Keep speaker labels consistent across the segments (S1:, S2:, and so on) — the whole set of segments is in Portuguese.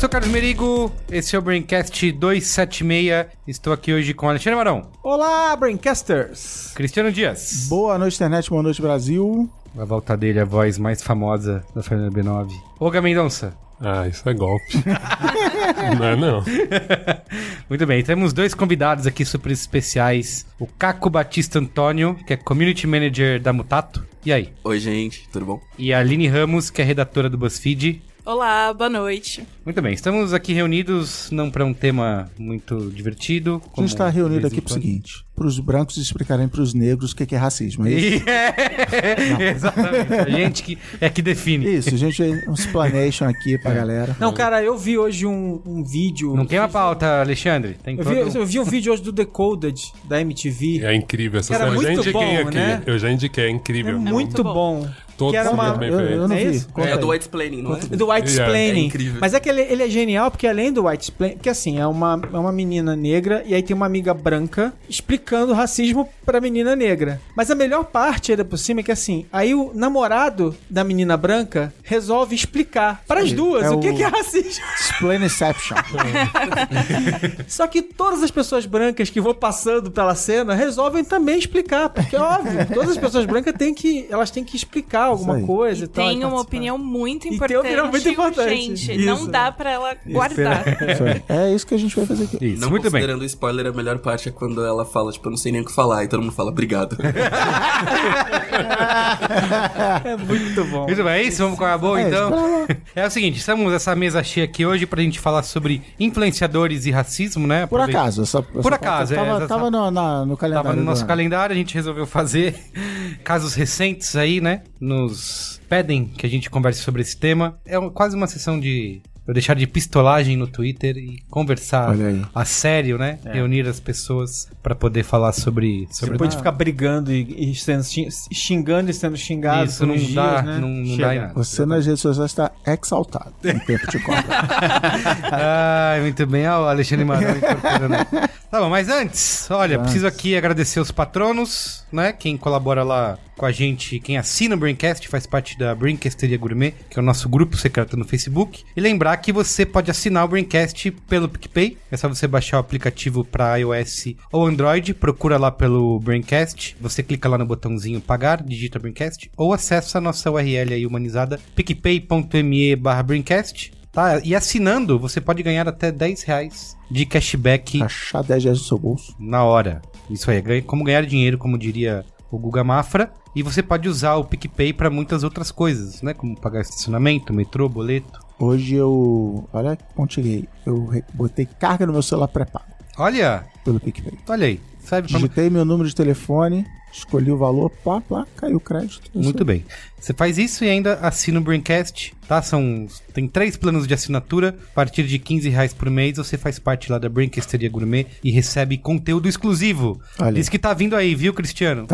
S1: sou o Carlos Merigo, esse é o Braincast 276. Estou aqui hoje com Alexandre Marão,
S2: Olá, Braincasters!
S1: Cristiano Dias.
S2: Boa noite, internet, boa noite, Brasil.
S1: A volta dele, a voz mais famosa da família B9. Olga Mendonça.
S3: Ah, isso é golpe. não é não.
S1: Muito bem, temos dois convidados aqui super especiais. O Caco Batista Antônio, que é Community Manager da Mutato. E aí?
S4: Oi, gente, tudo bom?
S1: E a Aline Ramos, que é redatora do BuzzFeed.
S5: Olá, boa noite.
S1: Muito bem, estamos aqui reunidos não para um tema muito divertido.
S2: A gente está reunido aqui para o seguinte: para os brancos explicarem para os negros o que que é racismo. É isso?
S1: É, exatamente. A gente que é que define.
S2: Isso, a gente um explanation aqui pra galera.
S6: Não, cara, eu vi hoje um, um vídeo.
S1: Não queima a pauta, Alexandre. Tem
S6: Eu
S1: todo...
S6: vi, eu vi um vídeo hoje do Decoded, da MTV.
S3: É incrível essa
S6: Era
S3: série. Eu já
S6: muito
S3: indiquei
S6: bom,
S3: aqui.
S6: né?
S3: Eu já indiquei, é
S6: É
S3: incrível.
S6: muito,
S5: muito
S6: bom.
S5: bom.
S3: Todos
S6: que era uma-
S2: Eu, eu não
S6: É
S2: vi.
S4: É do. White Explaining, não é?
S6: Do White
S3: Yeah.
S6: Explaining.
S4: É incrível.
S6: Mas é que ele, ele é genial, porque além do White que assim, é uma, é uma menina negra e aí tem uma amiga branca explicando racismo pra menina negra. Mas a melhor parte ainda por cima é que assim, aí o namorado da menina branca resolve explicar para as duas
S2: É
S6: o que,
S2: o-
S6: que é racismo.
S2: Explainception.
S6: Só que todas as pessoas brancas que vão passando pela cena resolvem também explicar, porque é óbvio, todas as pessoas brancas têm que, elas têm que explicar alguma coisa e, tal.
S5: Tem
S6: e
S5: uma opinião muito
S6: E tem
S5: importante.
S6: uma opinião muito importante.
S5: Gente,
S6: Isso.
S5: não dá pra ela guardar.
S2: Aí. É isso que a gente vai fazer aqui.
S1: Isso,
S4: Não
S1: muito bem.
S4: considerando o spoiler, a melhor parte é quando ela fala, tipo, eu não sei nem o que falar, e todo mundo fala, obrigado.
S6: É muito bom.
S1: Muito bem, é isso? Vamos com a boa,
S2: É,
S1: então? É o seguinte, estamos essa mesa cheia aqui hoje pra gente falar sobre influenciadores e racismo, né?
S2: Por
S1: Aproveita-
S2: acaso. Essa, essa
S1: Por acaso, é,
S2: Tava,
S1: essa-
S2: tava no, na- no calendário.
S1: Tava no nosso calendário, a gente resolveu fazer casos recentes aí, né? Nos pedem que a gente converse sobre esse tema. É quase uma sessão de eu deixar de pistolagem no Twitter e conversar a sério, né? Reunir as pessoas pra poder falar sobre sobre
S6: Depois de ficar brigando e, e sendo xing- xingando e sendo xingado
S1: isso não
S6: dias,
S1: dá,
S6: né?
S1: não, não dá em nada.
S2: Você nas redes sociais está exaltado em tempo de Copa.
S1: Ai, muito bem. Ó, o Alexandre Marão. Tá bom, mas antes, olha,
S2: Antes.
S1: preciso aqui agradecer os patronos, né? Quem colabora lá com a gente, quem assina o Braincast, faz parte da Brincasteria Gourmet, que é o nosso grupo secreto no Facebook. E lembrar que você pode assinar o Braincast pelo PicPay. É só você baixar o aplicativo para iOS ou Android, procura lá pelo Braincast. Você clica lá no botãozinho pagar, digita Braincast, ou acessa a nossa URL aí humanizada, picpay.me barra Braincast. Tá? E assinando, você pode ganhar até 10 reais de cashback
S2: Achar 10 reais no seu bolso.
S1: na hora. Isso aí, ganha- como ganhar dinheiro, como diria o Guga Mafra. E você pode usar o PicPay para muitas outras coisas, né? Como pagar estacionamento, metrô, boleto.
S2: Hoje eu. Olha onde cheguei. Eu botei carga no meu celular pré-pago
S1: Olha,
S2: pelo PicPay.
S1: olha aí. Sabe como...
S2: Digitei meu número de telefone, escolhi o valor, pá, pá, caiu o crédito. Eu
S1: Muito bem. Você faz isso e ainda assina o Braincast, tá? São, tem três planos de assinatura. A partir de 15 reais por mês, você faz parte lá da Brincasteria Gourmet e recebe conteúdo exclusivo.
S2: Olha.
S1: Diz que tá vindo aí, viu, Cristiano?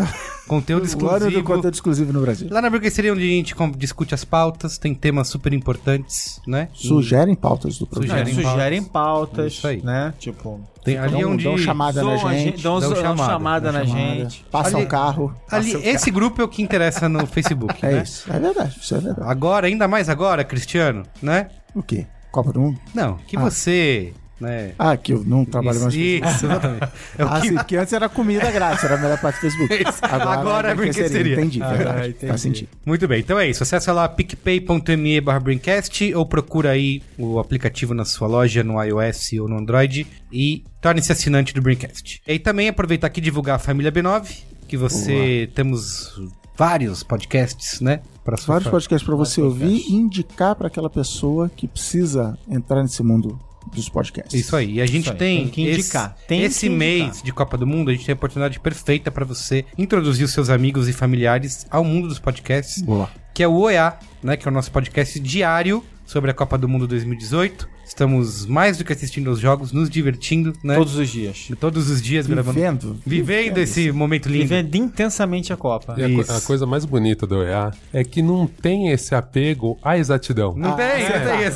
S1: Conteúdo
S2: O ano do
S1: exclusivo.
S2: conteúdo exclusivo no Brasil.
S1: Lá na Brincasteria, onde a gente discute as pautas, tem temas super importantes, né?
S2: Sugerem pautas do programa.
S6: É,
S1: Sugerem
S6: sugerem
S1: pautas.
S6: pautas,
S1: Isso aí.
S6: né? Tipo,
S1: Tem ali
S2: Dão,
S1: onde...
S2: dão chamada na gente.
S6: dão,
S1: dão
S6: dão
S1: chamada,
S6: chamada, na
S2: chamada,
S6: gente.
S2: Passa
S1: Ali-
S2: o carro.
S1: Ali, esse grupo é o que interessa no Facebook,
S2: É
S1: né?
S2: isso. É verdade. Isso é verdade.
S1: Agora, ainda mais agora, Cristiano, né?
S2: O quê? Copa do Mundo?
S1: Não, que
S2: Ah.
S1: você, né?
S2: Ah, que eu não trabalho mais com
S1: isso, exatamente. É o
S2: Ah,
S1: que...
S2: porque antes era comida grátis, era a melhor parte do Facebook.
S1: Agora é brinquedoteria.
S2: Entendi,
S6: Ah,
S2: verdade.
S6: entendi.
S2: Faz sentido.
S1: Muito bem, então é isso. Acessa lá picpay.me barra Braincast ou procura aí o aplicativo na sua loja, no iOS ou no Android e torne-se assinante do Braincast. E também aproveitar aqui e divulgar a família B9, que você temos vários podcasts, né? Para
S2: Vários podcasts para você ouvir e indicar para aquela pessoa que precisa entrar nesse mundo dos podcasts.
S1: Isso aí. E a gente tem,
S6: tem que indicar,
S1: Esse,
S6: tem
S1: esse
S6: que indicar.
S1: mês de Copa do Mundo, a gente tem a oportunidade perfeita para você introduzir os seus amigos e familiares ao mundo dos podcasts,
S2: Boa.
S1: que é o OEA, né? Que é o nosso podcast diário sobre a Copa do Mundo 2018. Estamos mais do que assistindo aos jogos, nos divertindo, né?
S6: Todos os dias.
S1: Todos os dias gravando.
S2: Vivendo.
S1: Vivendo esse momento lindo.
S6: Vivendo intensamente a Copa.
S3: E a, co-
S1: Isso.
S3: a coisa mais bonita do EA é que não tem esse apego à exatidão.
S1: Não tem, não tem.
S3: Isso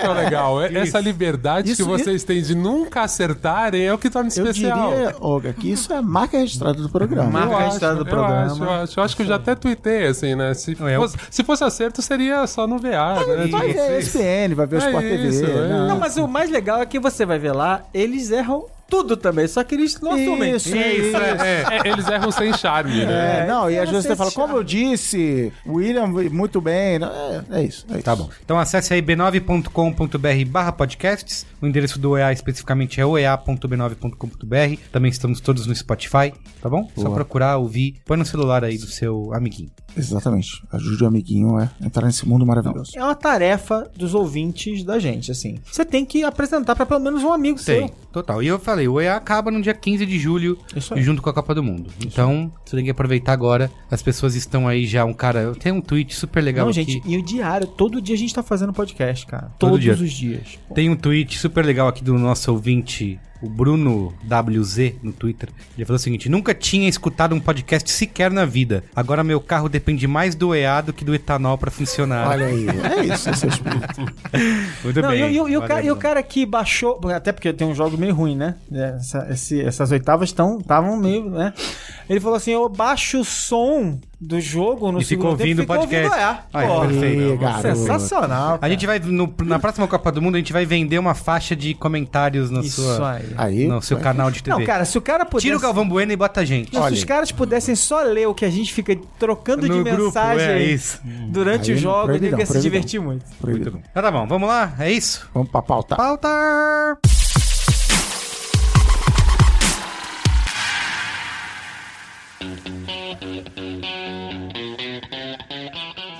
S3: que é o legal. É- Essa liberdade
S2: Isso-
S3: que vocês têm de nunca acertarem é o que torna
S2: Eu
S3: especial.
S2: diria, Olga, que isso é marca registrada do programa.
S6: Marca
S3: Eu
S6: registrada
S3: acho,
S6: do
S3: eu
S6: programa.
S3: acho, eu acho. Eu acho que eu já até tuitei, assim, né? Se,
S1: é
S3: fosse, se fosse acerto, seria só no VA, né?
S2: Vai ver a ESPN, vai ver o
S3: É
S2: Sport
S3: isso, é.
S2: não.
S6: Não, mas o mais legal é que você vai ver lá, eles erram tudo também, só que eles não assumem.
S2: Isso,
S1: Isso, é.
S3: É, eles erram sem charme, né?
S2: É, não, e às vezes você fala,
S6: se
S2: como eu disse, William, muito bem. Não, É, é isso. É
S1: Tá
S2: isso.
S1: bom. Então acesse aí b9.com.br barra podcasts. O endereço do OEA especificamente é oea.b9.com.br. Também estamos todos no Spotify, tá bom? Só
S2: Boa.
S1: procurar, ouvir. Põe no celular aí do seu amiguinho.
S2: Exatamente. Ajude o amiguinho a entrar nesse mundo maravilhoso.
S6: É uma tarefa dos ouvintes da gente, assim. Você tem que apresentar pra pelo menos um amigo
S1: Tem,
S6: seu.
S1: total. E eu falei, o EA acaba no dia 15 de julho,
S6: Isso
S1: junto com a Copa do Mundo. Então, você tem que aproveitar agora. As pessoas estão aí já, um cara... Tem um tweet super legal
S6: Não,
S1: aqui.
S6: gente, e o diário, todo dia a gente tá fazendo podcast, cara.
S1: Todo
S6: Todos
S1: dia.
S6: os dias.
S1: Tem um tweet super legal aqui do nosso ouvinte, o Bruno WZ, no Twitter. Ele falou o seguinte: Nunca tinha escutado um podcast sequer na vida. Agora meu carro depende mais do EA do que do etanol pra funcionar.
S2: Olha aí. É isso, esse é o espírito.
S1: Muito
S6: Não,
S1: bem.
S6: e, o- e o cara, e o cara que baixou. Até porque tem um jogo meio ruim, né? Essa- esse- essas oitavas estavam meio, né? Ele falou assim: eu baixo o som do jogo no
S1: E ficou ouvindo o
S6: ficou
S1: podcast.
S6: ouvindo EA.
S1: Aí,
S6: Pô,
S1: perfeito.
S2: Ih.
S6: Sensacional.
S1: A
S6: cara.
S1: gente vai, no- na próxima Copa do Mundo, a gente vai vender uma faixa de comentários na
S6: Isso
S1: sua,
S6: aí.
S2: Aí.
S1: no seu canal de TV.
S6: Não, cara, se o cara pudesse.
S1: Tira o Galvão Bueno e bota a gente.
S6: Não, se os caras pudessem só ler o que a gente fica trocando
S1: No
S6: de
S1: grupo,
S6: mensagem
S1: é isso.
S6: durante
S2: Aí
S6: o jogo, ele ia se divertir muito.
S2: Proibido.
S1: Então tá bom, vamos lá? É isso?
S2: Vamos pra pauta.
S1: Pauta!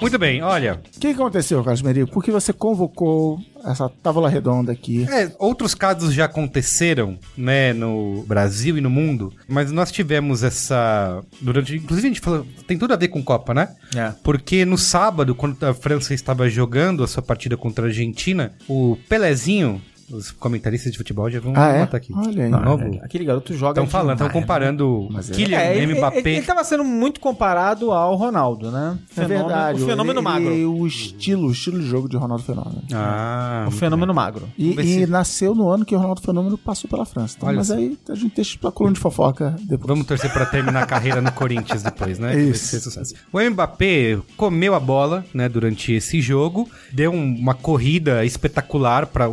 S1: Muito bem, olha,
S2: O que aconteceu, Carlos Merigo? Por que você convocou essa tábua redonda aqui?
S1: É, outros casos já aconteceram, né, no Brasil e no mundo, mas nós tivemos essa. Durante. Inclusive, a gente falou. Tem tudo a ver com Copa, né?
S6: É.
S1: Porque no sábado, quando a França estava jogando a sua partida contra a Argentina, o Pelezinho, os comentaristas de futebol já vão
S2: Ah, é?
S1: matar aqui.
S2: Olha aí.
S1: Novo.
S6: Aquele garoto joga.
S1: Estão falando, estão
S6: demais, né?
S1: comparando
S2: Mas é-
S1: Kylian
S6: É, ele,
S1: Mbappé.
S6: ele, ele tava sendo muito comparado ao Ronaldo, né?
S2: É verdade.
S6: O fenômeno
S2: ele-
S6: magro.
S2: ele- o estilo, o estilo de jogo de Ronaldo Fenômeno.
S1: Ah,
S6: O fenômeno magro.
S2: E, e
S1: se-
S2: nasceu no ano que o Ronaldo Fenômeno passou pela França. Então,
S1: Olha
S2: mas
S1: só.
S2: aí a gente deixa pra coluna de fofoca depois.
S1: Vamos torcer pra terminar a carreira no Corinthians depois, né?
S2: Isso.
S1: O Mbappé comeu a bola, né, durante esse jogo, deu um- uma corrida espetacular para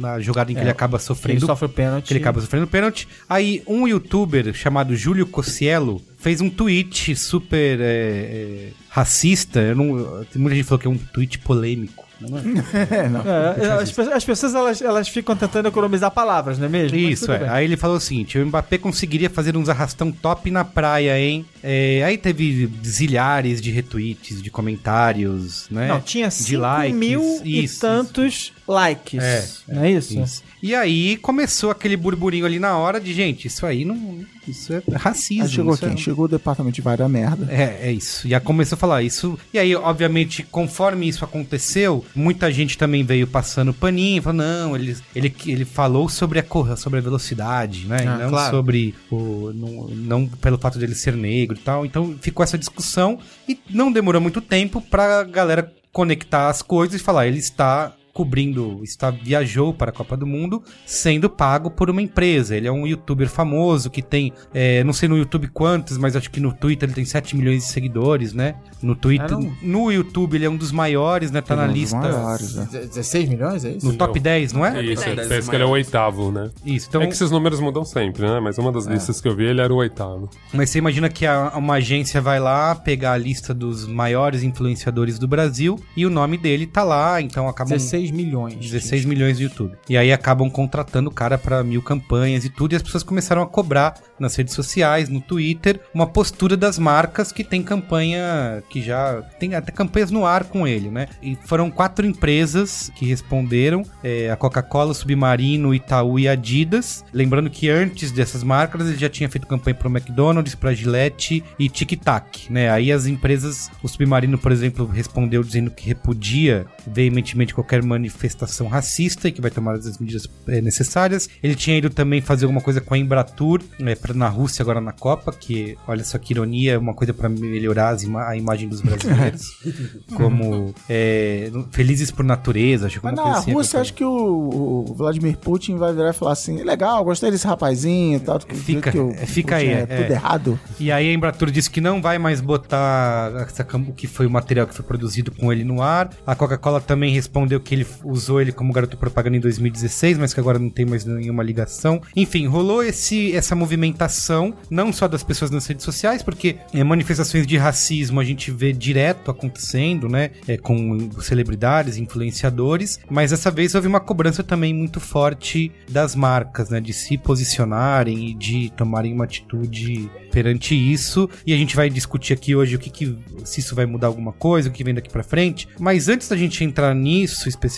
S1: na jogada em que ele acaba
S6: Ele
S1: sofrendo
S6: sofre o pênalti.
S1: ele acaba sofrendo pênalti. Aí um youtuber chamado Júlio Cossiello fez um tweet super é, é, racista. Eu não, muita gente falou que é um tweet polêmico. Não é?
S2: É, não.
S6: É, as, as pessoas elas, elas ficam tentando economizar palavras, não é mesmo?
S1: Isso, é.
S6: bem.
S1: Aí ele falou o seguinte: o Mbappé conseguiria fazer uns arrastão top na praia, hein? É, aí teve zilhares de retweets, de comentários, né?
S6: Não, tinha
S1: de
S6: 5
S1: likes.
S6: mil e
S1: Isso,
S6: tantos likes.
S1: É,
S6: não é isso?
S1: Isso. E aí começou aquele burburinho ali na hora de, gente, isso aí não. Isso é racismo.
S2: Aí chegou
S1: isso
S2: quem?
S1: é-
S2: Chegou o departamento de vai da merda.
S1: É, é isso. E aí começou a falar isso. E aí, obviamente, conforme isso aconteceu, muita gente também veio passando paninho, falando, não, ele, ele, ele falou sobre a corra, sobre a velocidade, né?
S6: Ah,
S1: e não
S6: claro.
S1: sobre o. Não, não pelo fato dele ser negro e tal. Então ficou essa discussão e não demorou muito tempo pra galera conectar as coisas e falar, ele está cobrindo, está viajou para a Copa do Mundo sendo pago por uma empresa. Ele é um youtuber famoso que tem, é, não sei no YouTube quantos, mas acho que no Twitter ele tem 7 milhões de seguidores, né? No Twitter,
S6: não.
S1: no YouTube ele é um dos maiores, né? Tá
S2: Ele
S1: na
S2: é um
S1: lista
S2: maiores, né?
S6: 16 milhões, é isso?
S1: no top 10, não é?
S3: Isso, parece que ele é o oitavo, né?
S1: Isso. Então,
S3: É que esses números mudam sempre, né? Mas uma das listas que eu vi, ele era o oitavo.
S1: Mas você imagina que a- uma agência vai lá pegar a lista dos maiores influenciadores do Brasil e o nome dele tá lá, então acabam
S6: 16 milhões.
S1: 16 milhões no YouTube. E aí acabam contratando o cara pra mil campanhas e tudo, e as pessoas começaram a cobrar nas redes sociais, no Twitter, uma postura das marcas que tem campanha que já tem até campanhas no ar com ele, né? E foram quatro empresas que responderam: é, a Coca-Cola, Submarino, Itaú e Adidas. Lembrando que antes dessas marcas ele já tinha feito campanha pro McDonald's, pra Gillette e Tic Tac, né? Aí as empresas, o Submarino, por exemplo, respondeu dizendo que repudia veementemente qualquer manifestação racista e que vai tomar as medidas é, necessárias. Ele tinha ido também fazer alguma coisa com a Embratur é, pra, na Rússia agora na Copa, que olha só que ironia, é uma coisa para melhorar ima- a imagem dos brasileiros, como é, felizes por natureza, acho que
S2: Mas na
S1: assim.
S2: Rússia, acho que o, o Vladimir Putin vai virar e falar assim: legal, gostei desse rapazinho e tal.
S1: Fica- é, fica
S2: Putin
S1: aí,
S2: É,
S1: é.
S2: tudo errado.
S1: E aí a Embratur disse que não vai mais botar essa o que foi o material que foi produzido com ele no ar. A Coca-Cola também respondeu que ele f- usou ele como garoto propaganda em 2016, mas que agora não tem mais nenhuma ligação. Enfim, rolou esse, essa movimentação, não só das pessoas nas redes sociais, porque é, manifestações de racismo a gente vê direto acontecendo, né? É, com celebridades, influenciadores, mas dessa vez houve uma cobrança também muito forte das marcas, né? De se posicionarem e de tomarem uma atitude perante isso. E a gente vai discutir aqui hoje o que, que se isso vai mudar alguma coisa, o que vem daqui pra frente. Mas antes da gente entrar nisso especificamente,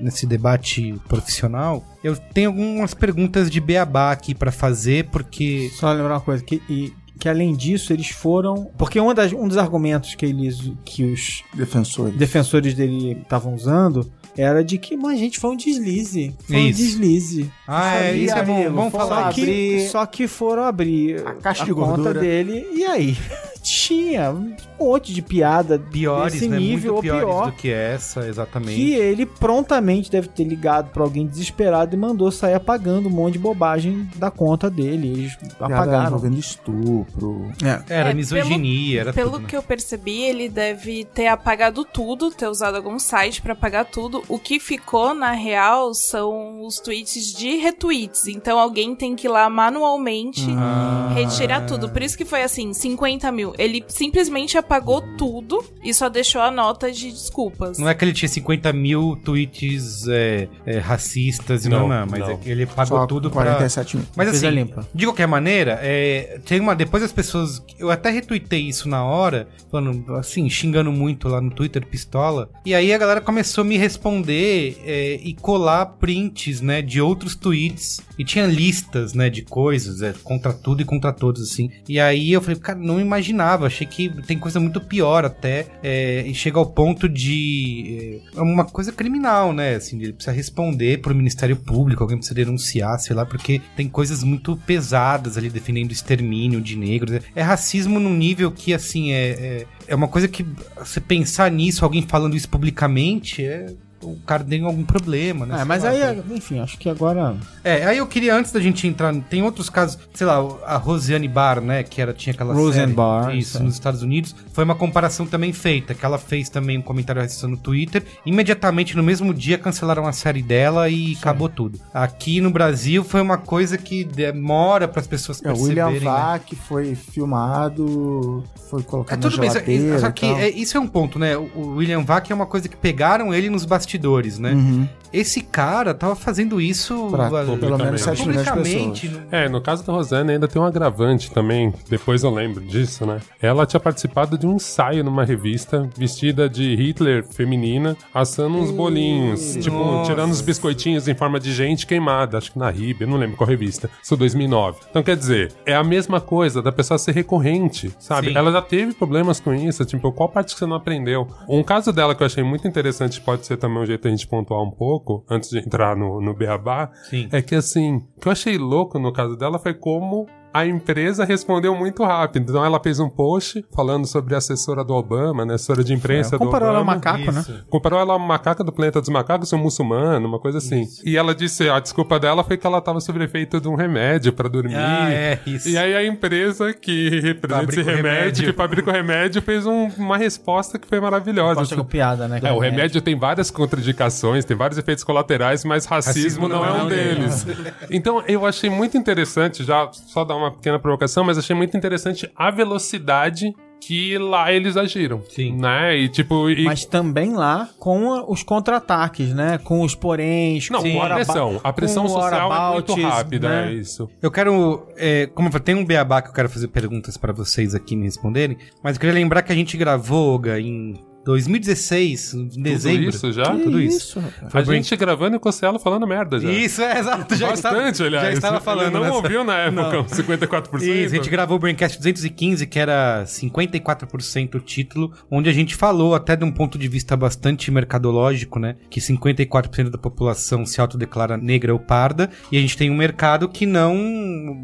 S1: nesse debate profissional, eu tenho algumas perguntas de beabá aqui pra fazer, porque
S6: Só lembrar uma coisa, que, e- que além disso, eles foram. Porque uma das- um dos argumentos que eles. que os
S2: Defensores.
S6: defensores dele estavam usando era de que, mas gente, foi um deslize. Foi um
S1: Isso.
S6: deslize.
S1: Ah, é, isso é bom. Vamos falar
S6: Só que,
S2: abrir
S6: só que foram abrir
S2: a caixa
S6: a
S2: de
S6: conta
S2: gordura.
S6: dele e aí tinha um monte de piada
S1: piores,
S6: desse
S1: né?
S6: nível
S1: Muito
S6: ou
S1: piores
S6: pior
S1: do que essa, exatamente.
S6: que ele prontamente deve ter ligado pra alguém desesperado e mandou sair apagando um monte de bobagem da conta dele. Eles
S2: Piada
S6: apagaram.
S2: envolvendo estupro.
S1: Era
S5: É,
S1: misoginia, era
S5: Pelo
S1: tudo, né?
S5: que eu percebi, ele deve ter apagado tudo, ter usado algum site pra apagar tudo. O que ficou, na real, são os tweets de retweets. Então alguém tem que ir lá manualmente
S1: Ah.
S5: retirar tudo. Por isso que foi assim, 50 mil. Ele simplesmente apagou tudo e só deixou a nota de desculpas.
S1: Não é que ele tinha 50 mil tweets é, é, racistas e não,
S3: Não,
S1: não, mas
S3: não.
S1: é que ele pagou
S2: Só
S1: tudo pra...
S2: 47 mil.
S1: Mas assim,
S6: limpa.
S1: de qualquer maneira, é, tem uma. Depois as pessoas. Eu até retuitei isso na hora, falando assim, xingando muito lá no Twitter, pistola. E aí a galera começou a me responder é, e colar prints, né, de outros tweets. E tinha listas, né, de coisas, é, contra tudo e contra todos, assim. E aí eu falei, cara, não imaginava. Achei que tem coisa muito pior até. é, e chega ao ponto de. É, uma coisa criminal, né? Assim, ele precisa responder pro Ministério Público, alguém precisa denunciar, sei lá, porque tem coisas muito pesadas ali defendendo extermínio de negros. É racismo num nível que, assim, é, é, é uma coisa que você pensar nisso, alguém falando isso publicamente, é. O cara tem algum problema, né?
S6: É, mas
S1: lá,
S6: aí,
S1: cara.
S6: enfim, acho que agora.
S1: É, aí eu queria, antes da gente entrar, tem outros casos, sei lá, a Rosiane Barr, né, que era, tinha aquela
S6: Roseanne
S1: série,
S6: Barr,
S1: isso,
S6: sim.
S1: nos Estados Unidos, foi uma comparação também feita, que ela fez também um comentário racista no Twitter, imediatamente no mesmo dia cancelaram a série dela e acabou tudo. Aqui no Brasil foi uma coisa que demora para as pessoas
S2: É, o William
S1: perceberem, né?
S2: Vac foi filmado, foi
S1: É
S2: colocado
S1: tudo
S2: na
S1: bem, só-
S2: geladeira
S1: só
S2: e
S1: que é, isso é um ponto, né? O o William Vac é uma coisa que pegaram ele nos bastidores, né?
S2: Uhum.
S1: Esse cara tava fazendo isso
S2: Pra pelo menos 7 milhões de
S1: publicamente.
S2: pessoas.
S1: no-
S3: É, no caso da Rosane ainda tem um agravante também, depois eu lembro disso, né? Ela tinha participado de um ensaio numa revista, vestida de Hitler feminina, assando uns bolinhos, tipo,
S1: nossa.
S3: tirando os biscoitinhos em forma de gente queimada, acho que na Rib, eu não lembro qual revista. Isso 2009. Então, quer dizer, é a mesma coisa da pessoa ser recorrente, sabe?
S1: Sim.
S3: Ela já teve problemas com isso, tipo, qual parte que você não aprendeu? Um caso dela que eu achei muito interessante, pode ser também um jeito a gente pontuar um pouco, antes de entrar no, no Beabá,
S1: Sim.
S3: é que assim, o que eu achei louco no caso dela foi como a empresa respondeu muito rápido. Então ela fez um post falando sobre a assessora do Obama, né? Assessora de imprensa do
S6: Comparou
S3: Obama.
S6: ela ao macaco, né?
S1: Isso.
S3: Comparou ela a uma macaca do planeta dos macacos, um muçulmano, uma coisa assim. E ela disse, a desculpa dela foi que ela tava sob efeito de um remédio pra dormir.
S1: Ah, é, isso.
S3: E aí a empresa que representa esse
S1: Fabrica o
S3: remédio,
S1: remédio.
S3: que fabrica o remédio, fez um- uma resposta que foi maravilhosa.
S6: Posta com piada, né?
S3: É, o remédio tem várias contraindicações, tem vários efeitos colaterais, mas racismo, não, é um deles. então, eu achei muito interessante, já só dar uma pequena provocação, mas achei muito interessante a velocidade que lá eles agiram.
S1: Sim.
S3: Né? E tipo, e,
S6: Mas também lá com os contra-ataques, né? Com os poréns,
S3: não,
S6: com
S3: a pressão. A pressão social é muito rápida,
S6: né?
S3: é isso.
S1: Eu quero. é, como eu falei, tem um beabá que eu quero fazer perguntas pra vocês aqui me responderem. Mas eu queria lembrar que a gente gravou, Olga, em 2016, em dezembro.
S3: isso já?
S2: Que
S1: Tudo isso.
S2: isso.
S3: A gente gravando e o Cossielo falando merda já.
S1: Isso, é exato. Já
S3: Bastante,
S1: estava,
S3: aliás.
S1: Já estava falando.
S3: Ele não
S1: nessa-
S3: ouviu na época os 54%.
S1: Isso, a gente gravou o Braincast 215, que era 54% o título, onde a gente falou até de um ponto de vista bastante mercadológico, né? Que 54% da população se autodeclara negra ou parda, e a gente tem um mercado que não,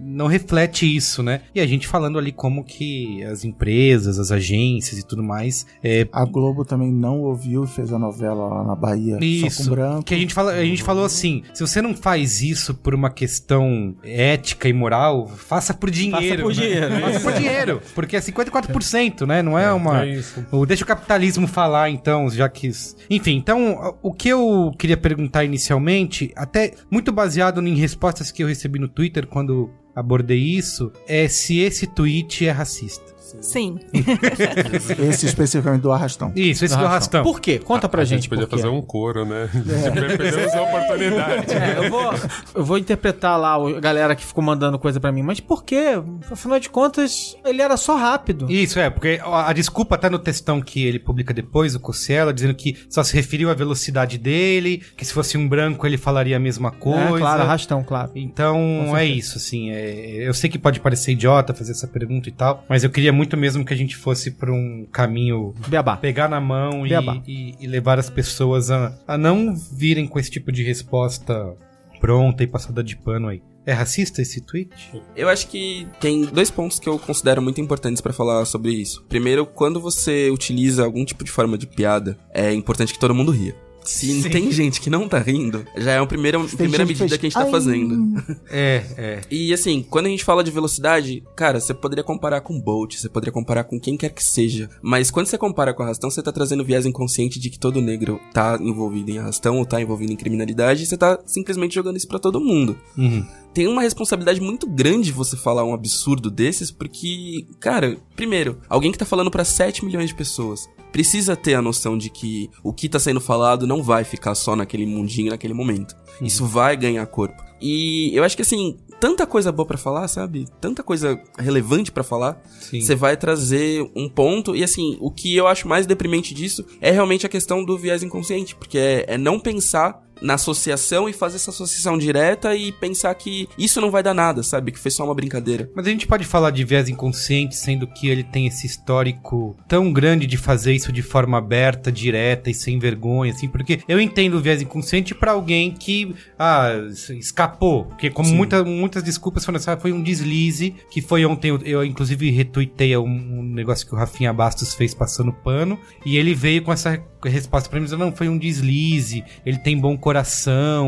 S1: não reflete isso, né? E a gente falando ali como que as empresas, as agências e tudo mais é,
S2: A Globo também não ouviu e fez a novela lá na Bahia só
S1: Isso.
S2: com branco.
S1: Que a gente, fala, a gente falou assim: se você não faz isso por uma questão ética e moral, faça por dinheiro.
S6: por
S1: né?
S6: dinheiro, é
S1: Faça por dinheiro. Porque é 54%, né? Não é uma.
S3: É isso.
S1: O- Deixa o capitalismo falar, então, já que. Enfim, então, o que eu queria perguntar inicialmente, até muito baseado em respostas que eu recebi no Twitter quando abordei isso, é se esse tweet é racista.
S5: Sim.
S2: Esse especificamente do Arrastão.
S1: Isso, esse do arrastão.
S6: Por quê? Conta pra
S3: a
S6: gente,
S3: gente podia
S6: por quê.
S3: fazer um coro, né? Perdemos a oportunidade.
S6: É, eu vou, eu vou interpretar lá o- a galera que ficou mandando coisa pra mim, mas por quê? Afinal de contas, ele era só rápido.
S1: Isso, é, porque a, a desculpa tá no textão que ele publica depois, o Cossielo, dizendo que só se referiu à velocidade dele, que se fosse um branco ele falaria a mesma coisa.
S6: É, claro, arrastão, claro.
S1: Então é isso, assim. é- eu sei que pode parecer idiota fazer essa pergunta e tal, mas eu queria muito mesmo que a gente fosse por um caminho
S6: Beabá.
S1: pegar na mão e, e- e levar as pessoas a, a não virem com esse tipo de resposta pronta e passada de pano aí. É racista esse tweet?
S4: Eu acho que tem dois pontos que eu considero muito importantes pra falar sobre isso. Primeiro, quando você utiliza algum tipo de forma de piada, é importante que todo mundo ria. Se
S1: Sim.
S4: tem gente que não tá rindo, já é uma primeira, primeira medida
S2: fez,
S4: que a gente tá
S2: "Ai".
S4: fazendo.
S1: É, é.
S4: E assim, quando a gente fala de velocidade, cara, você poderia comparar com Bolt, você poderia comparar com quem quer que seja. Mas quando você compara com arrastão, você tá trazendo viés inconsciente de que todo negro tá envolvido em arrastão ou tá envolvido em criminalidade e você tá simplesmente jogando isso pra todo mundo.
S1: Uhum.
S4: Tem uma responsabilidade muito grande você falar um absurdo desses, porque, cara, primeiro, alguém que tá falando pra 7 milhões de pessoas precisa ter a noção de que o que tá sendo falado não vai ficar só naquele mundinho, naquele momento. Isso vai ganhar corpo. E eu acho que assim, tanta coisa boa pra falar, sabe? Tanta coisa relevante pra falar. Você vai trazer um ponto. E assim, o que eu acho mais deprimente disso é realmente a questão do viés inconsciente. Porque é, é não pensar na associação e fazer essa associação direta e pensar que isso não vai dar nada, sabe? Que foi só uma brincadeira.
S1: Mas a gente pode falar de viés inconsciente, sendo que ele tem esse histórico tão grande de fazer isso de forma aberta, direta e sem vergonha, assim, porque eu entendo o viés inconsciente pra alguém que, ah, escapou, porque como muita, muitas desculpas foram, sabe, foi um deslize, que foi ontem, eu, eu, inclusive retuitei um, um negócio que o Rafinha Bastos fez passando pano, e ele veio com essa resposta pra mim, dizendo, não, foi um deslize, ele tem bom coração,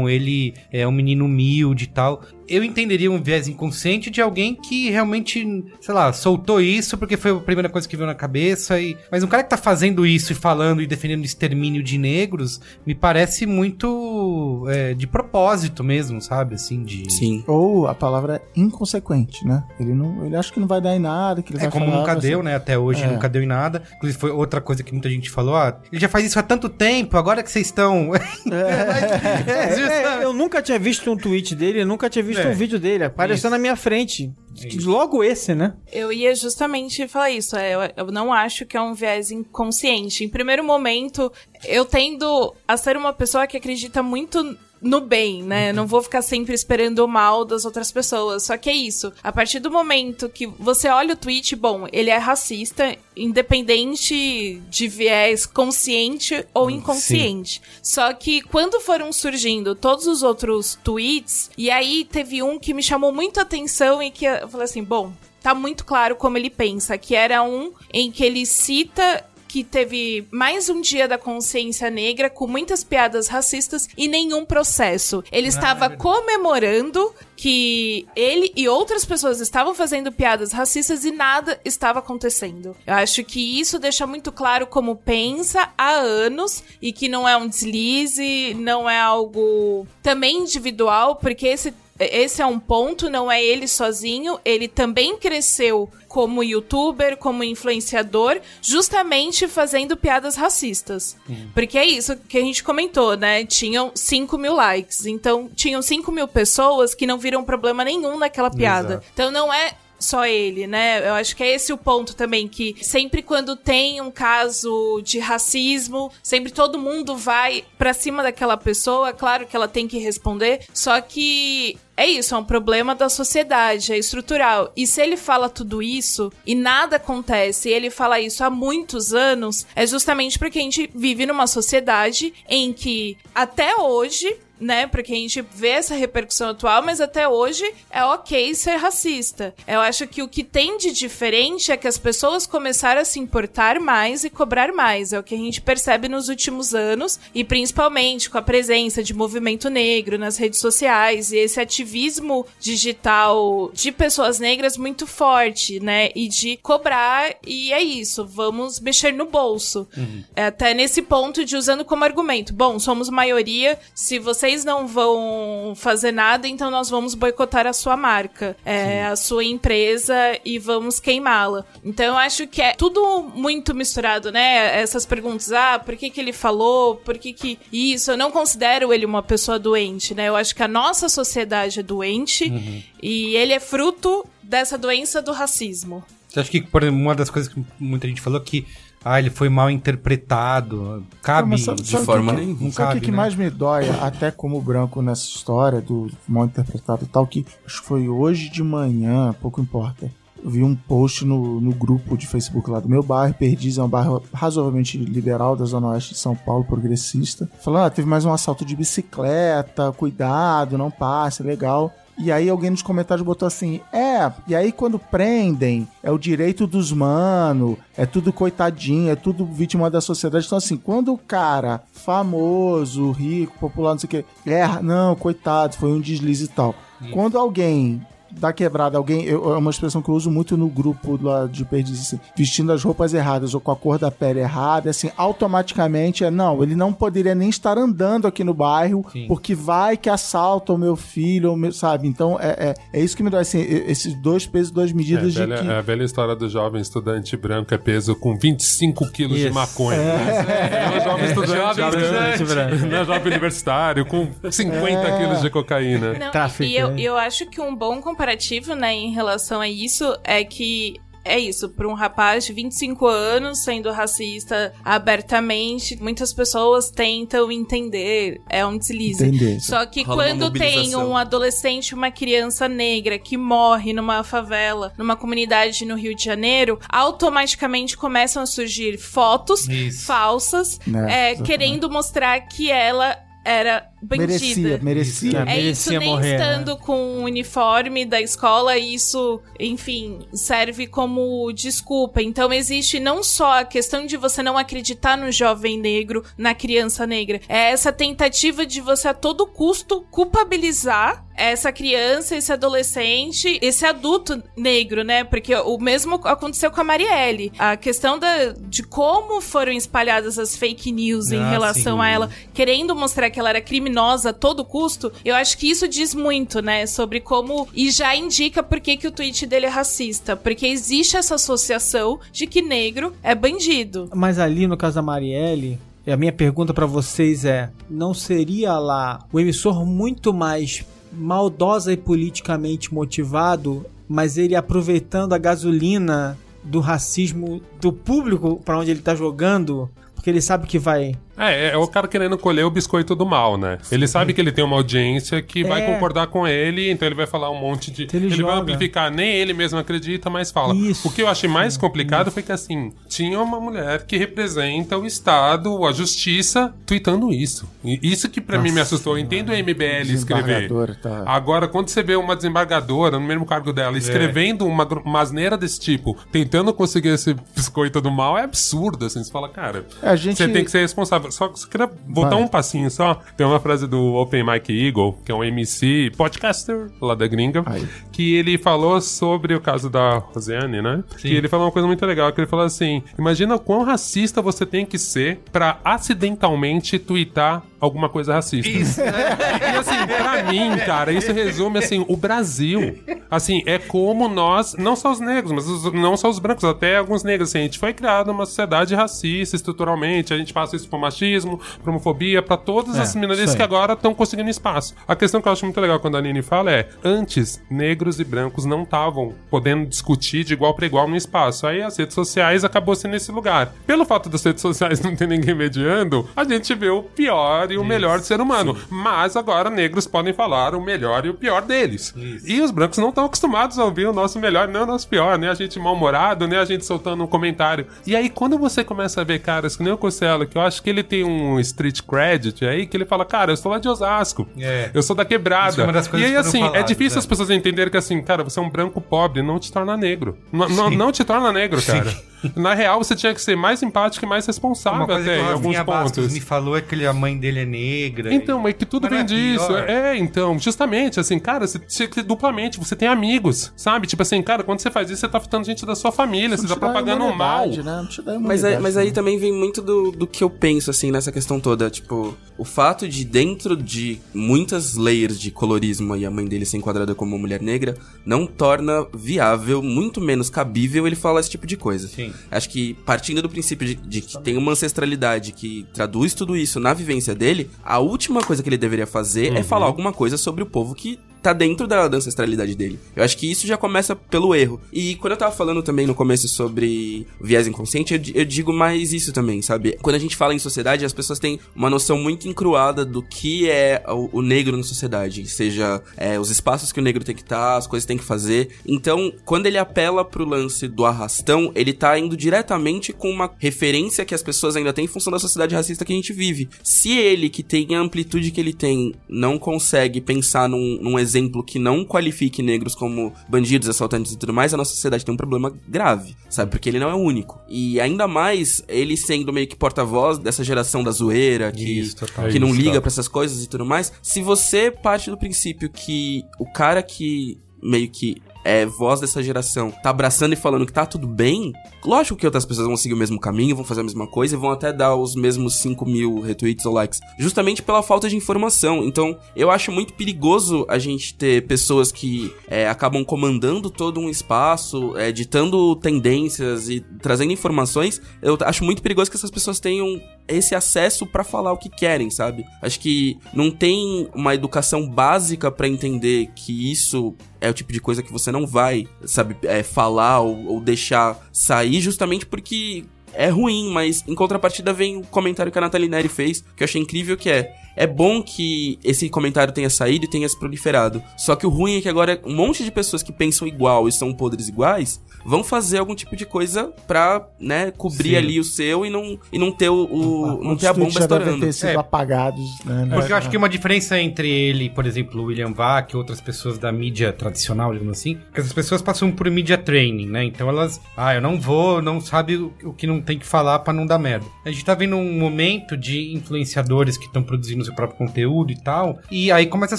S1: ele é um menino humilde e tal. Eu entenderia um viés inconsciente de alguém que realmente, sei lá, soltou isso porque foi a primeira coisa que veio na cabeça. E... Mas um cara que tá fazendo isso e falando e defendendo o extermínio de negros, me parece muito é, de propósito mesmo, sabe? Assim, de.
S4: Sim.
S2: Ou a palavra é inconsequente, né? Ele não, ele acha que não vai dar em nada, que ele
S1: É
S2: vai
S1: como
S2: falar,
S1: nunca deu, né? Até hoje
S2: É.
S1: nunca deu em nada. Inclusive, foi outra coisa que muita gente falou: ah, ele já faz isso há tanto tempo, agora que vocês estão.
S6: É, é, eu nunca tinha visto um tweet dele, eu nunca tinha visto
S1: É.
S6: um vídeo dele. Apareceu
S1: Isso.
S6: na minha frente.
S1: É isso.
S6: Logo esse, né?
S5: Eu ia justamente falar isso. é, Eu, eu não acho que é um viés inconsciente. Em primeiro momento, eu tendo a ser uma pessoa que acredita muito no bem, né? Não vou ficar sempre esperando o mal das outras pessoas. Só que é isso. A partir do momento que você olha o tweet, bom, ele é racista, independente de viés consciente ou inconsciente. Só que quando foram surgindo todos os outros tweets, e aí teve um que me chamou muito a atenção e que eu falei assim, bom, tá muito claro como ele pensa, que era um em que ele cita que teve mais um dia da consciência negra com muitas piadas racistas e nenhum processo. Ele estava comemorando que ele e outras pessoas estavam fazendo piadas racistas e nada estava acontecendo. Eu acho que isso deixa muito claro como pensa há anos e que não é um deslize, não é algo também individual, porque esse esse é um ponto, não é ele sozinho, ele também cresceu como youtuber, como influenciador, justamente fazendo piadas racistas. Porque é isso que a gente comentou, né? Tinham 5 mil likes. Então, tinham 5 mil pessoas que não viram problema nenhum naquela piada.
S1: Exato.
S5: Então, não é só ele, né? Eu acho que é esse o ponto também, que sempre quando tem um caso de racismo, sempre todo mundo vai pra cima daquela pessoa, claro que ela tem que responder, só que é isso, é um problema da sociedade, é estrutural. E se ele fala tudo isso e nada acontece, e ele fala isso há muitos anos, é justamente porque a gente vive numa sociedade em que até hoje né? Porque a gente vê essa repercussão atual, mas até hoje é ok ser racista. Eu acho que o que tem de diferente é que as pessoas começaram a se importar mais e cobrar mais. É o que a gente percebe nos últimos anos e principalmente com a presença de movimento negro nas redes sociais e esse ativismo digital de pessoas negras muito forte, né? E de cobrar, e é isso, vamos mexer no bolso. Uhum. É até nesse ponto de usando como argumento: bom, somos maioria, se vocês vocês não vão fazer nada, então nós vamos boicotar a sua marca, é, a sua empresa e vamos queimá-la. Então eu acho que é tudo muito misturado, né? Essas perguntas, ah, por que que ele falou? Por que que isso? Eu não considero ele uma pessoa doente, né? Eu acho que a nossa sociedade é doente uhum. e ele é fruto dessa doença do racismo.
S1: Você acha que, por exemplo, uma das coisas que muita gente falou que ah, ele foi mal interpretado. Cabe
S2: sabe, de sabe forma nenhuma. Sabe o cabe, que, que né? mais me dói, até como branco nessa história do mal interpretado e tal, que acho que foi hoje de manhã, pouco importa. Eu vi um post no, no grupo de Facebook lá do meu bairro, Perdiz é um bairro razoavelmente liberal da Zona Oeste de São Paulo, progressista. Falando, ah, teve mais um assalto de bicicleta, cuidado, não passe, legal. E aí alguém nos comentários botou assim: é, e aí quando prendem, é o direito dos mano, é tudo coitadinho, é tudo vítima da sociedade. Então, assim, quando o cara famoso, rico, popular, não sei o que, erra, não, coitado, foi um deslize e tal. Quando alguém da quebrada, alguém. Eu, é uma expressão que eu uso muito no grupo lá de perdiz, assim, vestindo as roupas erradas ou com a cor da pele errada, assim, automaticamente é não, ele não poderia nem estar andando aqui no bairro, Sim. porque vai que assalta o meu filho, o meu, sabe? Então é, é, é, isso que me dá, assim, esses dois pesos, duas medidas
S3: é, velha,
S2: de. Que...
S3: É a velha história do jovem estudante branco é peso com 25 quilos de maconha. É. É o jovem estudante, jovem estudante branco. Não é jovem universitário com 50 é. quilos de cocaína.
S5: Não, tá, e eu, eu acho que um bom comparativo, né, em relação a isso é que é isso, para um rapaz de 25 anos sendo racista abertamente, muitas pessoas tentam entender, é um deslize. Entender. Só que Rola quando tem um adolescente, uma criança negra que morre numa favela, numa comunidade no Rio de Janeiro, automaticamente começam a surgir fotos isso. falsas, é, é, querendo mostrar que ela era bandida.
S2: Merecia, merecia.
S5: É isso, nem morrer, estando né? com o uniforme da escola, isso, enfim, serve como desculpa. Então existe não só a questão de você não acreditar no jovem negro, na criança negra, é essa tentativa de você a todo custo culpabilizar essa criança, esse adolescente, esse adulto negro, né? Porque o mesmo aconteceu com a Marielle. A questão da, de como foram espalhadas as fake news ah, em relação sim. a ela, querendo mostrar que ela era criminosa a todo custo, eu acho que isso diz muito, né? Sobre como. E já indica por que, que o tweet dele é racista. Porque existe essa associação de que negro é bandido.
S6: Mas ali, no caso da Marielle, a minha pergunta para vocês é: não seria lá o emissor muito mais maldosa e politicamente motivado, mas ele aproveitando a gasolina do racismo do público para onde ele tá jogando, porque ele sabe que vai
S3: é, é o cara querendo colher o biscoito do mal, né? Ele sabe que ele tem uma audiência que é. vai concordar com ele, então ele vai falar um monte de. Ele, ele vai amplificar, nem ele mesmo acredita, mas fala. Isso. O que eu achei mais complicado isso. foi que, assim, tinha uma mulher que representa o Estado, a justiça, tweetando isso. E isso que pra mim me assustou. Eu entendo o MBL escrever. Tá... Agora, quando você vê uma desembargadora no mesmo cargo dela é. escrevendo é. uma, uma asneira desse tipo, tentando conseguir esse biscoito do mal, é absurdo, assim. Você fala, cara, é, gente... você tem que ser responsável só, só queria voltar Vai. um passinho só. Tem uma frase do Open Mike Eagle, que é um MC podcaster lá da gringa, Ai. que ele falou sobre o caso da Rosiane, né? Sim. Que ele falou uma coisa muito legal, que ele falou assim: imagina o quão racista você tem que ser para acidentalmente twittar alguma coisa racista. Isso. e assim, pra mim, cara, isso resume assim, o Brasil. Assim, é como nós, não só os negros, mas os, não só os brancos, até alguns negros, assim, a gente foi criado numa sociedade racista estruturalmente. A gente passa isso pro machismo, pra homofobia, pra todas
S6: É,
S3: as minorias
S6: isso
S3: que agora estão conseguindo espaço. A questão que eu acho muito legal quando a Nini fala é: antes, negros e brancos não estavam podendo discutir de igual para igual no espaço. Aí as redes sociais acabou sendo esse lugar. Pelo fato das redes sociais não ter ninguém mediando, a gente vê o pior e o melhor do ser humano. Mas agora negros podem falar o melhor e o pior deles. E os brancos não estão acostumados a ouvir o nosso melhor nem o nosso pior, nem a gente mal-humorado, nem a gente soltando um comentário. E aí, quando você começa a ver caras que nem o Cossela, que eu acho que ele tem um street credit aí, que ele fala, cara, eu sou lá de Osasco.
S1: É.
S3: Eu sou da quebrada.
S1: É
S3: e aí, assim, é
S1: faladas,
S3: difícil
S1: é.
S3: as pessoas entenderem que, assim, cara, você é um branco pobre, não te torna negro. N- não- não te torna negro, cara. Na real, você tinha que ser mais empático e mais responsável
S1: Uma coisa
S3: até
S1: que
S3: em alguns
S1: Bastos
S3: pontos.
S1: me falou é que a mãe dele é negra.
S3: Então, mas que tudo
S1: Mas
S3: vem
S1: é
S3: disso.
S1: pior?
S3: É, então, justamente, assim, cara, você tinha que ser duplamente, você tem amigos, sabe? Tipo assim, cara, quando você faz isso, você tá afetando gente da sua família, você
S2: Não
S3: tá
S2: te dá
S3: propagando um mal.
S2: Né? Não te dá
S4: Mas, aí,
S2: imunidade,
S4: mas aí
S2: né?
S4: também vem muito do, do que eu penso, assim, nessa questão toda. Tipo, o fato de dentro de muitas layers de colorismo e a mãe dele ser enquadrada como uma mulher negra, não torna viável, muito menos cabível ele falar esse tipo de coisa.
S1: Sim.
S4: Acho que partindo do princípio de, de que tem uma ancestralidade que traduz tudo isso na vivência dele, a última coisa que ele deveria fazer é falar alguma coisa sobre o povo que tá dentro da, da ancestralidade dele. Eu acho que isso já começa pelo erro. E quando eu tava falando também no começo sobre viés inconsciente, eu, eu digo mais isso também, sabe? Quando a gente fala em sociedade, as pessoas têm uma noção muito encruada do que é o, o negro na sociedade. Seja é, os espaços que o negro tem que estar, as coisas que tem que fazer. Então, quando ele apela pro lance do arrastão, ele tá indo diretamente com uma referência que as pessoas ainda têm em função da sociedade racista que a gente vive. Se ele, que tem a amplitude que ele tem, não consegue pensar num, num exemplo que não qualifique negros como bandidos, assaltantes e tudo mais, a nossa sociedade tem um problema grave, sabe? Porque ele não é o único. E ainda mais, ele sendo meio que porta-voz dessa geração da zoeira, que,
S1: Isso, total.
S4: que não
S3: Isso,
S4: liga pra essas coisas e tudo mais. Se você parte do princípio que o cara que meio que é voz dessa geração tá abraçando e falando que tá tudo bem, lógico que outras pessoas vão seguir o mesmo caminho, vão fazer a mesma coisa e vão até dar os mesmos 5 mil retweets ou likes, justamente pela falta de informação. Então, eu acho muito perigoso a gente ter pessoas que é, acabam comandando todo um espaço, é, ditando tendências e trazendo informações. Eu acho muito perigoso que essas pessoas tenham esse acesso pra falar o que querem, sabe? Acho que não tem uma educação básica pra entender que isso é o tipo de coisa que você não vai, sabe, é, falar ou, ou deixar sair justamente porque é ruim, mas em contrapartida vem o comentário que a Nathalie Neri fez, que eu achei incrível, que é é bom que esse comentário tenha saído e tenha se proliferado. Só que o ruim é que agora um monte de pessoas que pensam igual e são podres iguais vão fazer algum tipo de coisa pra, né, cobrir
S1: Sim.
S2: ali
S4: o seu e não, e não ter o, o- não ter a bomba estourando.
S2: ter sido
S1: É.
S2: apagados, né?
S1: Porque eu acho que uma diferença entre ele, por exemplo, o William Vac e outras pessoas da mídia tradicional, digamos assim, que essas pessoas passam por mídia training, né? Então elas, ah, eu não vou, não sabe o, o que não tem que falar pra não dar merda. A gente tá vendo um momento de influenciadores que estão produzindo seu próprio conteúdo e tal, e aí começa a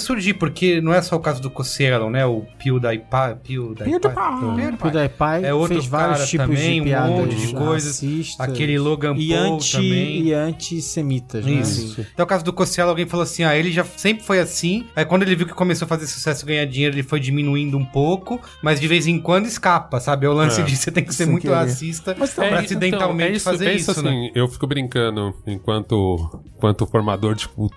S1: surgir, porque não é só o caso do Cosselo, né? O PewDiePie, PewDiePie,
S2: PewDiePie.
S6: PewDiePie
S1: É outro
S6: fez vários
S1: cara
S6: tipos
S1: também,
S6: de
S1: um
S6: piadas
S1: monte de coisas.
S6: racistas
S1: aquele Logan
S6: e
S1: Paul
S6: anti
S1: também.
S6: e antissemitas, né?
S1: Isso. É o caso do Cosselo, alguém falou assim: ah, ele já sempre foi assim. Aí quando ele viu que começou a fazer sucesso e ganhar dinheiro, ele foi diminuindo um pouco, mas de vez em quando escapa, sabe? É o lance
S3: É.
S1: de você tem que ser
S2: Sem
S1: muito
S2: querer.
S1: racista
S2: Mas
S1: pra
S3: É,
S1: acidentalmente
S3: então, é isso,
S1: fazer isso,
S3: assim,
S1: né?
S3: Eu fico brincando enquanto, enquanto formador de cultura,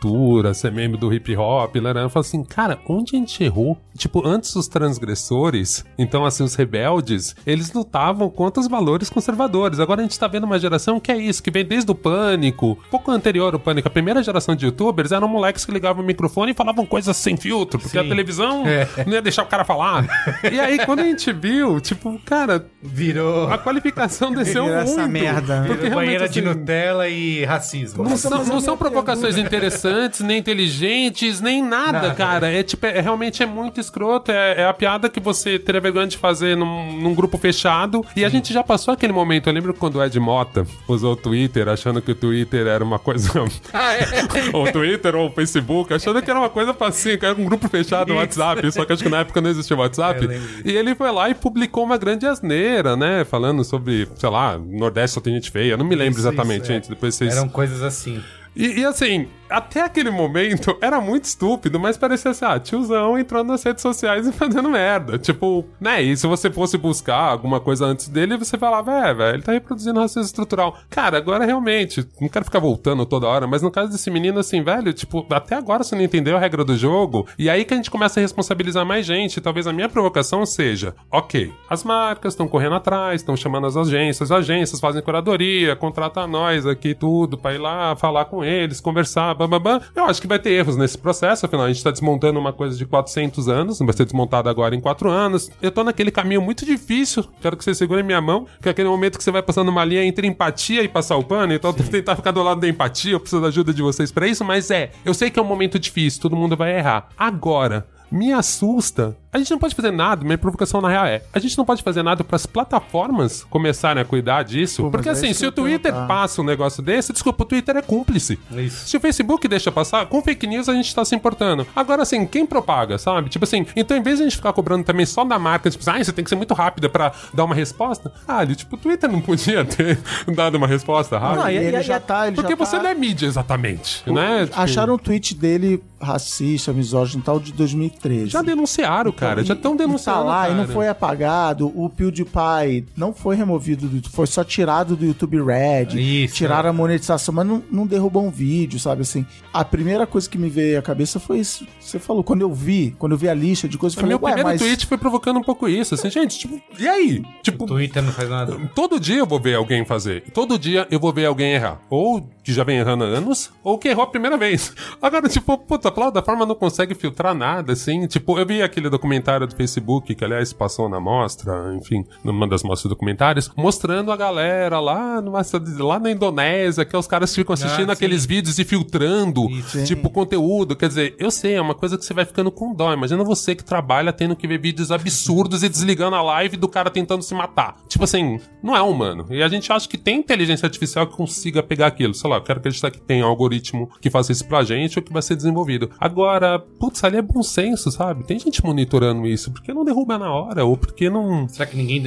S3: ser membro do hip hop, laranja, eu falo assim, cara, onde a gente errou? Tipo, antes os transgressores, então assim, os rebeldes, eles lutavam contra os valores conservadores. Agora a gente tá vendo uma geração que é isso, que vem desde o pânico, pouco anterior ao pânico, a primeira geração de youtubers eram moleques que ligavam o microfone e falavam coisas sem filtro, porque
S1: Sim.
S3: a televisão
S1: É.
S3: não ia deixar o cara falar. e aí, quando a gente viu, tipo, cara,
S1: Virou.
S3: a qualificação desceu
S6: Virou
S3: muito.
S6: essa merda?
S3: Porque
S1: Virou banheira
S3: realmente,
S1: de
S3: assim,
S1: Nutella e racismo.
S3: não são,
S2: a
S3: não são provocações interessantes, nem inteligentes, nem nada,
S1: Nada.
S3: cara. É tipo, é, realmente é muito escroto. É, é a piada que você teria vergonha de fazer num, num grupo fechado. E a gente já passou aquele momento. Eu lembro quando o Ed Mota usou o Twitter, achando que o Twitter era uma coisa. ou o Twitter ou o Facebook, achando que era uma coisa assim, que era um grupo fechado no WhatsApp. Só que acho que na época não existia WhatsApp.
S1: Disso.
S3: E ele foi lá e publicou uma grande asneira, né? Falando sobre, sei lá, Nordeste só tem gente feia. Eu não me lembro
S1: Isso,
S3: exatamente,
S1: isso, é.
S3: gente. Depois vocês.
S1: Eram coisas assim.
S3: E, e assim, até aquele momento era muito estúpido, mas parecia assim, ah, tiozão entrando nas redes sociais e fazendo merda. Tipo, né? E se você fosse buscar alguma coisa antes dele, você falava, é, velho, ele tá reproduzindo racismo estrutural. Cara, agora realmente, não quero ficar voltando toda hora, mas no caso desse menino, assim, velho, tipo, até agora você não entendeu a regra do jogo, e aí que a gente começa a responsabilizar mais gente. Talvez a minha provocação seja, ok, as marcas estão correndo atrás, estão chamando as agências, as agências fazem curadoria, contrata nós aqui tudo pra ir lá falar com eles, conversar, bababá. Eu acho que vai ter erros nesse processo, afinal, a gente tá desmontando uma coisa de 400 anos, não vai ser desmontada agora em 4 anos. Eu tô naquele caminho muito difícil, quero que você segure minha mão, que é aquele momento que você vai passando uma linha entre empatia e passar o pano, então eu tô tentar ficar do lado da empatia, eu preciso da ajuda de vocês para isso, mas é, eu sei que é um momento difícil, todo mundo vai errar. Agora, me assusta a gente não pode fazer nada, minha provocação na real é: a gente não pode fazer nada para as plataformas começarem a cuidar disso. Pô, porque é assim, se o Twitter passa um negócio desse, desculpa, o Twitter é cúmplice. Isso. Se o Facebook deixa passar, com fake news a gente tá se importando. Agora, assim, quem propaga, sabe? Tipo assim, então em vez de a gente ficar cobrando também só da marca, tipo, ah, você tem que ser muito rápida para dar uma resposta, ah, tipo, o Twitter não podia ter dado uma resposta rápida. Não,
S2: e ele já tá, ele
S3: Porque
S2: já
S3: você
S2: tá...
S3: não é mídia exatamente, o, né?
S2: Tipo... Acharam um tweet dele racista, misógino tal de 2013.
S3: Já denunciaram, cara, já estão denunciando
S2: tá lá cara. e não foi apagado. O PewDiePie não foi removido do YouTube, foi só tirado do YouTube Red. Isso, tiraram é. a monetização, mas não, não derrubou um vídeo, sabe assim. A primeira coisa que me veio à cabeça foi isso. Você falou, quando eu vi, quando eu vi a lista de coisas, eu falei,
S3: meu primeiro mas... tweet foi provocando um pouco isso. Assim, gente, tipo, e aí? Tipo,
S1: o Twitter não faz nada.
S3: Todo dia eu vou ver alguém fazer. Todo dia eu vou ver alguém errar. Ou que já vem errando há anos, ou que errou a primeira vez. Agora, tipo, puta, a plataforma não consegue filtrar nada, assim. Tipo, eu vi aquele documentário do Facebook, que aliás passou na mostra, enfim, numa das mostras documentárias, mostrando a galera lá, numa, lá na Indonésia, que os caras ficam assistindo ah, aqueles vídeos e filtrando, Isso, tipo, conteúdo. Quer dizer, eu sei, é uma coisa que você vai ficando com dó. Imagina você que trabalha tendo que ver vídeos absurdos e desligando a live do cara tentando se matar. Tipo assim, não é humano. E a gente acha que tem inteligência artificial que consiga pegar aquilo. Sei lá, eu quero acreditar que tem um algoritmo que faça isso pra gente ou que vai ser desenvolvido. Agora, putz, ali é bom senso, sabe? Tem gente monitorando isso, porque não derruba na hora, ou porque não.
S1: Será que ninguém.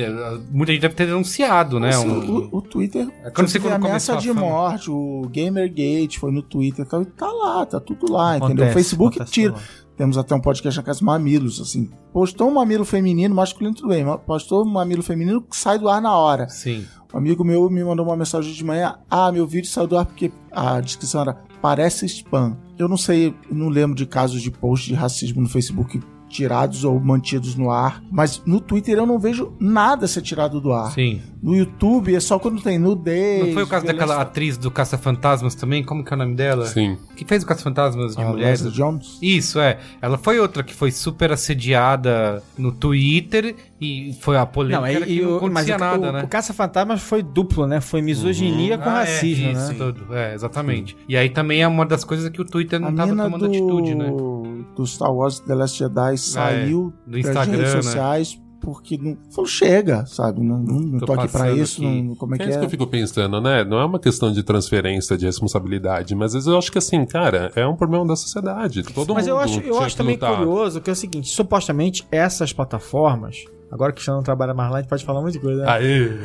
S1: Muita gente deve ter denunciado, né?
S2: Um... O, o, Twitter. É quando você quando ameaça de morte, o Gamergate foi no Twitter e tal, e tá lá, tá tudo lá, acontece, entendeu? O Facebook tira. Temos até um podcast na casa Mamilos, assim. Postou um mamilo feminino, masculino tudo bem. Postou um mamilo feminino que sai do ar na hora.
S1: Sim.
S2: Um amigo meu me mandou uma mensagem de manhã. Ah, meu vídeo saiu do ar porque a descrição era parece spam. Eu não sei, não lembro de casos de post de racismo no Facebook tirados ou mantidos no ar. Mas no Twitter eu não vejo nada ser tirado do ar.
S1: Sim.
S2: No YouTube é só quando tem nudez.
S1: Não foi o caso daquela atriz do Caça-Fantasmas também? Como que é o nome dela?
S3: Sim.
S1: Que fez o Caça-Fantasmas de
S2: a
S1: mulheres.
S2: Leslie Jones?
S1: Isso, é. Ela foi outra que foi super assediada no Twitter e foi a polêmica
S6: não, e,
S1: não
S6: acontecia mas nada, o, né? O Caça-Fantasmas foi duplo, né? Foi misoginia uhum. com ah, é, racismo, é, isso,
S1: né? Tudo. É, exatamente. E aí também é uma das coisas que o Twitter não estava tomando do... atitude, né?
S2: Do Star Wars The Last Jedi saiu
S1: é, do Instagram,
S2: redes
S1: né?
S2: sociais né? Porque não falou, chega, sabe? Não, não, não tô, tô aqui pra isso, não, como é, que é?
S3: É isso que eu fico pensando, né? Não é uma questão de transferência de responsabilidade, mas às vezes eu acho que assim, cara, é um problema da sociedade. Todo
S6: mas
S3: mundo
S6: eu acho, eu acho também lutar. curioso que é o seguinte, supostamente essas plataformas, agora que o não trabalha mais lá, a gente pode falar muita coisa. Né?
S3: Aê.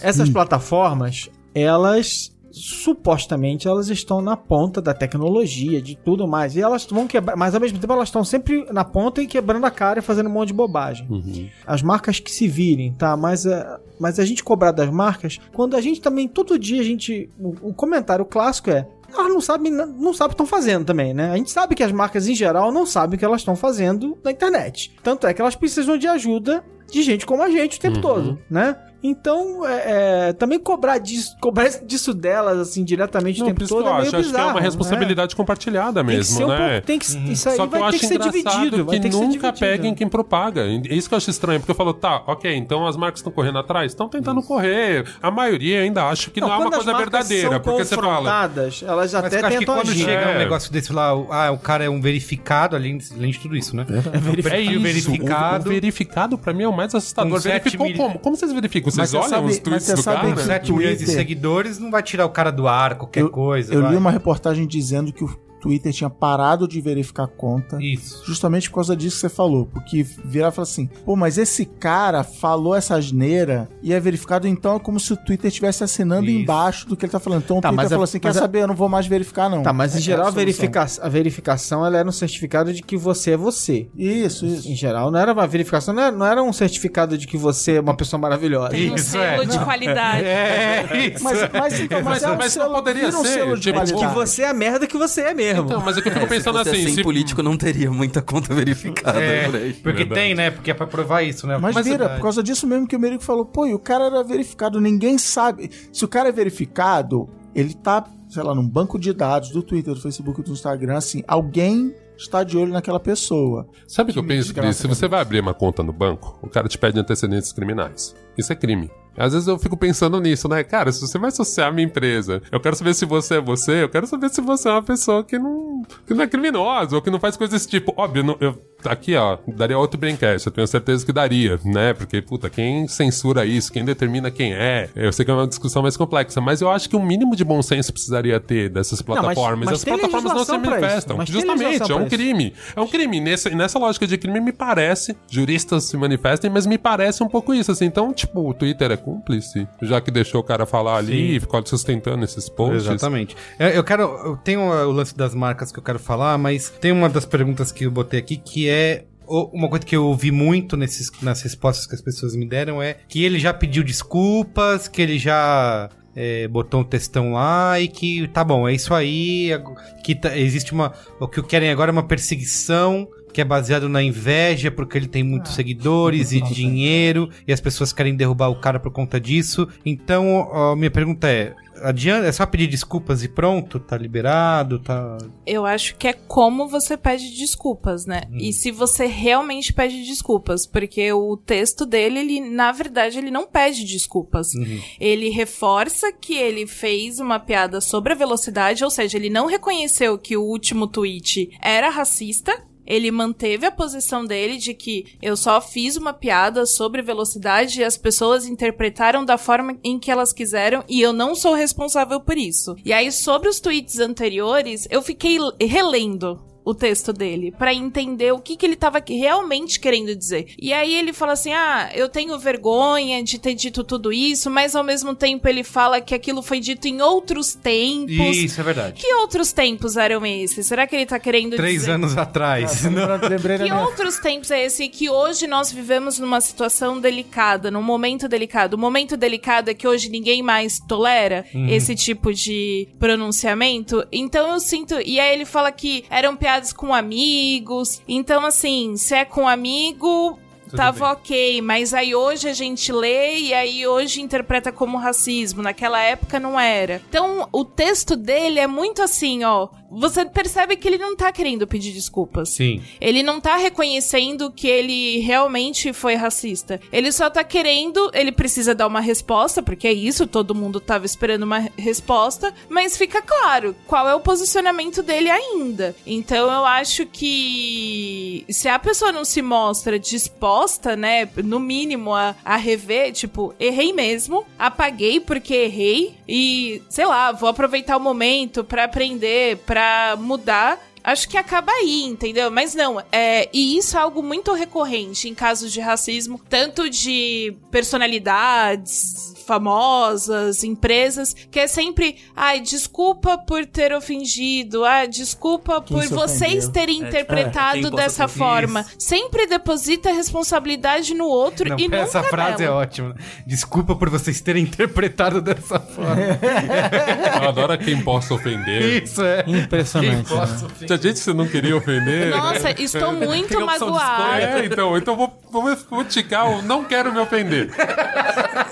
S6: Essas plataformas, elas supostamente elas estão na ponta da tecnologia, de tudo mais. E elas vão quebrar, mas ao mesmo tempo elas estão sempre na ponta e quebrando a cara e fazendo um monte de bobagem. Uhum. As marcas que se virem, tá? Mas, uh, mas a gente cobrar das marcas, quando a gente também, todo dia a gente. O, o comentário clássico é: elas não sabem não sabem o que estão fazendo também, né? A gente sabe que as marcas em geral não sabem o que elas estão fazendo na internet. Tanto é que elas precisam de ajuda de gente como a gente o tempo uhum. todo, né? Então, é, é, também cobrar disso, cobrar disso delas, assim, diretamente
S3: não,
S6: o tempo todo é meio
S3: acho,
S6: bizarro. Acho que é
S3: uma responsabilidade né? compartilhada mesmo,
S6: tem
S3: né?
S6: Um pouco, tem que, uhum. Isso aí Só que vai eu ter acho que ser dividido.
S3: que,
S6: que
S3: nunca peguem quem propaga. É isso que eu acho estranho, porque eu falo, tá, ok, então as marcas estão correndo atrás? Estão tentando isso. correr. A maioria ainda acha que não, não é uma coisa verdadeira, porque você fala...
S6: elas até
S1: Mas
S6: tentam
S1: quando agir. chega um é. negócio desse lá, ah, o cara é um verificado, além de, além de tudo isso, né?
S3: É, verificado. É verificado. O, verificado, pra mim, é o mais assustador. Verificou como? Como vocês verificam? Vocês olham os tweets
S1: do cara? 7 milhões de seguidores não vai tirar o cara do ar, qualquer
S2: eu,
S1: coisa.
S2: Eu
S1: vai.
S2: li uma reportagem dizendo que o Twitter tinha parado de verificar a conta.
S1: Isso.
S2: Justamente por causa disso que você falou. Porque virar e falar assim, pô, mas esse cara falou essa asneira e é verificado, então é como se o Twitter estivesse assinando
S1: Isso.
S2: embaixo do que ele tá falando. Então o
S6: Tá,
S2: Twitter
S6: mas a-
S2: falou assim: quer saber, eu não vou mais verificar, não.
S6: Tá, mas em
S2: É
S6: geral a,
S2: a
S6: verifica a verificação ela era um certificado de que você é você.
S2: Isso, isso.
S6: Em geral, não era uma verificação, não era, não era um certificado de que você é uma pessoa maravilhosa.
S5: Tem um
S1: Isso,
S5: selo
S1: é.
S5: de qualidade.
S1: É, isso.
S2: Mas, mas, então, mas,
S3: Mas-
S2: é um
S3: mas não
S2: selo,
S3: poderia
S2: vira um
S3: ser,
S2: selo de
S3: tipo,
S2: qualidade.
S6: Que você é a merda que você é mesmo.
S3: Então, mas é que eu fico
S4: É,
S3: pensando
S4: se fosse
S3: assim,
S4: assim,
S3: se-
S4: político não teria muita conta verificada
S1: É,
S4: por aí.
S1: porque
S3: Verdade.
S1: tem, né? Porque é pra provar isso, né?
S2: Mas, vira, por causa disso mesmo que o Merico falou, pô, e o cara era verificado, ninguém sabe. Se o cara é verificado, ele tá, sei lá, num banco de dados do Twitter, do Facebook, do Instagram, assim, alguém está de olho naquela pessoa.
S3: Sabe o que eu penso, Cris? Se você
S2: cara.
S3: vai abrir uma conta no banco, o cara te pede antecedentes criminais. Isso é crime. Às vezes eu fico pensando nisso, né? Cara, se você vai associar a minha empresa, eu quero saber se você é você, eu quero saber se você é uma pessoa que não, que não é criminosa ou que não faz coisas desse tipo. Óbvio, não- eu, aqui ó, daria outro braincast, eu tenho certeza que daria, né? Porque, puta, quem censura isso, quem determina quem é, eu sei que é uma discussão mais complexa, mas eu acho que um mínimo de bom senso precisaria ter dessas
S6: mas-
S3: plataformas.
S6: mas
S3: As
S6: tem
S3: plataformas não se manifestam.
S6: mas
S3: Justamente, é um crime. É um crime. Nesse, nessa lógica de crime, me parece, juristas se manifestem, mas me parece um pouco isso, assim. Então, tipo, o Twitter é cúmplice, já que deixou o cara falar ali
S1: Sim.
S3: e ficou sustentando esses posts.
S1: Exatamente. Eu, quero. Eu tenho uh, o lance das marcas que eu quero falar, mas tem uma das perguntas que eu botei aqui que é. Uma coisa que eu ouvi muito nesses, nas respostas que as pessoas me deram é que ele já pediu desculpas, que ele já é, botou um textão lá e que tá bom, é isso aí. ag- Que tá- existe uma. O que querem agora é uma perseguição que é baseado na inveja, porque ele tem muitos seguidores e dinheiro, e as pessoas querem derrubar o cara por conta disso. Então, ó, minha pergunta é: adianta, é só pedir desculpas e pronto? Tá liberado? Tá.
S5: Eu acho que é como você pede desculpas, né?
S1: Hum.
S5: E se você realmente pede desculpas, porque o texto dele, ele, na verdade, ele não pede desculpas.
S1: Uhum.
S5: Ele reforça que ele fez uma piada sobre a velocidade, ou seja, ele não reconheceu que o último tweet era racista. Ele manteve a posição dele de que eu só fiz uma piada sobre velocidade e as pessoas interpretaram da forma em que elas quiseram e eu não sou responsável por isso. E aí, sobre os tweets anteriores, eu fiquei relendo o texto dele pra entender o que, que ele tava realmente querendo dizer. E aí ele fala assim: "Ah, eu tenho vergonha de ter dito tudo isso", mas ao mesmo tempo ele fala que aquilo foi dito em outros tempos.
S1: Isso é verdade.
S5: Que outros tempos eram esses? Será que ele tá querendo
S1: Três
S5: dizer
S1: anos atrás. Não.
S2: Lembrei da
S5: que outros tempos é esse que hoje nós vivemos numa situação delicada, num momento delicado? O momento delicado é que hoje ninguém mais tolera
S1: Uhum.
S5: esse tipo de pronunciamento. Então eu sinto. E aí ele fala que eram piadas com amigos. Então, assim, se é com amigo. Tava ok, mas aí hoje a gente lê e aí hoje interpreta como racismo. Naquela época não era. Então o texto dele é muito assim, ó. Você percebe que ele não tá querendo pedir desculpas.
S1: Sim.
S5: Ele não tá reconhecendo que ele realmente foi racista. Ele só tá querendo, ele precisa dar uma resposta, porque é isso, todo mundo tava esperando uma resposta, mas fica claro qual é o posicionamento dele ainda. Então eu acho que se a pessoa não se mostra disposta, né, no mínimo a, a rever, tipo, errei mesmo, apaguei porque errei e, sei lá, vou aproveitar o momento pra aprender, pra mudar. Acho que acaba aí, entendeu? Mas não, é, e isso é algo muito recorrente em casos de racismo, tanto de personalidades famosas, empresas, que é sempre, ai, desculpa por ter ofendido, ah, desculpa
S2: Quem
S5: por vocês
S2: ofendeu.
S5: terem
S4: É,
S5: interpretado
S4: quem possa
S5: dessa
S4: ofender.
S5: forma. Sempre deposita a responsabilidade no outro
S1: Não,
S5: e nunca
S1: essa frase é ótima. Desculpa por vocês terem interpretado dessa forma.
S3: Eu adoro quem possa ofender.
S1: Isso é.
S6: Impressionante.
S1: Quem
S6: né?
S1: possa ofender.
S3: Gente você não queria ofender.
S5: Nossa, estou muito magoada.
S3: É, então, então vou, vou, vou ticar o não quero me ofender.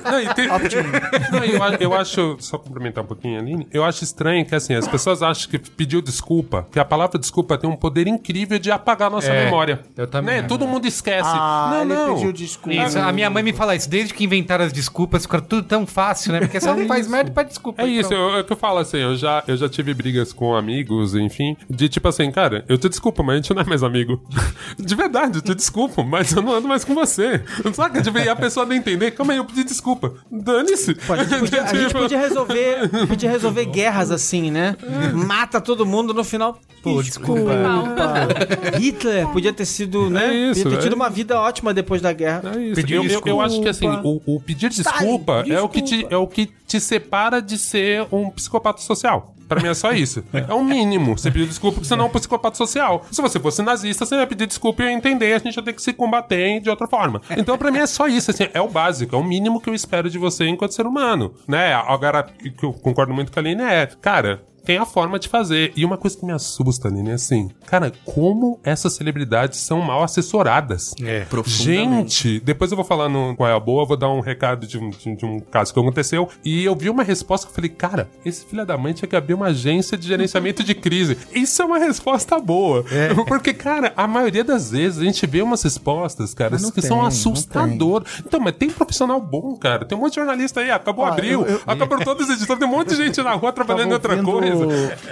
S3: Não, e tem- Não, eu, eu acho, só complementar um pouquinho, Aline, eu acho estranho que assim, as pessoas acham que pediu desculpa, que a palavra desculpa tem um poder incrível de apagar a nossa
S1: É,
S3: memória.
S1: eu também.
S3: Né? Todo mundo esquece.
S2: Ah,
S3: não,
S2: ele
S3: não.
S2: pediu desculpa.
S1: Isso, a minha mãe me fala isso. Desde que inventaram as desculpas, ficou tudo tão fácil, né? Porque só não faz merda pra desculpa.
S3: É
S1: e
S3: isso, eu- é o que eu falo assim, eu já, eu já tive brigas com amigos, enfim, de tipo assim, cara, eu te desculpo, mas a gente não é mais amigo. De verdade, eu te desculpo, mas eu não ando mais com você. Saca? Tipo, e a pessoa não entender, calma aí, eu pedi desculpa. Dane-se.
S6: A gente podia, a gente podia resolver, podia resolver guerras assim, né? Mata todo mundo no final.
S1: Pô,
S6: desculpa.
S1: desculpa.
S6: Hitler podia ter sido, né?
S3: É isso,
S6: podia ter tido
S3: é.
S6: uma vida ótima depois da guerra.
S3: É isso. Eu, eu- eu
S1: desculpa.
S3: acho que assim, o, o pedir desculpa, é, o que te, é o que te separa de ser um psicopata social. Pra mim é só isso. É o mínimo. Você pedir desculpa porque você não é um psicopata social. Se você fosse nazista, você ia pedir desculpa e ia entender. A gente ia ter que se combater de outra forma. Então, pra mim, é só isso. Assim, é o básico. É o mínimo que eu espero de você enquanto ser humano. Né? Agora, que eu concordo muito com a Aline é, cara, tem a forma de fazer. E uma coisa que me assusta, Aline, é assim, cara, como essas celebridades são mal assessoradas.
S1: É.
S3: Gente, depois eu vou falar no qual é a boa, vou dar um recado de um, de, de um caso que aconteceu. E eu vi uma resposta que eu falei, cara, esse filho da mãe tinha que abrir uma agência de gerenciamento de crise. Isso é uma resposta boa. Porque, cara, a maioria das vezes a gente vê umas respostas, cara, que
S2: tem,
S3: são assustadoras. Então, mas tem profissional bom, cara. Tem um monte de jornalista aí, acabou
S2: Ó,
S3: abril,
S2: eu- eu-
S3: acabou todos os editores, tem um monte de gente na rua trabalhando em outra coisa.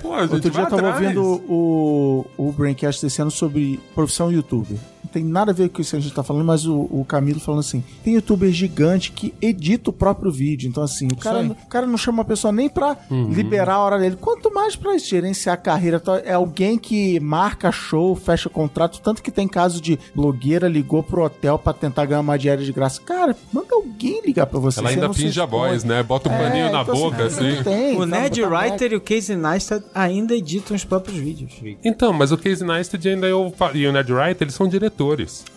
S3: Pô,
S2: Outro dia eu tava
S3: atrás.
S2: ouvindo o, o Braincast desse ano sobre profissão youtuber. Não tem nada a ver com isso que a gente tá falando, mas o, o Camilo falando assim: tem youtuber gigante que edita o próprio vídeo. Então, assim, o cara, o cara não chama a pessoa nem pra
S3: Uhum.
S2: liberar a hora dele, quanto mais pra gerenciar a carreira. Então, É alguém que marca show, fecha contrato. Tanto que tem caso de blogueira ligou pro hotel pra tentar ganhar uma diária de graça. Cara, manda alguém ligar pra você.
S3: Ela
S2: você
S3: ainda finge a voz, né? Bota o
S2: É,
S3: paninho na
S2: então,
S3: boca,
S2: assim,
S3: assim.
S2: não tem,
S6: O
S2: sabe?
S6: Ned
S2: Botar
S6: Writer e o Casey Neistat ainda editam os próprios vídeos.
S3: Então, mas o Casey Neistat ainda eu e o Ned Wright, eles são diretores.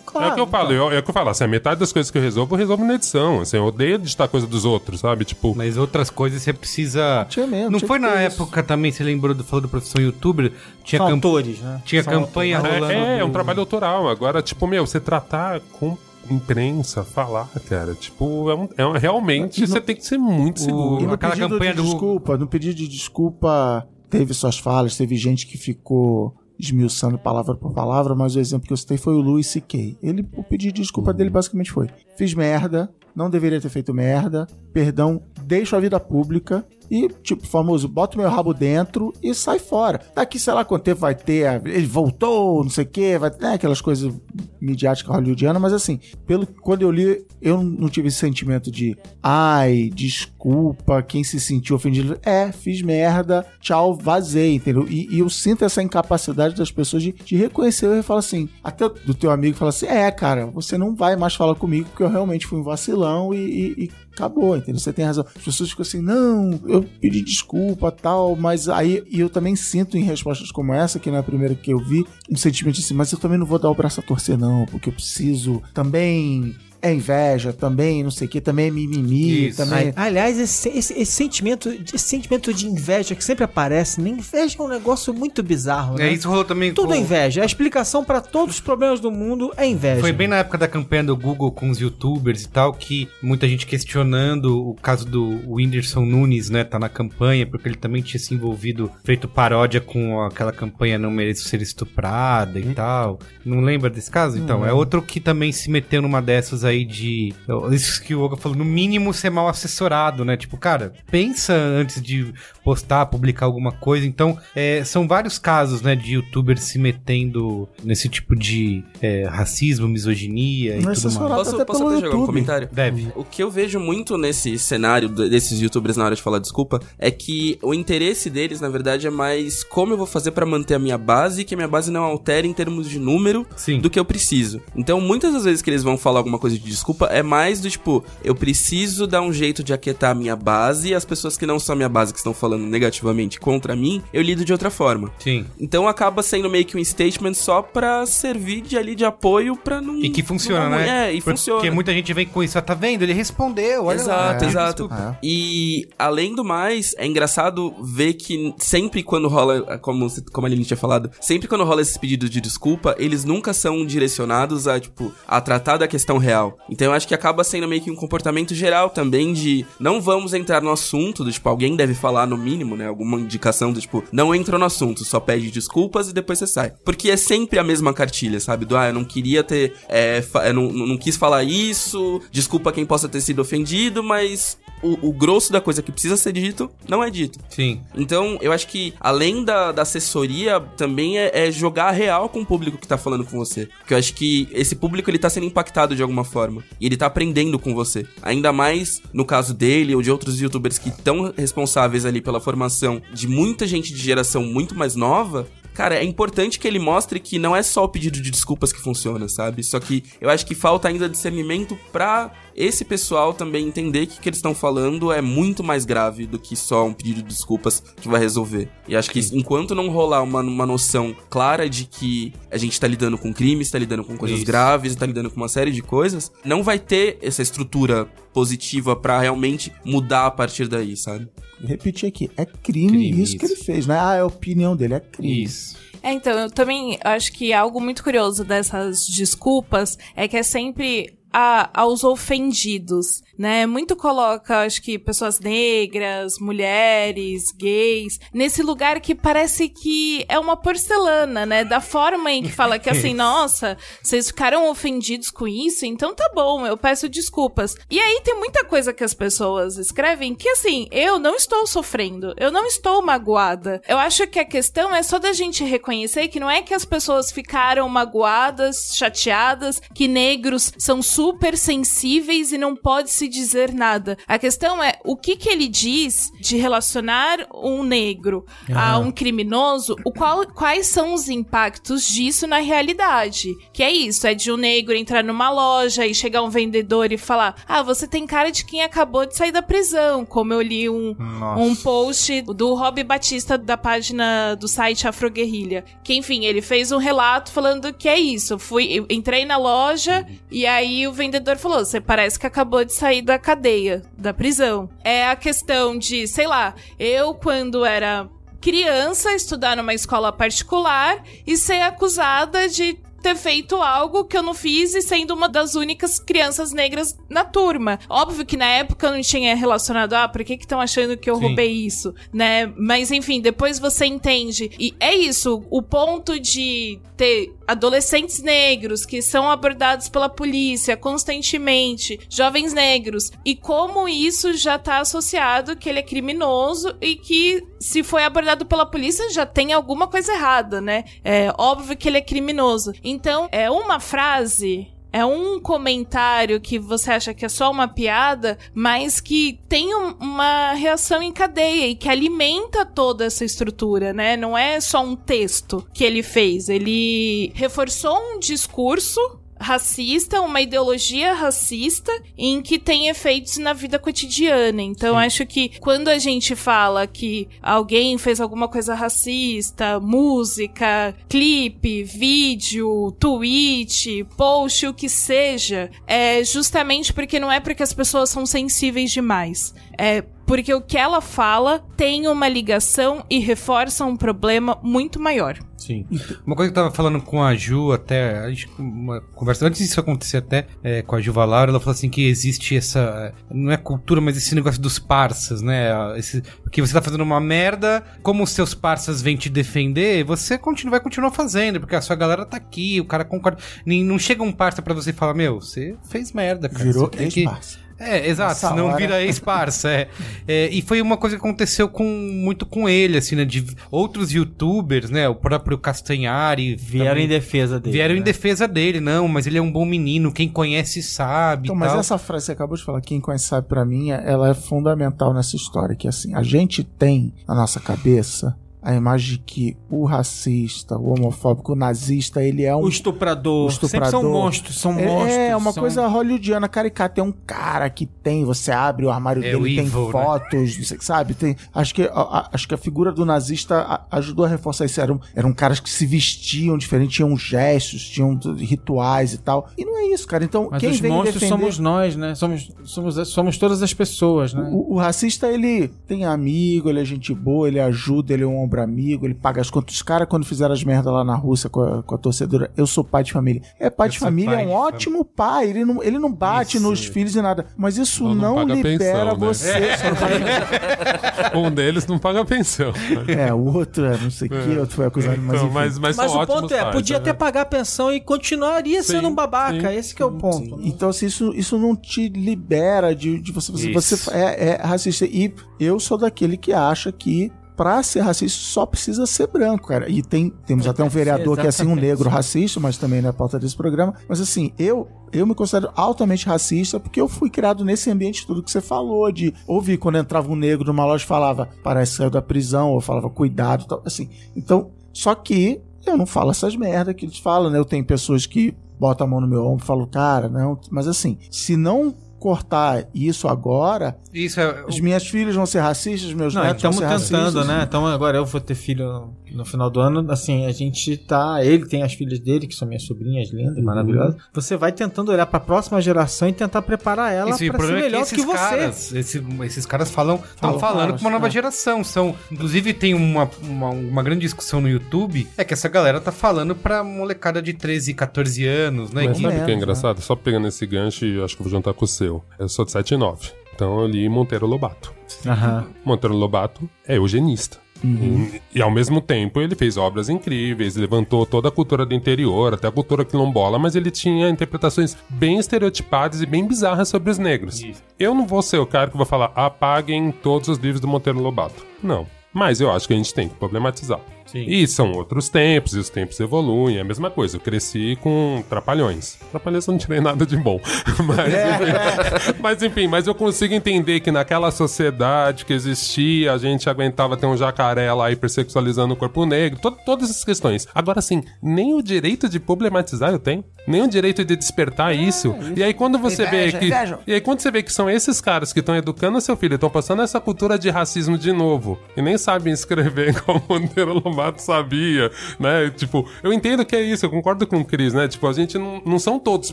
S6: Claro,
S3: é o que eu falo, eu- é o que eu falo, assim, a metade das coisas que eu resolvo, eu resolvo na edição, assim, eu odeio editar coisa dos outros, sabe? Tipo,
S1: Mas outras coisas você precisa.
S2: Tinha mesmo,
S1: Não
S2: tinha
S1: foi na
S2: ter isso.
S1: época também, você lembrou do falou do profissão youtuber? Tinha,
S6: São
S1: camp-
S6: autores, né?
S1: tinha
S6: São
S1: campanha
S6: autores.
S1: rolando.
S3: é, é um trabalho autoral. Agora, tipo, meu, você tratar com imprensa, falar, cara, tipo, é um, é um- realmente você tem que ser muito seguro.
S2: no
S1: Aquela campanha
S2: de
S1: do-
S2: desculpa, no pedido de desculpa, teve suas falhas, teve gente que ficou esmiuçando palavra por palavra, mas o exemplo que eu citei foi o Louis C.K. Ele, o pedido de desculpa dele basicamente foi: fiz merda, não deveria ter feito merda, perdão, deixo a vida pública e, tipo, famoso, bota meu rabo dentro e sai fora. Daqui, sei lá quanto tempo vai ter, ele voltou, não sei o quê, vai ter né, aquelas coisas midiáticas hollywoodianas, mas assim, pelo quando eu li, eu não tive esse sentimento de ai, desculpa, quem se sentiu ofendido. É, fiz merda, tchau, vazei, entendeu? E, e eu sinto essa incapacidade das pessoas de, de reconhecer e falar assim, até do teu amigo fala assim, é, cara, você não vai mais falar comigo porque eu realmente fui um vacilão e, e- e acabou, entendeu? Você tem razão. As pessoas ficam assim, não, eu pedi desculpa, tal, mas aí eu também sinto em respostas como essa, que não é primeira que eu vi, um sentimento assim, mas eu também não vou dar o braço a torcer, não, porque eu preciso também. É inveja, também não sei o que, também é mimimi,
S1: Isso.
S2: também.
S6: Ai, Aliás, esse, esse- esse sentimento, esse sentimento de inveja que sempre aparece, né? Inveja é um negócio muito bizarro, né?
S1: É, isso rolou também.
S6: Tudo
S1: com-
S6: é inveja. A explicação pra todos os problemas do mundo é inveja.
S1: Foi bem na época da campanha do Google com os youtubers e tal, que muita gente questionando o caso do Whindersson Nunes, né? Tá na campanha, porque ele também tinha se envolvido, feito paródia com aquela campanha Não Mereço Ser Estuprada e tal. Não lembra desse caso? Então, é outro que também se meteu numa dessas aí de. Isso que o Olga falou, no mínimo ser mal assessorado, né? Tipo, cara, pensa antes de postar, publicar alguma coisa. Então, é, são vários casos, né, de youtubers se metendo nesse tipo de é, racismo, misoginia e
S2: Não é
S1: tudo mais.
S4: Posso,
S2: até
S4: posso até jogar um comentário?
S1: Deve.
S4: O que eu vejo muito nesse cenário de- desses youtubers na hora de falar desculpa é que o interesse deles, na verdade, é mais como eu vou fazer pra manter a minha base e que a minha base não altere em termos de número
S1: Sim.
S4: do que eu preciso. Então, muitas das vezes que eles vão falar alguma coisa de desculpa é mais do tipo, eu preciso dar um jeito de aquietar a minha base e as pessoas que não são a minha base, que estão falando negativamente contra mim, eu lido de outra forma.
S1: Sim.
S4: Então acaba sendo meio que um statement só pra servir de ali de apoio pra não.
S1: E que funciona,
S4: não
S1: né?
S4: É, e
S1: Porque
S4: funciona.
S1: muita gente vem com isso, ah, tá vendo? Ele respondeu, olha
S4: Exato,
S1: lá.
S4: exato.
S2: É.
S4: E além do mais, é engraçado ver que sempre quando rola, como, você- como a Aline tinha falado, sempre quando rola esses pedidos de desculpa, eles nunca são direcionados a, tipo, a tratar da questão real. Então eu acho que acaba sendo meio que um comportamento geral também de não vamos entrar no assunto, do tipo, alguém deve falar no mínimo, né? Alguma indicação do tipo, não entra no assunto, só pede desculpas e depois você sai. Porque é sempre a mesma cartilha, sabe? Do ah, eu não queria ter. é, não, não quis falar isso, desculpa quem possa ter sido ofendido, mas o, o grosso da coisa que precisa ser dito não é dito.
S1: Sim.
S4: Então, eu acho que além da, da assessoria, também é, é jogar real com o público que tá falando com você. Porque eu acho que esse público ele tá sendo impactado de alguma forma. E ele tá aprendendo com você. Ainda mais no caso dele ou de outros youtubers que estão responsáveis ali pela formação de muita gente de geração muito mais nova cara, é importante que ele mostre que não é só o pedido de desculpas que funciona, sabe? Só que eu acho que falta ainda discernimento pra esse pessoal também entender que o que eles estão falando é muito mais grave do que só um pedido de desculpas que vai resolver. E acho que enquanto não rolar uma, uma noção clara de que a gente tá lidando com crimes, tá lidando com coisas
S1: Isso.
S4: graves, tá lidando com uma série de coisas, não vai ter essa estrutura positiva pra realmente mudar a partir daí, sabe?
S2: Repetir aqui, é crime,
S1: Crime,
S2: isso que
S1: isso.
S2: ele fez, não é ah, é a opinião dele, é crime.
S1: Isso.
S5: É, então, eu também acho que algo muito curioso dessas desculpas é que é sempre a, aos ofendidos, né? Muito coloca, acho que, pessoas negras, mulheres, gays, nesse lugar que parece que é uma porcelana, né? Da forma em que fala que assim, nossa, vocês ficaram ofendidos com isso, então tá bom, eu peço desculpas. E aí tem muita coisa que as pessoas escrevem que assim, eu não estou sofrendo, eu não estou magoada. Eu acho que a questão é só da gente reconhecer que não é que as pessoas ficaram magoadas, chateadas, que negros são super sensíveis e não pode se dizer nada. A questão é o que que ele diz de relacionar um negro a um criminoso, o qual, quais são os impactos disso na realidade? Que é isso, é de um negro entrar numa loja e chegar um vendedor e falar: "Ah, você tem cara de quem acabou de sair da prisão", como eu li um
S1: Nossa.
S5: um post do Rob Batista da página do site Afro Guerrilha. Que enfim, ele fez um relato falando que é isso. Fui, entrei na loja e aí o vendedor falou: "Você parece que acabou de sair da cadeia, da prisão". É a questão de, sei lá, eu quando era criança estudar numa escola particular e ser acusada de ter feito algo que eu não fiz e sendo uma das únicas crianças negras na turma. Óbvio que na época eu não tinha relacionado, ah, por que que estão achando que eu
S1: Sim.
S5: roubei isso, né? Mas enfim, depois você entende. E é isso, o ponto de ter adolescentes negros que são abordados pela polícia constantemente, jovens negros, e como isso já tá associado que ele é criminoso e que se foi abordado pela polícia já tem alguma coisa errada, né? É óbvio que ele é criminoso. Então, é uma frase é um comentário que você acha que é só uma piada, mas que tem um- uma reação em cadeia e que alimenta toda essa estrutura, né? Não é só um texto que ele fez. Ele reforçou um discurso racista, uma ideologia racista em que tem efeitos na vida cotidiana. Então, acho que quando a gente fala que alguém fez alguma coisa racista, música, clipe, vídeo, tweet, post, o que seja, é justamente porque não é porque as pessoas são sensíveis demais. É porque o que ela fala tem uma ligação e reforça um problema muito maior.
S1: Sim. Uma coisa que eu tava falando com a Ju até, a gente, uma conversa, antes disso acontecer até, é, com a Ju Valar, ela falou assim que existe essa, é, não é cultura, mas esse negócio dos parças, né? Esse, que você tá fazendo uma merda, como os seus parças vêm te defender, você continua, vai continuar fazendo, porque a sua galera tá aqui, o cara concorda. Nem- Não chega um parça pra você e fala, meu, você fez merda, cara.
S2: Virou ex-parça.
S1: É, exato, senão
S2: hora.
S1: vira ex-parça, é. É, E foi uma coisa que aconteceu com, muito com ele, assim, né? De outros youtubers, né? O próprio Castanhari.
S7: Vieram
S1: também
S7: em defesa dele.
S1: Vieram em
S7: né?
S1: defesa dele, não, mas ele é um bom menino, quem conhece sabe.
S2: Então,
S1: e
S2: mas essa frase que você acabou de falar, quem conhece sabe pra mim, ela é fundamental nessa história, que assim, a gente tem na nossa cabeça a imagem de que o racista, o homofóbico, o nazista, ele é um
S6: O estuprador.
S2: O
S6: Sempre
S2: estuprador.
S6: são monstros, são
S2: É-
S6: monstros.
S2: É uma
S6: são-
S2: coisa hollywoodiana, caricata. Tem um cara que tem, você abre o armário
S1: É
S2: dele,
S1: o
S2: tem
S1: evil, né?
S2: fotos, você sabe? Tem, acho, que, a, a- acho que a figura do nazista ajudou a reforçar isso. Eram, eram caras que se vestiam diferente, tinham gestos, tinham rituais e tal. E não é isso, cara. Então,
S6: Mas
S2: quem
S6: os
S2: vem
S6: monstros
S2: defender...
S6: somos nós, né? Somos, somos, somos todas as pessoas, né?
S2: O, o racista, ele tem amigo, ele é gente boa, ele ajuda, ele é um ombro amigo, ele paga as contas. Os caras, quando fizeram as merdas lá na Rússia com a, com a torcedora, eu sou pai de família. É, pai
S1: Eu
S2: de
S1: sou
S2: família
S1: pai
S2: é um ótimo pai. Ele não, ele não bate
S1: Isso.
S2: nos filhos e nada. Mas isso
S3: não
S2: não,
S3: paga
S2: libera
S3: pensão, né?
S2: você. Não paga-
S3: Um deles não paga pensão.
S2: É, o outro é não sei o que, outro foi acusado, mas
S3: Então, mas, mas,
S6: Mas o ponto é,
S3: pais,
S6: podia
S3: né?
S6: até pagar a pensão e continuaria
S3: Sim,
S6: sendo um babaca.
S3: sim.
S6: Esse que é o ponto. né?
S2: Então, assim, isso, isso não te libera de, de você. Você, você é, é racista. E eu sou daquele que acha que. Pra ser racista só precisa ser branco, cara. E tem, temos até um vereador que é assim, um negro racista, mas também não é pauta desse programa. Mas assim, eu eu me considero altamente racista porque eu fui criado nesse ambiente tudo que você falou, de ouvir quando entrava um negro numa loja e falava, parece que saiu da prisão, ou falava cuidado, tal, assim. Então, só que eu não falo essas merda que eles falam, né? Eu tenho pessoas que botam a mão no meu ombro e falam, cara, não. Mas assim, se não cortar isso agora,
S1: Isso é.
S2: as minhas filhas vão ser racistas, meus
S6: Não,
S2: netos vão
S6: estamos
S2: ser
S6: tentando,
S2: racistas.
S6: né? Então agora eu vou ter filho no, final do ano. Assim, a gente tá. Ele tem as filhas dele, que são minhas sobrinhas lindas,
S1: Uhum.
S6: maravilhosas. Você vai tentando olhar pra próxima geração e tentar preparar ela pra ser
S1: é que
S6: melhor
S1: esses
S6: que você.
S1: caras, esse- esses caras falam, estão falando com uma nova
S2: é.
S1: geração. São, inclusive tem uma, uma, uma grande discussão no YouTube, é que essa galera tá falando pra molecada de 13, 14 anos, né?
S3: Mas
S1: Que-
S3: sabe o que é
S2: menos,
S3: engraçado? Só pegando esse gancho e acho que eu vou juntar com o seu. Eu sou de 7 e 9. Então eu li Monteiro Lobato.
S6: Aham.
S3: Monteiro Lobato é eugenista. E, e, ao mesmo tempo ele fez obras incríveis, levantou toda a cultura do interior, até a cultura quilombola, mas ele tinha interpretações bem estereotipadas e bem bizarras sobre os negros. Eu não vou ser o cara que vai falar apaguem todos os livros do Monteiro Lobato. Não. Mas eu acho que a gente tem que problematizar. E são outros tempos, e os tempos evoluem, é a mesma coisa. Eu cresci com Trapalhões. Trapalhões eu não tirei nada de bom. Mas, enfim, mas enfim, mas eu consigo entender que naquela sociedade que existia, a gente aguentava ter um jacaré lá hipersexualizando o corpo negro, to- todas essas questões. Agora, assim, nem o direito de problematizar eu tenho, nem o direito de despertar isso. E aí quando você vê que. E aí quando você vê que são esses caras que estão educando seu filho, estão passando essa cultura de racismo de novo, e nem sabem escrever como o Monteiro Sabia, né? Tipo, eu entendo que é isso, eu concordo com o Cris, né? Tipo, a gente não, não são todos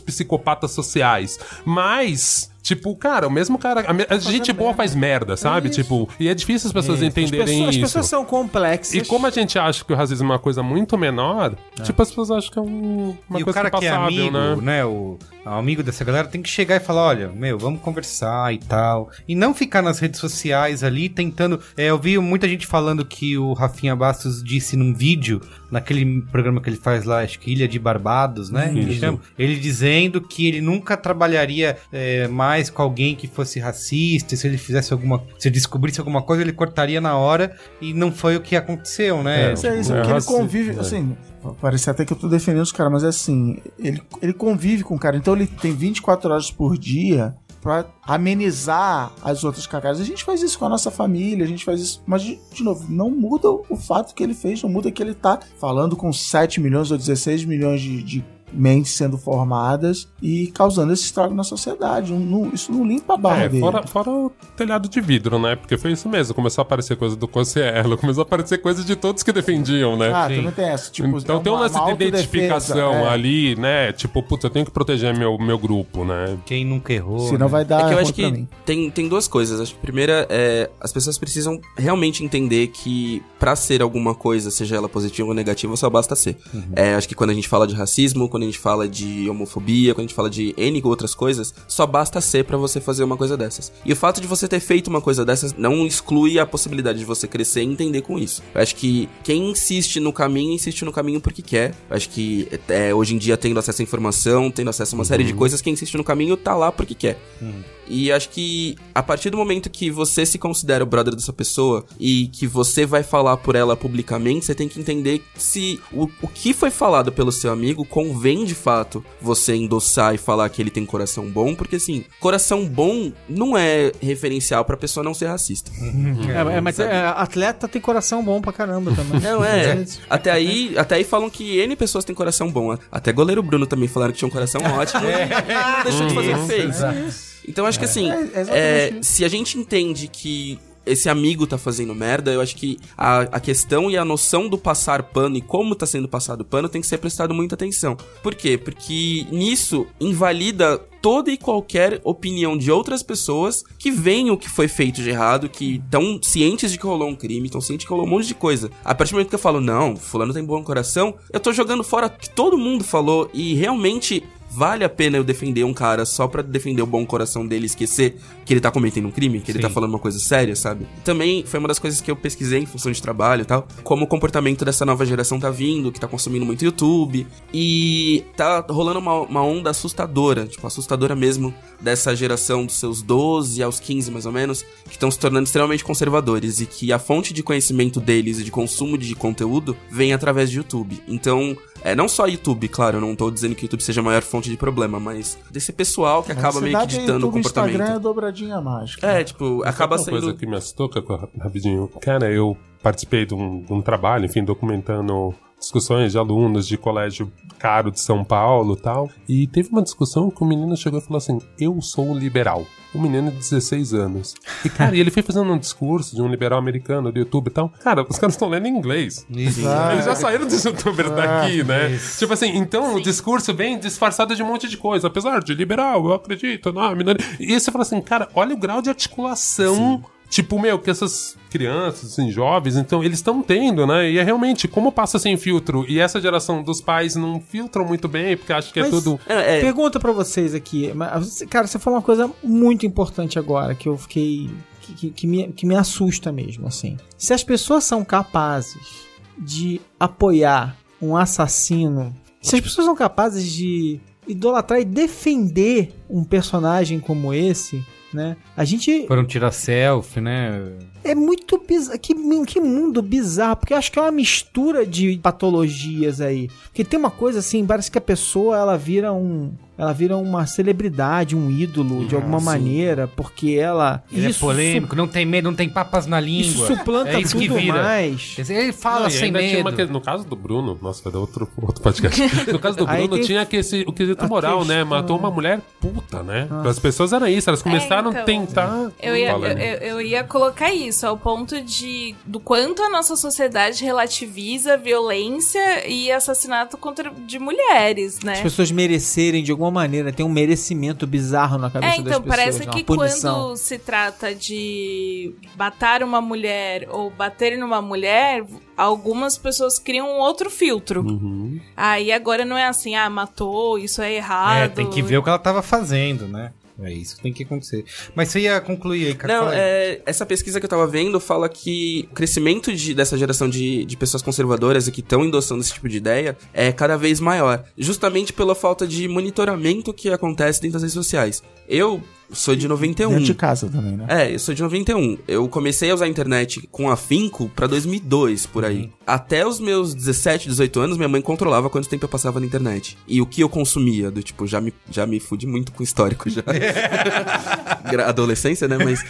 S3: psicopatas sociais, mas. Tipo, cara, o mesmo cara. A, a gente boa faz merda, sabe? Tipo, e é difícil as pessoas
S6: As
S3: entenderem
S6: pessoas, as
S3: isso.
S6: pessoas são complexas.
S3: E como a gente acha que o racismo é uma coisa muito menor, tipo, as pessoas acham que é um- uma
S1: e o
S3: coisa
S1: cara que é amigo,
S3: né?
S1: né? O, o amigo dessa galera tem que chegar e falar: olha, meu, vamos conversar e tal. E não ficar nas redes sociais ali tentando. É, eu vi muita gente falando que o Rafinha Bastos disse num vídeo, naquele programa que ele faz lá, acho que Ilha de Barbados, né? Ele, chama, ele dizendo que ele nunca trabalharia é, mais com alguém que fosse racista. Se ele fizesse alguma. Se ele descobrisse alguma coisa, ele cortaria na hora. E não foi o que aconteceu, né?
S2: Isso é isso,
S3: É
S2: porque ele convive,
S3: é.
S2: assim, parece até que eu tô defendendo os caras, mas é assim, ele, ele convive com o cara, então ele tem 24 horas por dia pra amenizar as outras cagadas. A gente faz isso com a nossa família, a gente faz isso, mas de, de novo, não muda o fato que ele fez, não muda que ele tá falando com 7 milhões ou 16 milhões de, de mentes sendo formadas e causando esse estrago na sociedade. Não- não- isso não limpa a barra
S3: É,
S2: dele.
S3: fora, fora o telhado de vidro, né? Porque foi isso mesmo. Começou a aparecer coisa do Cossielo, começou a aparecer coisa de todos que defendiam, né?
S2: Ah,
S1: Sim.
S2: também tem essa. Tipo,
S3: então
S2: é
S3: tem um
S2: uma-
S3: lance
S2: uma
S3: de identificação
S2: é.
S3: ali, né? Tipo, putz, eu tenho que proteger meu, meu grupo, né?
S1: Quem nunca errou.
S2: Senão
S1: né?
S2: vai dar
S4: É que eu acho que tem, tem duas coisas. Acho que a primeira é as pessoas precisam realmente entender que pra ser alguma coisa, seja ela positiva ou negativa, só basta ser. É, acho que quando a gente fala de racismo, quando a gente fala de homofobia, quando a gente fala de N outras coisas, só basta ser pra você fazer uma coisa dessas. E o fato de você ter feito uma coisa dessas não exclui a possibilidade de você crescer e entender com isso. Eu acho que quem insiste no caminho, insiste no caminho porque quer. Eu acho que é, hoje em dia, tendo acesso à informação, tendo acesso a uma série de coisas, quem insiste no caminho tá lá porque quer. E acho que a partir do momento que você se considera o brother dessa pessoa e que você vai falar por ela publicamente, você tem que entender se o, o que foi falado pelo seu amigo convém de fato você endossar e falar que ele tem coração bom, porque assim, coração bom não é referencial pra pessoa não ser racista.
S6: É, é, mas é, atleta tem coração bom pra caramba também.
S4: Não, é. Até aí, até aí falam que N pessoas têm coração bom. Até goleiro Bruno também falaram que tinha um coração ótimo. Não deixou de fazer o que fez. Então acho que assim,
S2: É, é
S4: é, se a gente entende que esse amigo tá fazendo merda, eu acho que a, a questão e a noção do passar pano e como tá sendo passado pano tem que ser prestado muita atenção. Por quê? Porque nisso invalida toda e qualquer opinião de outras pessoas que veem o que foi feito de errado, que estão cientes de que rolou um crime, estão cientes de que rolou um monte de coisa. A partir do momento que eu falo, não, fulano tem bom coração, eu tô jogando fora o que todo mundo falou e realmente vale a pena eu defender um cara só pra defender o bom coração dele e esquecer que ele tá cometendo um crime, que ele
S1: Sim.
S4: tá falando uma coisa séria, sabe? Também foi uma das coisas que eu pesquisei em função de trabalho e tal, como o comportamento dessa nova geração tá vindo, que tá consumindo muito YouTube, e tá rolando uma, uma onda assustadora, tipo, assustadora mesmo, dessa geração dos seus 12 aos 15 mais ou menos, que estão se tornando extremamente conservadores e que a fonte de conhecimento deles e de consumo de conteúdo vem através de YouTube. Então, é não só YouTube, claro, eu não tô dizendo que YouTube seja a maior fonte de problema, mas desse pessoal que acaba meio que ditando o
S2: YouTube, Instagram é
S4: comportamento.
S2: dobradinha mágica.
S4: É, tipo, acaba
S3: Sabe uma
S4: sendo
S3: coisa que me assustou, rapidinho. Cara, eu participei de um, de um trabalho, enfim, documentando discussões de alunos de colégio caro de São Paulo e tal. E teve uma discussão que o menino chegou e falou assim: Eu sou liberal. Um menino de 16 anos. E, cara, e ele foi fazendo um discurso de um liberal americano do YouTube e tal. Cara, os caras estão lendo em inglês.
S1: Isso.
S3: Eles já saíram dos youtubers daqui, né?
S1: isso.
S3: Tipo assim, então o discurso vem disfarçado de um monte de coisa. Apesar de liberal, eu acredito, não, minoria. E aí você fala assim, cara, olha o grau de articulação. Tipo, meu, que essas crianças, assim, jovens, então, eles estão tendo, né? E é realmente, como passa sem filtro, e essa geração dos pais não filtram muito bem, porque acha que é
S6: Mas-
S3: tudo.
S4: É, é,
S6: Pergunta pra vocês aqui. mas, Cara, você falou uma coisa muito importante agora, que eu fiquei. que, que- que me, que me assusta mesmo, assim. Se as pessoas são capazes de apoiar um assassino, se as pessoas são capazes de idolatrar e defender um personagem como esse, né? A gente
S1: Foram tirar selfie, né?
S6: é muito bizarro. Que, que mundo bizarro. Porque eu acho que é uma mistura de patologias aí. Porque tem uma coisa assim, parece que a pessoa ela vira um. Ela vira uma celebridade, um ídolo, de alguma maneira, porque ela.
S1: Ele é
S6: isso
S1: polêmico, não tem medo, não tem papas na língua.
S6: Isso suplanta
S1: é isso
S6: tudo
S1: que vira.
S6: mais.
S1: Ele fala
S3: Não,
S1: sem
S3: ainda tinha
S1: medo.
S3: uma que- no caso do Bruno, nossa, vai dar outro, outro podcast. No caso do
S6: Aí
S3: Bruno,
S6: tem
S3: tinha que esse, o quesito moral, né?
S6: questão-
S3: Matou uma mulher puta, né? As pessoas eram isso, elas começaram
S5: então,
S3: a tentar.
S5: Eu ia,
S3: né?
S5: eu- eu ia colocar isso, ao ponto de do quanto a nossa sociedade relativiza violência e assassinato contra de mulheres, né?
S6: As pessoas merecerem de alguma maneira, tem um merecimento bizarro na cabeça
S5: É,
S6: das
S5: então,
S6: pessoas.
S5: parece que
S6: punição.
S5: quando se trata de matar uma mulher ou bater numa mulher, algumas pessoas criam um outro filtro.
S3: Uhum.
S5: Aí agora não é assim, ah, matou, isso é errado.
S1: É, tem que ver o que ela tava fazendo, né? É isso que tem que acontecer. Mas você ia concluir aí, cara.
S4: Não, é, essa pesquisa que eu tava vendo fala que o crescimento de- dessa geração de, de pessoas conservadoras e que estão endossando esse tipo de ideia é cada vez maior. Justamente pela falta de monitoramento que acontece dentro das redes sociais. Eu sou de 91.
S2: Dentro de casa também, né?
S4: É, eu sou de 91. Eu comecei a usar a internet com afinco pra 2002, por aí. Até os meus 17, 18 anos, minha mãe controlava quanto tempo eu passava na internet. E o que eu consumia, do tipo, já me, já me fudi muito com o histórico já. Adolescência, né? Mas.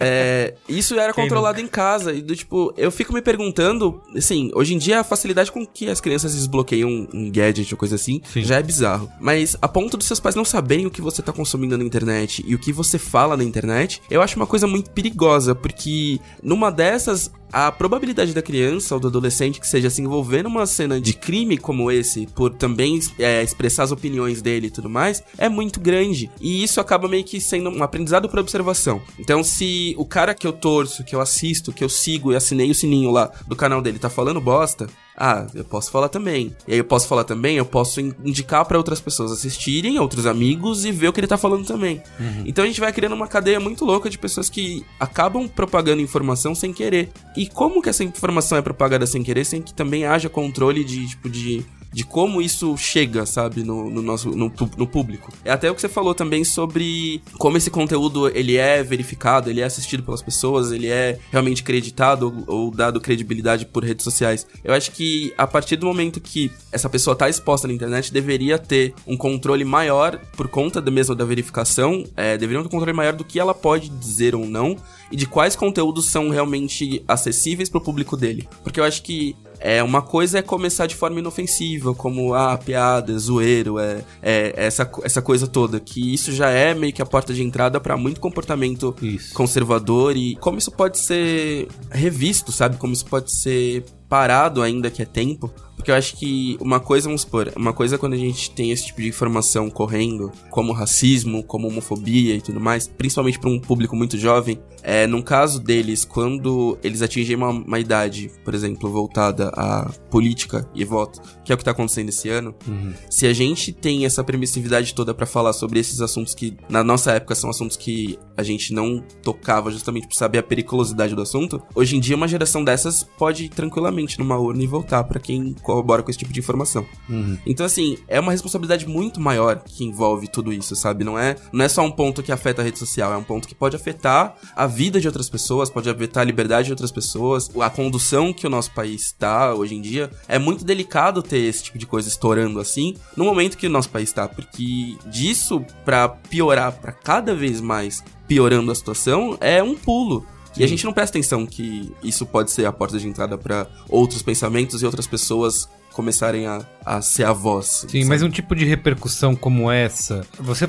S4: é, isso era controlado em casa. E do tipo, eu fico me perguntando, assim, hoje em dia a facilidade com que as crianças desbloqueiam um, um gadget ou coisa assim já é bizarro. Mas a ponto dos seus pais não saberem o que você tá consumindo na internet e o que você fala na internet, eu acho uma coisa muito perigosa, porque numa dessas, a probabilidade da criança ou do adolescente que seja se envolver numa cena de crime como esse, por também é, expressar as opiniões dele e tudo mais, é muito grande. E isso acaba meio que sendo um aprendizado por observação. Então, se o cara que eu torço, que eu assisto, que eu sigo e assinei o sininho lá do canal dele tá falando bosta, ah, eu posso falar também. E aí eu posso falar também, eu posso in- indicar pra outras pessoas assistirem, outros amigos e ver o que ele tá falando também. Então a gente vai criando uma cadeia muito louca de pessoas que acabam propagando informação sem querer. E como que essa informação é propagada sem querer, sem que também haja controle de tipo de de como isso chega, sabe, no, no nosso no, no público. É até o que você falou também sobre como esse conteúdo ele é verificado, ele é assistido pelas pessoas, ele é realmente creditado ou, ou dado credibilidade por redes sociais. Eu acho que a partir do momento que essa pessoa tá exposta na internet, deveria ter um controle maior por conta da mesmo da verificação, é, deveria ter um controle maior do que ela pode dizer ou não e de quais conteúdos são realmente acessíveis pro público dele. Porque eu acho que é, uma coisa é começar de forma inofensiva, como, ah, piada, zoeiro, é, é essa, essa coisa toda. Que isso já é meio que a porta de entrada pra muito comportamento
S1: Isso.
S4: conservador e como isso pode ser revisto, sabe? Como isso pode ser parado ainda que é tempo, porque eu acho que uma coisa, vamos supor, uma coisa é quando a gente tem esse tipo de informação correndo, como racismo, como homofobia e tudo mais, principalmente para um público muito jovem, é, no caso deles, quando eles atingem uma, uma, idade, por exemplo, voltada à política e voto, que é o que tá acontecendo esse ano, uhum. se a gente tem essa permissividade toda para falar sobre esses assuntos que, na nossa época, são assuntos que a gente não tocava justamente por saber a periculosidade do assunto, hoje em dia uma geração dessas pode ir tranquilamente numa urna e voltar para quem corrobora com esse tipo de informação. Uhum. Então, assim, é uma responsabilidade muito maior que envolve tudo isso, sabe? Não é, não é só um ponto que afeta a rede social, é um ponto que pode afetar a vida de outras pessoas, pode afetar a liberdade de outras pessoas, a condução que o nosso país está hoje em dia. É muito delicado ter esse tipo de coisa estourando assim no momento que o nosso país está, porque disso para piorar para cada vez mais piorando a situação é um pulo. E a gente não presta atenção que isso pode ser a porta de entrada para outros pensamentos e outras pessoas começarem a, a ser a voz.
S1: Sim, sabe? mas um tipo de repercussão como essa, você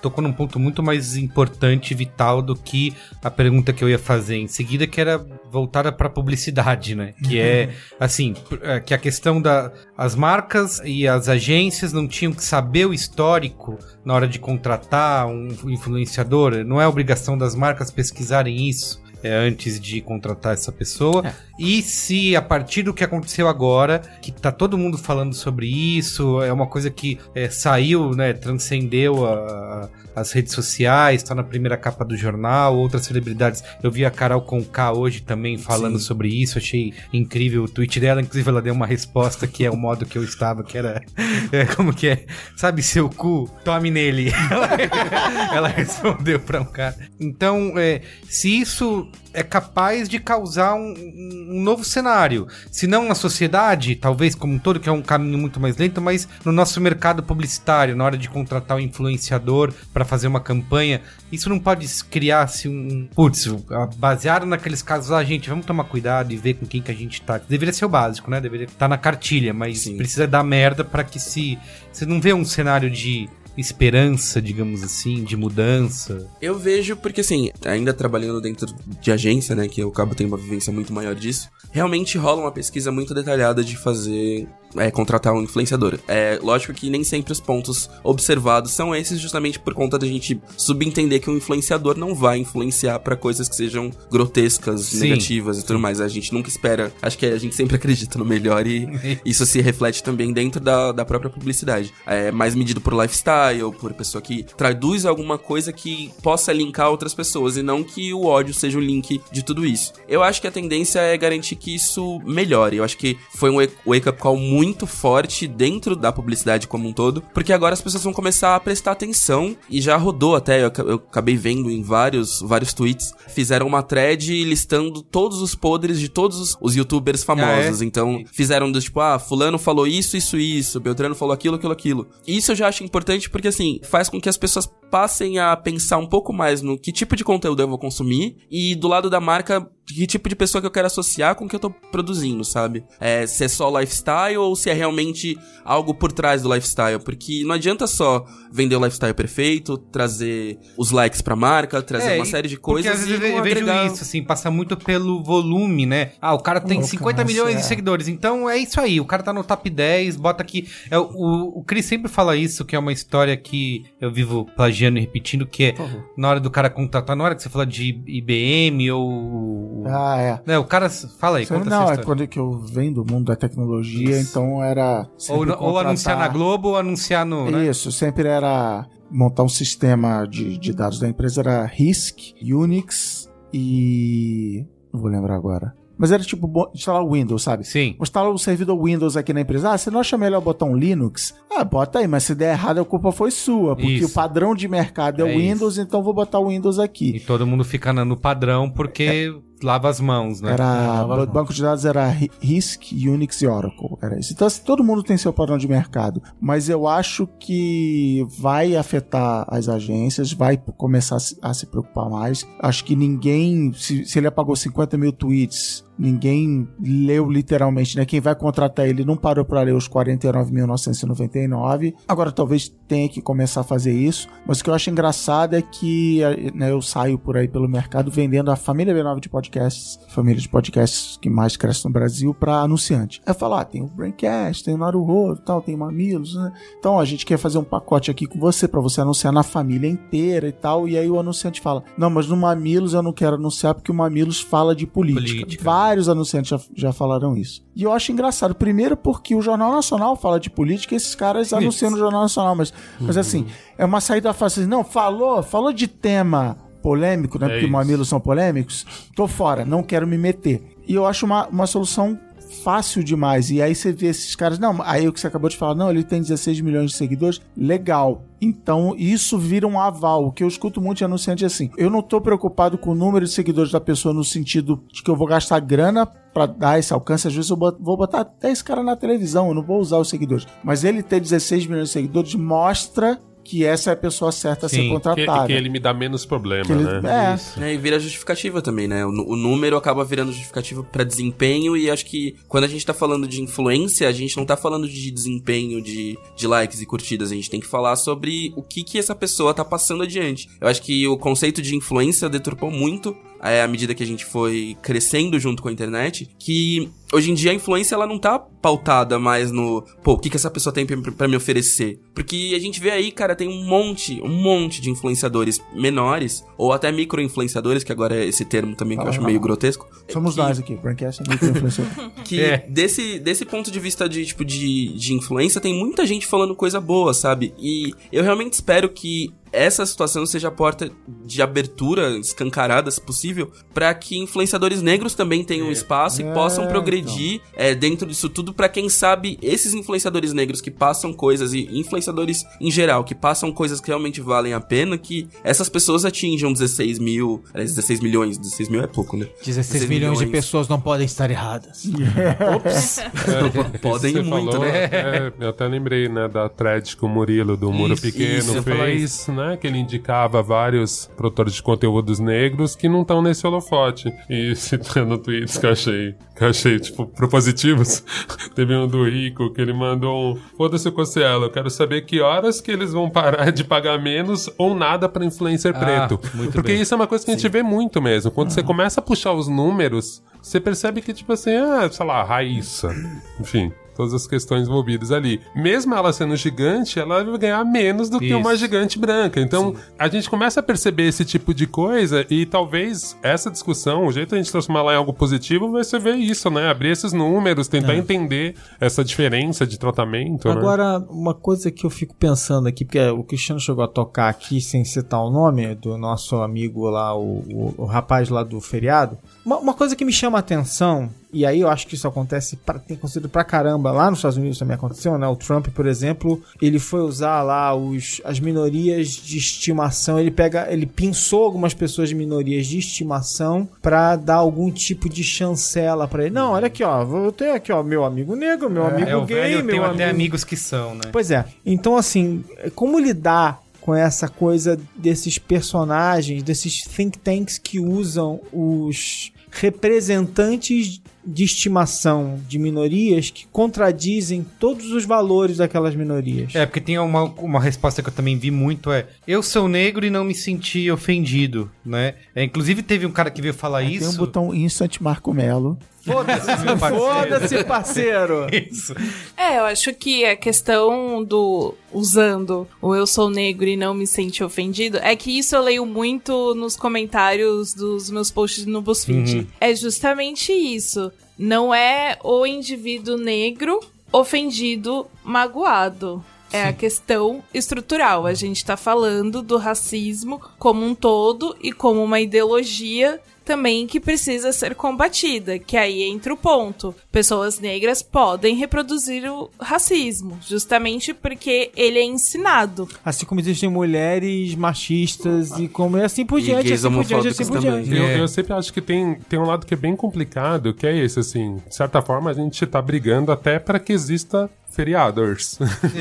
S1: tocou num ponto muito mais importante e vital do que a pergunta que eu ia fazer em seguida, que era voltada para publicidade, né? Que é uhum. assim, é, que a questão da as marcas e as agências não tinham que saber o histórico na hora de contratar um influenciador, não é obrigação das marcas pesquisarem isso é, antes de contratar essa pessoa. É. E se a partir do que aconteceu agora, que tá todo mundo falando sobre isso, é uma coisa que é, saiu, né, transcendeu a, a, as redes sociais, tá na primeira capa do jornal, outras celebridades. Eu vi a Carol Conká hoje também falando Sim. sobre isso, achei incrível o tweet dela, inclusive ela deu uma resposta que é o modo que eu estava, que era é, como que é? Sabe seu cu? Tome nele. ela, ela respondeu para um cara. Então, é, se isso é capaz de causar um, um, novo cenário. Se não na sociedade, talvez como um todo, que é um caminho muito mais lento, mas no nosso mercado publicitário, na hora de contratar o um influenciador para fazer uma campanha, isso não pode criar-se um. Putz, baseado naqueles casos, ah, gente, vamos tomar cuidado e ver com quem que a gente tá. Deveria ser o básico, né? Deveria estar tá na cartilha, mas Sim. precisa dar merda para que se. Você não vê um cenário de esperança, digamos assim, de mudança?
S4: Eu vejo porque, assim, ainda trabalhando dentro de agência, né, que eu acabo tendo uma vivência muito maior disso, realmente rola uma pesquisa muito detalhada de fazer é, contratar um influenciador. É lógico que nem sempre os pontos observados são esses, justamente por conta da gente subentender que um influenciador não vai influenciar para coisas que sejam grotescas, Sim. negativas e tudo mais. A gente nunca espera. Acho que a gente sempre acredita no melhor e isso se reflete também dentro da, da própria publicidade. É mais medido por lifestyle, por pessoa que traduz alguma coisa que possa linkar outras pessoas e não que o ódio seja o link de tudo isso. Eu acho que a tendência é garantir que isso melhore. Eu acho que foi um wake-up call muito muito forte dentro da publicidade como um todo, porque agora as pessoas vão começar a prestar atenção e já rodou até, eu, eu acabei vendo em vários, vários tweets, fizeram uma thread listando todos os podres de todos os, youtubers famosos. Ah, é? Então, fizeram do tipo, ah, fulano falou isso, isso, isso, Beltrano falou aquilo, aquilo, aquilo. Isso eu já acho importante porque, assim, faz com que as pessoas passem a pensar um pouco mais no que tipo de conteúdo eu vou consumir e do lado da marca que tipo de pessoa que eu quero associar com o que eu tô produzindo, sabe? É, se é só lifestyle ou se é realmente algo por trás do lifestyle. Porque não adianta só vender o lifestyle perfeito, trazer os likes pra marca, trazer é, uma série de coisas. Porque às vezes eu vejo agregar...
S1: isso, assim, passa muito pelo volume, né? Ah, o cara tem oh, 50 milhões é. de seguidores, então é isso aí, o cara tá no top 10, bota aqui. É, o, o Chris sempre fala isso, que é uma história que eu vivo plagiando e repetindo, que é na hora do cara contratar, na hora que você fala de IBM ou
S2: ah, é.
S1: Né, o cara. Fala aí, conta
S2: Não, é quando que eu venho do mundo da tecnologia, Isso. então era.
S1: Ou, ou, anunciar na Globo ou anunciar no.
S2: Né? Isso, sempre era montar um sistema de, de dados da empresa, era RISC, Unix e. Não vou lembrar agora. Mas era tipo instalar o Windows, sabe?
S1: Sim.
S2: Instalar o servidor Windows aqui na empresa. Ah, você não acha melhor botar um Linux? Ah, bota aí, mas se der errado a culpa foi sua. Porque isso. o padrão de mercado é, é o Windows, isso. então vou botar o Windows aqui.
S1: E todo mundo fica no padrão porque. É lava as mãos, né?
S2: Era, o banco de dados era RISC, Unix e Oracle. Era isso. Então, assim, todo mundo tem seu padrão de mercado. Mas eu acho que vai afetar as agências, vai começar a se preocupar mais. Acho que ninguém, se, se ele apagou 50 mil tweets ninguém leu literalmente, né? Quem vai contratar ele não parou para ler os 49.999. Agora talvez tenha que começar a fazer isso, mas o que eu acho engraçado é que né, eu saio por aí pelo mercado vendendo a família B9 de podcast podcasts, família de podcasts que mais cresce no Brasil, para anunciante. Eu falo, ah, tem o Braincast, tem o Naruhodo, tal, tem Mamilos, né? Então a gente quer fazer um pacote aqui com você para você anunciar na família inteira e tal. E aí o anunciante fala, não, mas no Mamilos eu não quero anunciar porque o Mamilos fala de política. política. Vários anunciantes já, já falaram isso. E eu acho engraçado, primeiro porque o Jornal Nacional fala de política e esses caras isso. anunciam no Jornal Nacional, mas, uhum. mas assim, é uma saída fácil. Não, falou, falou de tema polêmico, né? É porque isso. mamilos são polêmicos. Tô fora, não quero me meter. E eu acho uma, uma solução fácil demais. E aí você vê esses caras. Não, aí o que você acabou de falar, não, ele tem 16 milhões de seguidores. Legal. Então, isso vira um aval. O que eu escuto muito de anunciante é assim: eu não tô preocupado com o número de seguidores da pessoa no sentido de que eu vou gastar grana para dar esse alcance. Às vezes eu vou botar até esse cara na televisão, eu não vou usar os seguidores. Mas ele ter 16 milhões de seguidores mostra que essa é a pessoa certa Sim, a ser contratada.
S3: Que, que ele me dá menos problema, ele,
S4: né? É. é. E vira justificativa também, né? O, o número acaba virando justificativa para desempenho e acho que quando a gente tá falando de influência, a gente não tá falando de desempenho, de, de likes e curtidas. A gente tem que falar sobre o que que essa pessoa tá passando adiante. Eu acho que o conceito de influência deturpou muito é, à medida que a gente foi crescendo junto com a internet, que hoje em dia a influência ela não tá pautada mais no, pô, o que que essa pessoa tem para me oferecer? Porque a gente vê aí, cara, tem um monte, um monte de influenciadores menores ou até micro-influenciadores, que agora é esse termo também que ah, eu acho não. meio grotesco.
S2: Somos
S4: que,
S2: nós aqui, Braincast é micro-influenciador.
S4: que é. desse, desse ponto de vista de, tipo, de, de influência, tem muita gente falando coisa boa, sabe? E eu realmente espero que essa situação seja a porta de abertura escancarada, se possível, para que influenciadores negros também tenham é. espaço e é, possam progredir então. é, dentro disso tudo, para quem sabe esses influenciadores negros que passam coisas e influenciadores em geral que passam coisas que realmente valem a pena, que essas pessoas atinjam 16 mil, 16 milhões, 16 mil é pouco, né?
S6: 16, 16 milhões, milhões, de pessoas não podem estar erradas.
S4: Ops! É, podem muito, falou, né?
S3: É, eu até lembrei, né, da thread que o Murilo do Muro isso, Pequeno isso, fez, né? Né? Que ele indicava vários produtores de conteúdos negros que não estão nesse holofote. E citando tweets que eu achei, que eu achei, tipo, propositivos, teve um do Rico que ele mandou um Foda-se o Cossielo, eu quero saber que horas que eles vão parar de pagar menos ou nada pra influencer ah, preto. Porque bem. isso é uma coisa que Sim. a gente vê muito mesmo. Quando você começa a puxar os números, você percebe que, tipo assim, ah, sei lá, Raíssa. Enfim, todas as questões envolvidas ali. Mesmo ela sendo gigante, ela vai ganhar menos do Isso. que uma gigante branca. Então, Sim. a gente começa a perceber esse tipo de coisa e talvez essa discussão, o jeito de a gente transformar ela em algo positivo vai ser ver isso, né? Abrir esses números, tentar é. entender essa diferença de tratamento.
S6: Né? Agora, né? uma coisa que eu fico pensando aqui, porque o Cristiano chegou a tocar aqui sem citar o nome do nosso amigo lá, o, o, o rapaz lá do feriado. Uma, uma coisa que me chama a atenção e aí eu acho que isso acontece, pra, tem acontecido pra caramba. Lá nos Estados Unidos também aconteceu, né? O Trump, por exemplo, ele foi usar lá os, as minorias de estimação. Ele pega, ele pinçou algumas pessoas de minorias de estimação para dar algum tipo de chancela para ele. Não, olha aqui, ó, vou ter aqui, ó, meu amigo negro, meu é, amigo é, gay, velho, meu
S1: tenho
S6: amigo...
S1: até amigos que são, né?
S6: Pois é. Então, assim, como lidar com essa coisa desses personagens, desses think tanks que usam os representantes de estimação de minorias que contradizem todos os valores daquelas minorias.
S1: É, porque tem uma, uma resposta que eu também vi muito é eu sou negro e não me senti ofendido, né? É, inclusive teve um cara que veio falar isso.
S2: Tem um botão Instant Marco Melo.
S6: Foda-se, meu parceiro. Foda-se, parceiro.
S5: Isso. É, eu acho que a questão do usando o eu sou negro e não me senti ofendido é que isso eu leio muito nos comentários dos meus posts no BuzzFeed. Uhum. É justamente isso. Não é o indivíduo negro ofendido, magoado. É Sim. a questão estrutural. A gente tá falando do racismo como um todo e como uma ideologia também que precisa ser combatida, que aí entra o ponto. Pessoas negras podem reproduzir o racismo, justamente porque ele é ensinado.
S6: Assim como existem mulheres machistas e como é assim por diante, assim por diante, assim por diante.
S3: Eu, eu, sempre acho que tem, tem um lado que é bem complicado, que é esse, assim, de certa forma a gente tá brigando até para que exista feriados.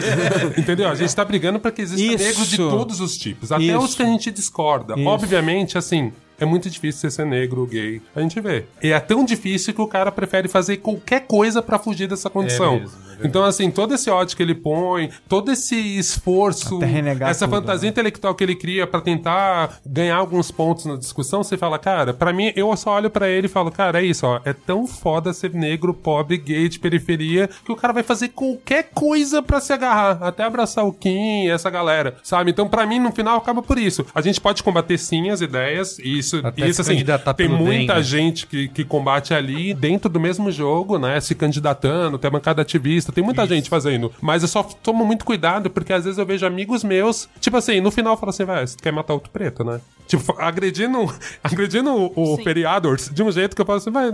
S3: Entendeu? A gente tá brigando para que exista negros de todos os tipos, até Isso. os que a gente discorda. Isso. Obviamente, assim, é muito difícil você ser negro, gay. A gente vê. E é tão difícil que o cara prefere fazer qualquer coisa para fugir dessa condição. É mesmo, é Então, assim, todo esse ódio que ele põe, todo esse esforço, essa
S6: tudo,
S3: fantasia
S6: né?
S3: intelectual que ele cria pra tentar ganhar alguns pontos na discussão, você fala, cara, pra mim, eu só olho pra ele e falo, cara, é isso, ó, é tão foda ser negro, pobre, gay, de periferia, que o cara vai fazer qualquer coisa pra se agarrar, até abraçar o Kim e essa galera, sabe? Então, pra mim, no final, acaba por isso. A gente pode combater sim as ideias, e isso,
S1: Até
S3: isso assim, tem
S1: pelo bem,
S3: muita
S1: né?
S3: gente que, que combate ali dentro do mesmo jogo, né? Se candidatando, tem a bancada ativista, tem muita gente fazendo. Mas eu só tomo muito cuidado, porque às vezes eu vejo amigos meus, tipo assim, no final fala assim, vai, você quer matar outro preto, né? Tipo, agredindo, agredindo o, o de um jeito que eu falo assim, vai.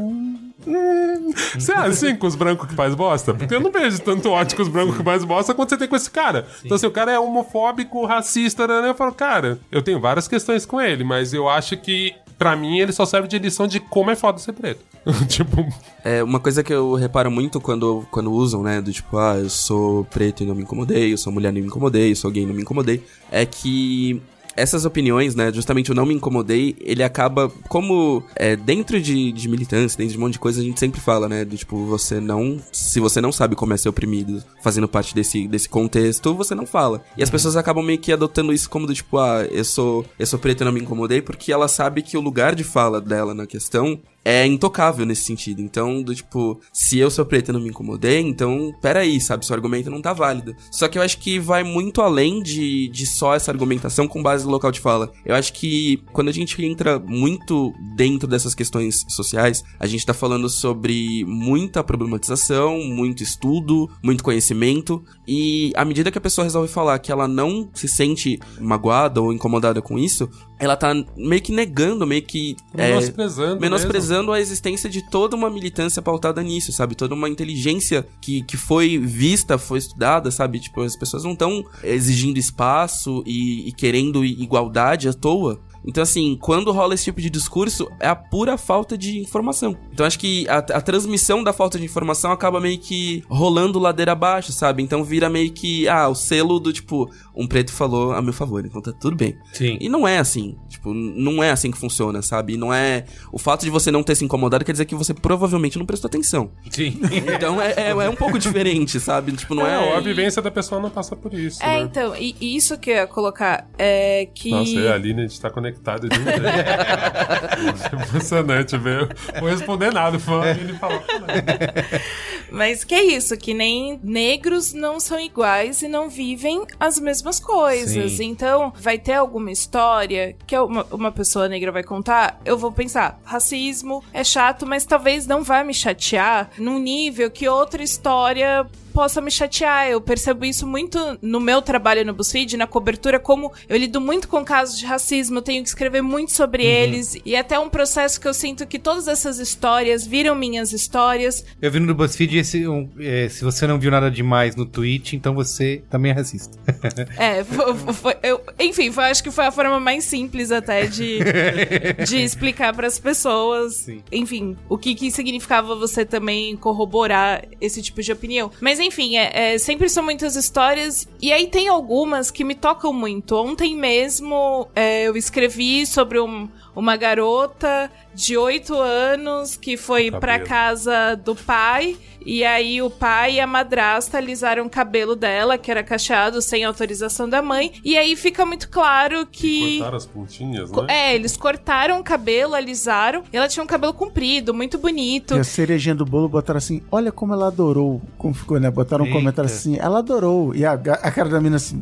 S3: Você é assim com os brancos que faz bosta? Porque eu não vejo tanto ódio com os brancos que faz bosta quanto você tem com esse cara. Então, se o cara é homofóbico, racista, né? Eu falo, cara, eu tenho várias questões com ele, mas eu acho que, pra mim, ele só serve de lição de como é foda ser preto. tipo,
S4: É, uma coisa que eu reparo muito quando, quando usam, né, do tipo, ah, eu sou preto e não me incomodei, eu sou mulher e não me incomodei, eu sou gay e não me incomodei, é que essas opiniões, né, justamente o não me incomodei, ele acaba, como é, dentro de, de militância, dentro de um monte de coisa, a gente sempre fala, né, do tipo, você não, se você não sabe como é ser oprimido, fazendo parte desse, desse contexto, você não fala. E as pessoas acabam meio que adotando isso como do tipo, ah, eu sou, eu sou preto e não me incomodei, porque ela sabe que o lugar de fala dela na questão é intocável nesse sentido. Então, do tipo, se eu sou preto e não me incomodei, então, peraí, sabe, seu argumento não tá válido. Só que eu acho que vai muito além de, de só essa argumentação com base no local de fala. Eu acho que quando a gente entra muito dentro dessas questões sociais, a gente tá falando sobre muita problematização, muito estudo, muito conhecimento, e à medida que a pessoa resolve falar que ela não se sente magoada ou incomodada com isso, ela tá meio que negando, meio que. é,
S3: menosprezando.
S4: menosprezando a existência de toda uma militância pautada nisso, sabe? Toda uma inteligência que, que foi vista, foi estudada, sabe? Tipo, as pessoas não estão exigindo espaço e, e querendo igualdade à toa. Então, assim, quando rola esse tipo de discurso, é a pura falta de informação. Então, acho que a, a transmissão da falta de informação acaba meio que rolando ladeira abaixo, sabe? Então, vira meio que, ah, o selo do tipo, um preto falou a meu favor, então tá tudo bem.
S1: Sim.
S4: E não é assim. Tipo, não é assim que funciona, sabe? E Não é. O fato de você não ter se incomodado quer dizer que você provavelmente não prestou atenção.
S1: Sim.
S4: Então é, é, é um pouco diferente, sabe? Tipo, não
S3: É,
S4: é.
S3: a vivência da pessoa não passa por isso,
S5: É,
S3: né?
S5: então, e, e isso que eu ia colocar é que.
S3: Nossa, a Aline, a gente tá conectado de um jeito. É Impressionante, velho. Vou responder nada, fã. Ele falou.
S5: Mas que é isso, que nem negros não são iguais e não vivem as mesmas coisas.
S1: Sim.
S5: Então, vai ter alguma história que uma, uma pessoa negra vai contar, eu vou pensar, racismo é chato, mas talvez não vai me chatear num nível que outra história possa me chatear. Eu percebo isso muito no meu trabalho no BuzzFeed, na cobertura, como eu lido muito com casos de racismo, eu tenho que escrever muito sobre eles, e é até um processo que eu sinto que todas essas histórias viram minhas histórias,
S1: Eu vi no BuzzFeed esse, um, é, se você não viu nada demais no tweet, então você também é racista.
S5: É, foi, foi- eu, enfim, foi, acho que foi a forma mais simples até de, de explicar para as pessoas,
S1: Sim.
S5: enfim, o que, que significava você também corroborar esse tipo de opinião. Mas enfim, é, é, sempre são muitas histórias e aí tem algumas que me tocam muito. Ontem mesmo é, eu escrevi sobre um- uma garota de 8 anos que foi pra
S3: Cabelo.
S5: casa do pai e aí o pai e a madrasta alisaram o cabelo dela, que era cacheado sem autorização da mãe, e aí fica muito claro que
S3: Cortaram as pontinhas, né?
S5: É, eles cortaram o cabelo, alisaram. E ela tinha um cabelo comprido, muito bonito.
S2: E a cerejinha do bolo botaram assim, olha como ela adorou. Como ficou, né? Botaram um
S1: Eita.
S2: comentário assim, ela adorou. E a, a cara da mina assim,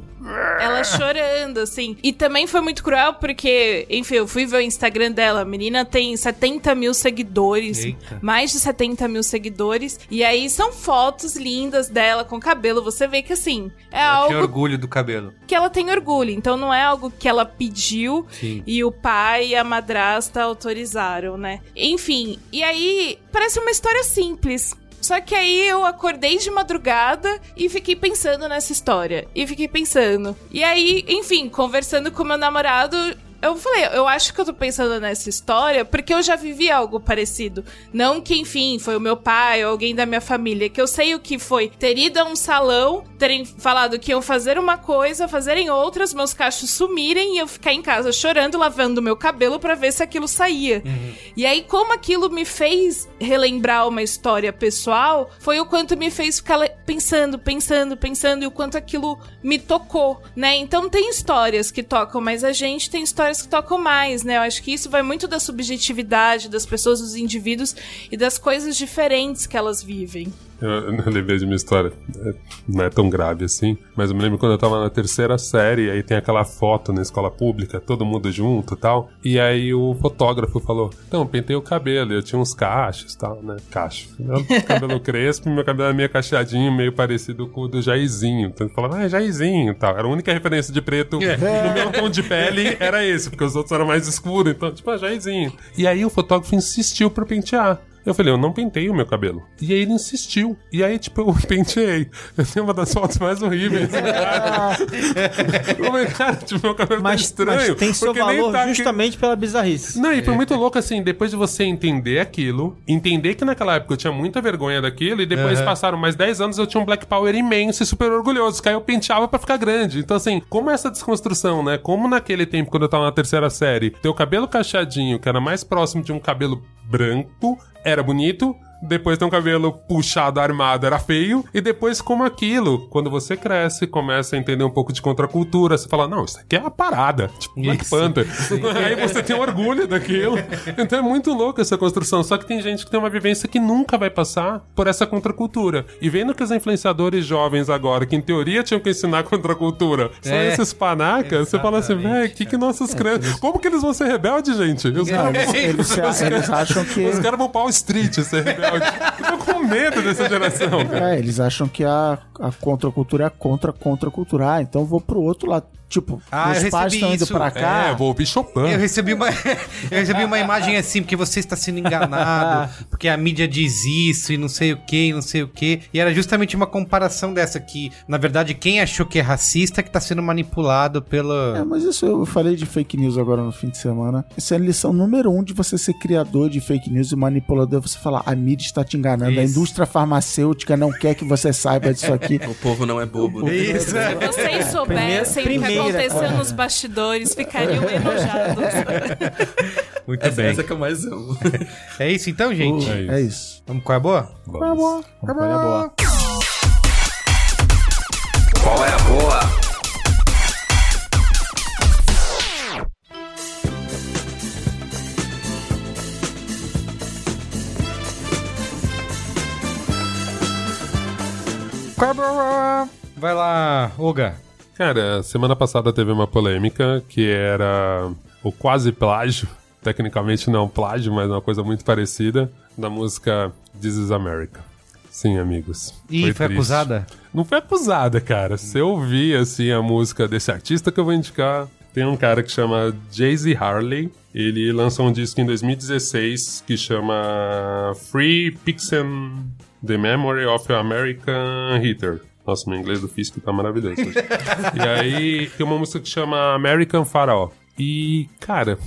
S5: Ela chorando, assim. E também foi muito cruel porque, enfim, eu fui ver o Instagram dela. A menina tem 70 mil seguidores.
S1: Eita.
S5: Mais de 70 mil seguidores. E aí são fotos lindas dela com cabelo. Você vê que, assim, é
S1: tinha
S5: algo
S1: orgulho do cabelo.
S5: que ela tem orgulho. Então não é algo que ela pediu
S1: Sim.
S5: e o pai e a madrasta autorizaram, né? Enfim, e aí parece uma história simples. Só que aí eu acordei de madrugada e fiquei pensando nessa história. E fiquei pensando. E aí, enfim, conversando com meu namorado, eu falei, eu acho que eu tô pensando nessa história porque eu já vivi algo parecido. Não que, enfim, foi o meu pai ou alguém da minha família, que eu sei o que foi ter ido a um salão, terem falado que iam fazer uma coisa, fazerem outras, meus cachos sumirem e eu ficar em casa chorando, lavando meu cabelo para ver se aquilo saía. Uhum. E aí, como aquilo me fez relembrar uma história pessoal, foi o quanto me fez ficar pensando, pensando, pensando e o quanto aquilo me tocou, né? Então tem histórias que tocam mais a gente, tem histórias que tocam mais, né? Eu acho que isso vai muito da subjetividade das pessoas, dos indivíduos e das coisas diferentes que elas vivem.
S3: Eu, eu lembrei de uma história, é, não é tão grave assim, mas eu me lembro quando eu tava na terceira série, aí tem aquela foto na escola pública, todo mundo junto e tal, e aí o fotógrafo falou, então, pentei o cabelo, eu tinha uns cachos e tal, né, cacho. Meu cabelo crespo, meu cabelo era meio cacheadinho, meio parecido com o do Jairzinho, então ele falava, ah, é Jairzinho e tal, era a única referência de preto no meu tom de pele, era esse, porque os outros eram mais escuros, então, tipo, ah, Jairzinho. E aí o fotógrafo insistiu pra pentear. Eu falei, eu não pentei o meu cabelo. E aí ele insistiu. E aí, tipo, eu penteei. Eu tenho uma das fotos mais horríveis. cara, cara tipo, meu cabelo tá mas, tá estranho.
S6: Mas tem seu valor tá justamente aqui... pela bizarrice.
S3: Não, e foi muito louco, assim, depois de você entender aquilo, entender que naquela época eu tinha muita vergonha daquilo, e depois uhum. passaram mais 10 anos, eu tinha um Black Power imenso e super orgulhoso, que aí eu penteava pra ficar grande. Então, assim, como essa desconstrução, né? Como naquele tempo, quando eu tava na terceira série, ter o cabelo cacheadinho, que era mais próximo de um cabelo branco, era bonito, depois tem um cabelo puxado, armado, era feio, e depois como aquilo, quando você cresce, começa a entender um pouco de contracultura, você fala, não, isso aqui é a parada, tipo Black isso. Panther. Aí você tem orgulho daquilo. Então é muito louco essa construção, só que tem gente que tem uma vivência que nunca vai passar por essa contracultura. E vendo que os influenciadores jovens agora, que em teoria tinham que ensinar contracultura, são é. esses panacas, você fala assim, velho, que que nossas é, crianças... Eles... Como que eles vão ser rebeldes, gente? Os,
S2: é, eles, eles, eles, acham que...
S3: Os caras vão pau street ser rebelde. Eu tô com medo dessa geração,
S2: cara. É, eles acham que a, a contracultura é a contra-contra-cultura. Ah, então vou pro outro lado. Tipo, ah, os pais estão indo pra cá.
S3: É, vou ouvir Chopin.
S1: Eu recebi uma, eu recebi uma imagem assim, porque você está sendo enganado, porque a mídia diz isso e não sei o que, não sei o que. E era justamente uma comparação dessa, que, na verdade, quem achou que é racista é que está sendo manipulado pela.
S2: É, mas isso eu falei de fake news agora no fim de semana. Essa é a lição número um de você ser criador de fake news e manipulador. Você falar, a mídia está te enganando, isso. a indústria farmacêutica não quer que você saiba disso aqui.
S4: o povo não é bobo.
S5: Né? Isso. Se vocês soubessem. Primeiro, aconteceu nos bastidores, ficariam enojados.
S1: Muito essa, bem.
S4: Essa que eu mais amo.
S1: É isso então, gente?
S2: Uh, é, isso. é isso.
S1: Vamos com a boa?
S2: Qual é a boa?
S1: Vamos com a boa.
S8: Qual é a boa?
S1: Vai lá, Olga.
S3: Cara, semana passada teve uma polêmica que era o quase plágio, tecnicamente não plágio, mas uma coisa muito parecida, da música This is America. Sim, amigos.
S1: E foi, foi acusada?
S3: Não foi acusada, cara. Se eu ouvir, assim, a música desse artista que eu vou indicar, tem um cara que chama Jay-Z Harley. Ele lançou um disco em 2016 que chama Free Pixel The Memory of American Hitter. Nossa, meu inglês do físico tá maravilhoso. e aí tem uma música que chama American Pharaoh. E, cara,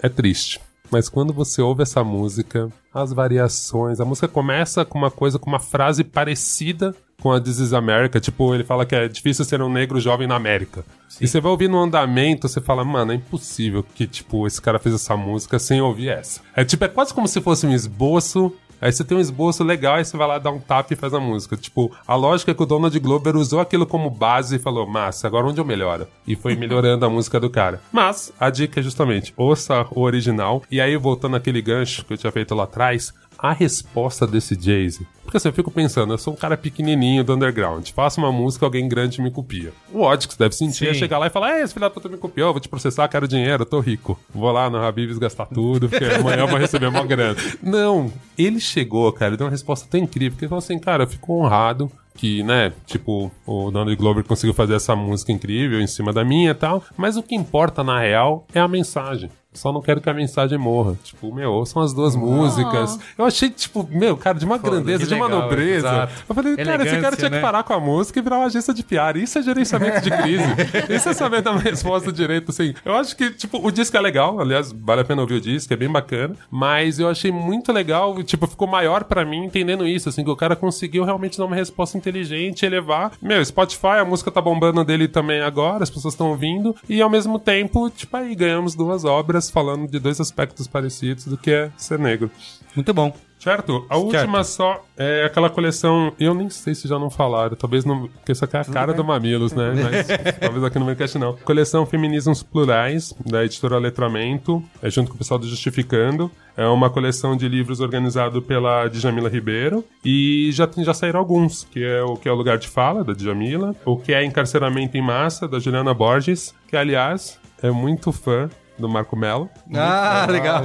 S3: é triste. Mas quando você ouve essa música, as variações, a música começa com uma coisa, com uma frase parecida com a This is America. Tipo, ele fala que é difícil ser um negro jovem na América. Sim. E você vai ouvir no andamento, você fala, mano, é impossível que, tipo, esse cara fez essa música sem ouvir essa. É tipo, é quase como se fosse um esboço Aí você tem um esboço legal, aí você vai lá dar um tap e faz a música. Tipo, a lógica é que o Donald Glover usou aquilo como base e falou, massa, agora onde eu melhoro? E foi melhorando a música do cara. Mas, a dica é justamente, ouça o original. E aí, voltando aquele gancho que eu tinha feito lá atrás, a resposta desse Jay-Z. Porque assim, eu fico pensando, eu sou um cara pequenininho do underground, faço uma música, alguém grande me copia. O ódio que você deve sentir Sim. é chegar lá e falar, é, esse filho da puta me copiou, vou te processar, quero dinheiro, eu tô rico. Vou lá no Habibs gastar tudo, porque amanhã eu vou receber uma grana. Não, ele chegou, cara, ele deu uma resposta tão incrível, que ele falou assim, cara, eu fico honrado que, né, tipo, o Donald Glover conseguiu fazer essa música incrível em cima da minha e tal, mas o que importa na real é a mensagem. Só não quero que a mensagem morra. Tipo, meu, são as duas músicas. Eu achei, tipo, meu, cara, de uma
S1: Pô,
S3: grandeza, de uma
S1: legal,
S3: nobreza.
S1: exato.
S3: Eu falei, cara, esse cara tinha
S1: né?
S3: que parar com a música e virar uma agência de PR. Isso é gerenciamento de crise. Isso é saber dar uma resposta direito, assim. Eu acho que, tipo, o disco é legal. Aliás, vale a pena ouvir o disco, é bem bacana. Mas eu achei muito legal, tipo, ficou maior pra mim entendendo isso, assim, que o cara conseguiu realmente dar uma resposta inteligente, elevar. Meu, Spotify, a música tá bombando dele também agora, as pessoas estão ouvindo. E ao mesmo tempo, tipo, aí ganhamos duas obras falando de dois aspectos parecidos do que é ser negro.
S1: Muito bom.
S3: Certo? A última só é aquela coleção. Eu nem sei se já não falaram, talvez não. Porque isso aqui é a cara do Mamilos, né? Mas talvez aqui no Mercast não. Coleção Feminismos Plurais, da editora Letramento, é junto com o pessoal do Justificando. É uma coleção de livros organizado pela Djamila Ribeiro. E já, tem- já saíram alguns, que é o que é o Lugar de Fala, da Djamila. O que é Encarceramento em Massa, da Juliana Borges, que aliás é muito fã do Marco Mello.
S1: Ah, legal.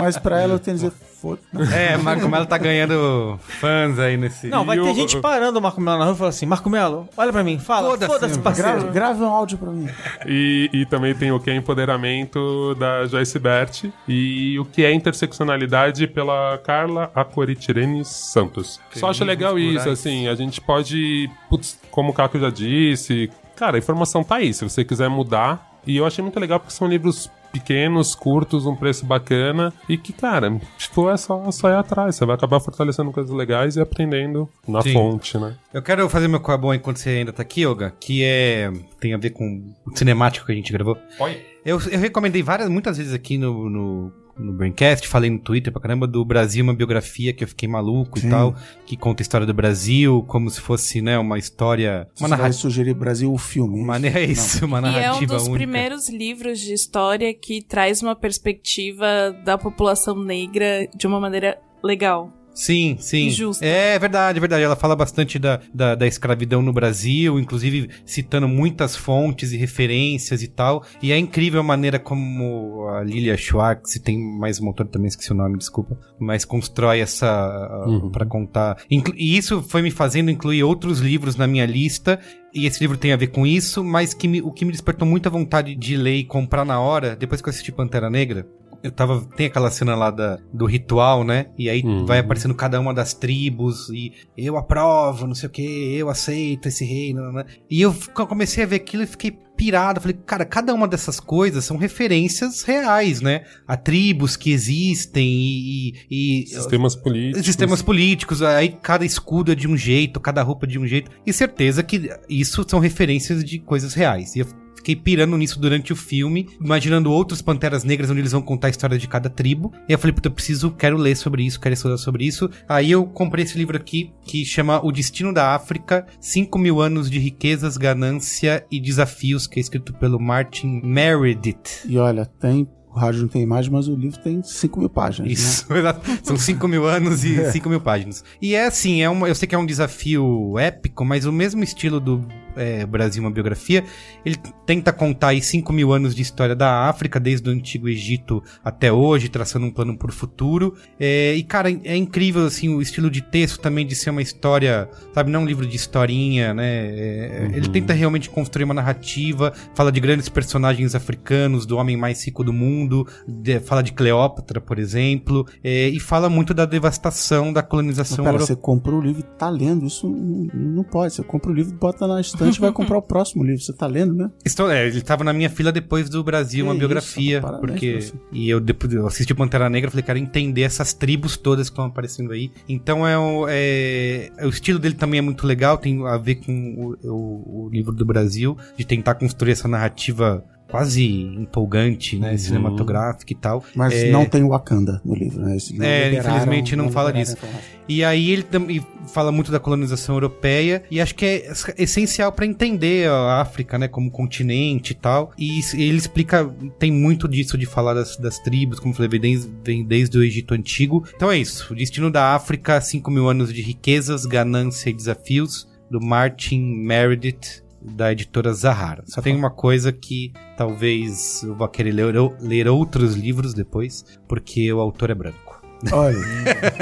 S2: Mas pra ela eu tenho que dizer, foda
S1: É, Marco Melo tá ganhando fãs aí nesse.
S6: Não, vai
S3: E
S6: ter
S3: o-
S6: gente parando o Marco Melo na rua e falando assim: Marco Melo, olha pra mim, fala.
S1: Foda-se,
S6: Foda-se, parceiro.
S2: Grave, um áudio pra mim.
S3: E, e também tem o que é empoderamento da Joyce Bert e o que é interseccionalidade pela Carla Aquaritirene Santos. Só acho legal isso, assim, a gente pode, putz, como o Caco já disse, cara, a informação tá aí, se você quiser mudar. E eu achei muito legal porque são livros pequenos, curtos, um preço bacana e que, cara, tipo, é só, só ir atrás. Você vai acabar fortalecendo coisas legais e aprendendo na
S1: Sim.
S3: fonte, né?
S1: Eu quero fazer meu coabon enquanto você ainda tá aqui, Olga, que é. tem a ver com o cinemático que a gente gravou.
S3: Oi.
S1: Eu, eu recomendei várias, muitas vezes aqui no, no, no Braincast, falei no Twitter pra caramba, do Brasil, uma biografia que eu fiquei maluco
S2: Sim.
S1: e tal, que conta a história do Brasil, como se fosse, né, uma história.
S2: Você
S1: Uma
S2: vai
S1: narrativa.
S2: sugerir Brasil o filme.
S1: Uma, é isso, uma
S5: E é um
S1: narrativa
S5: dos
S1: única.
S5: primeiros livros de história que traz uma perspectiva da população negra de uma maneira legal.
S1: Sim, sim.
S5: Justa.
S1: É verdade, é verdade. Ela fala bastante da, da, da escravidão no Brasil, inclusive citando muitas fontes e referências e tal. E é incrível a maneira como a Lilia Schwartz, e tem mais um autor também, esqueci o nome, desculpa, mas constrói essa.
S3: Uhum.
S1: pra contar. Inclu- E isso foi me fazendo incluir outros livros na minha lista. E esse livro tem a ver com isso, mas que me- o que me despertou muita vontade de ler e comprar na hora, depois que eu assisti Pantera Negra, eu tava. Tem aquela cena lá da, do ritual, né? E aí
S3: Uhum.
S1: vai aparecendo cada uma das tribos e eu aprovo, não sei o que, eu aceito esse reino, né? E eu comecei a ver aquilo e fiquei pirado. Falei, cara, cada uma dessas coisas são referências reais, né? A tribos que existem e. e- e-
S3: Sistemas políticos.
S1: Sistemas políticos, aí cada escudo é de um jeito, cada roupa é de um jeito. E certeza que isso são referências de coisas reais. E eu fiquei pirando nisso durante o filme, imaginando outros Panteras Negras onde eles vão contar a história de cada tribo. E eu falei, puta, eu preciso, quero ler sobre isso, quero estudar sobre isso. Aí eu comprei esse livro aqui, que chama O Destino da África, 5 mil anos de riquezas, ganância e desafios, que é escrito pelo Martin Meredith.
S2: E olha, tem. O rádio não tem imagem, mas o livro tem 5 mil páginas. Né?
S1: Isso, exato. São 5 mil anos e 5 mil páginas. E é assim, é uma, eu sei que é um desafio épico, mas o mesmo estilo do é, Brasil, uma biografia, ele tenta contar aí 5 mil anos de história da África, desde o Antigo Egito até hoje, traçando um plano pro futuro. É, e, cara, é incrível, assim, o estilo de texto também de ser uma história, sabe, não um livro de historinha, né? É, Ele tenta realmente construir uma narrativa, fala de grandes personagens africanos, do homem mais rico do mundo, de- fala de Cleópatra, por exemplo, é, e fala muito da devastação da
S2: Mas,
S1: colonização
S2: pera,
S1: europeia.
S2: você comprou o livro e tá lendo. Isso não, não pode. Você compra o livro, bota na estante e vai comprar o próximo livro. Você tá lendo, né?
S1: Estou, é, ele tava na minha fila depois do Brasil,
S2: Que
S1: uma
S2: isso,
S1: biografia.
S2: parabéns
S1: porque. E eu depois eu assisti Pantera Negra falei, quero entender essas tribos todas que estão aparecendo aí. Então é o, é, o estilo dele também é muito legal, tem a ver com o, o- o livro do Brasil, de tentar construir essa narrativa quase empolgante, né?
S3: Uhum.
S1: Cinematográfica e tal.
S2: Mas
S1: É,
S2: não tem Wakanda no livro, né? Não
S1: É, infelizmente não fala
S2: liberaram
S1: disso. E aí ele também fala muito da colonização europeia e acho que é es- essencial para entender a África, né, como continente e tal. E ele explica, tem muito disso de falar das, das tribos, como eu falei, vem desde, vem desde o Egito Antigo. Então é isso, o destino da África, 5 mil anos de riquezas, ganância e desafios, do Martin Meredith, da editora Zahara. Só tem uma coisa que talvez eu vá querer ler, ler outros livros depois, porque o autor é branco.
S2: Olha,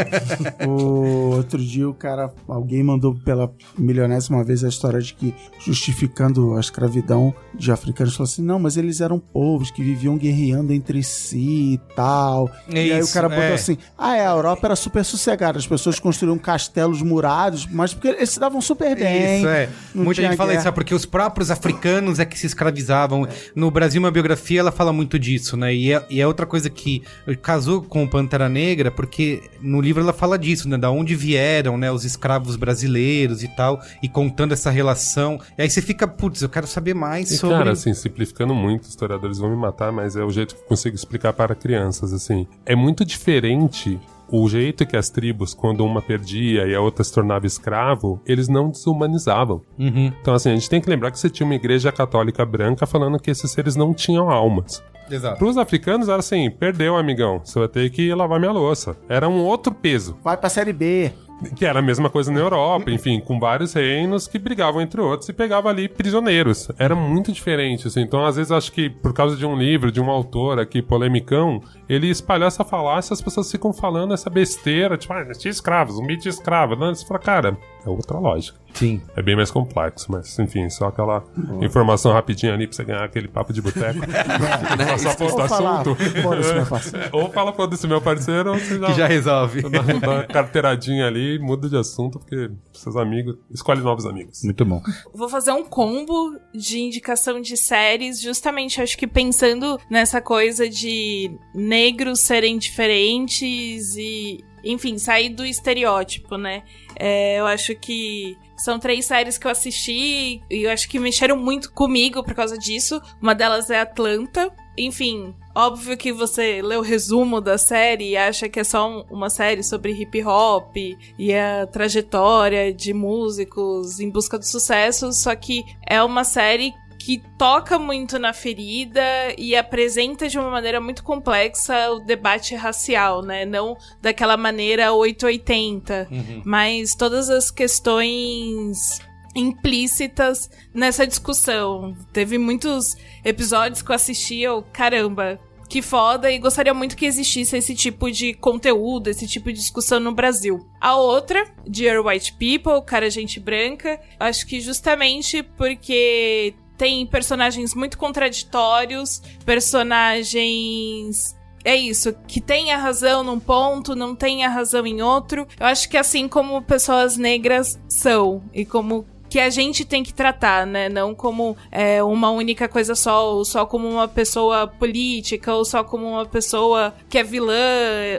S2: o outro dia o cara, alguém mandou pela milionésima vez a história de que, justificando a escravidão de africanos, falou assim: não, mas eles eram povos que viviam guerreando entre si e tal.
S1: É
S2: e aí
S1: isso,
S2: o cara botou
S1: é.
S2: assim: ah, é, a Europa era super sossegada, as pessoas construíam castelos murados, mas porque eles se davam super bem.
S1: Isso, é. Muita gente fala isso, sabe? Porque os próprios africanos é que se escravizavam. No Brasil, uma biografia, ela fala muito disso, né? E é, e é outra coisa que casou com o Pantera Negra, porque no livro ela fala disso, né? Da onde vieram, né? Os escravos brasileiros e tal, e contando essa relação. E aí você fica, putz, eu quero saber mais
S3: E,
S1: sobre...
S3: cara, assim, simplificando muito, os historiadores vão me matar, mas é o jeito que eu consigo explicar para crianças, assim. É muito diferente o jeito que as tribos, quando uma perdia e a outra se tornava escravo, eles não desumanizavam.
S1: Uhum.
S3: Então, assim, a gente tem que lembrar que você tinha uma igreja católica branca falando que esses seres não tinham almas.
S1: Exato.
S3: Para os africanos era assim, perdeu, amigão, você vai ter que lavar minha louça. Era um outro peso.
S2: Vai pra série B.
S3: Que era a mesma coisa na Europa, enfim, com vários reinos que brigavam entre outros e pegavam ali prisioneiros. Era muito diferente, assim. Então, às vezes, acho que por causa de um livro, de um autor aqui, polemicão, ele espalhou essa falácia as pessoas ficam falando essa besteira, tipo, ah, tinha escravos, um de escravo. Não, você fala, cara, é outra lógica.
S1: Sim.
S3: É bem mais complexo, mas, enfim, só aquela informação rapidinha ali pra você ganhar aquele papo de boteco. Passar pro outro
S2: Ou falar,
S3: assunto.
S2: foda-se, meu parceiro.
S3: ou fala, foda-se, meu parceiro, ou você já...
S1: Que já resolve.
S3: Dá dá uma carteiradinha ali, muda de assunto, porque seus amigos. Escolhe novos amigos.
S1: Muito bom.
S5: Vou fazer um combo de indicação de séries, justamente acho que pensando nessa coisa de negros serem diferentes e, enfim, sair do estereótipo, né? É, eu acho que são três séries que eu assisti e eu acho que mexeram muito comigo por causa disso. Uma delas é Atlanta. Enfim, óbvio que você lê o resumo da série e acha que é só um- uma série sobre hip hop e a trajetória de músicos em busca do sucesso, só que é uma série que toca muito na ferida e apresenta de uma maneira muito complexa o debate racial, né? Não daquela maneira 880, mas todas as questões implícitas nessa discussão. Teve muitos episódios que eu assisti, eu, caramba, que foda, e gostaria muito que existisse esse tipo de conteúdo, esse tipo de discussão no Brasil. A outra, Dear White People, Cara Gente Branca, acho que justamente porque tem personagens muito contraditórios, personagens é isso, que tem a razão num ponto, não tem a razão em outro. Eu acho que assim como pessoas negras são e como que a gente tem que tratar, né? Não como é, uma única coisa só, ou só como uma pessoa política, ou só como uma pessoa que é vilã,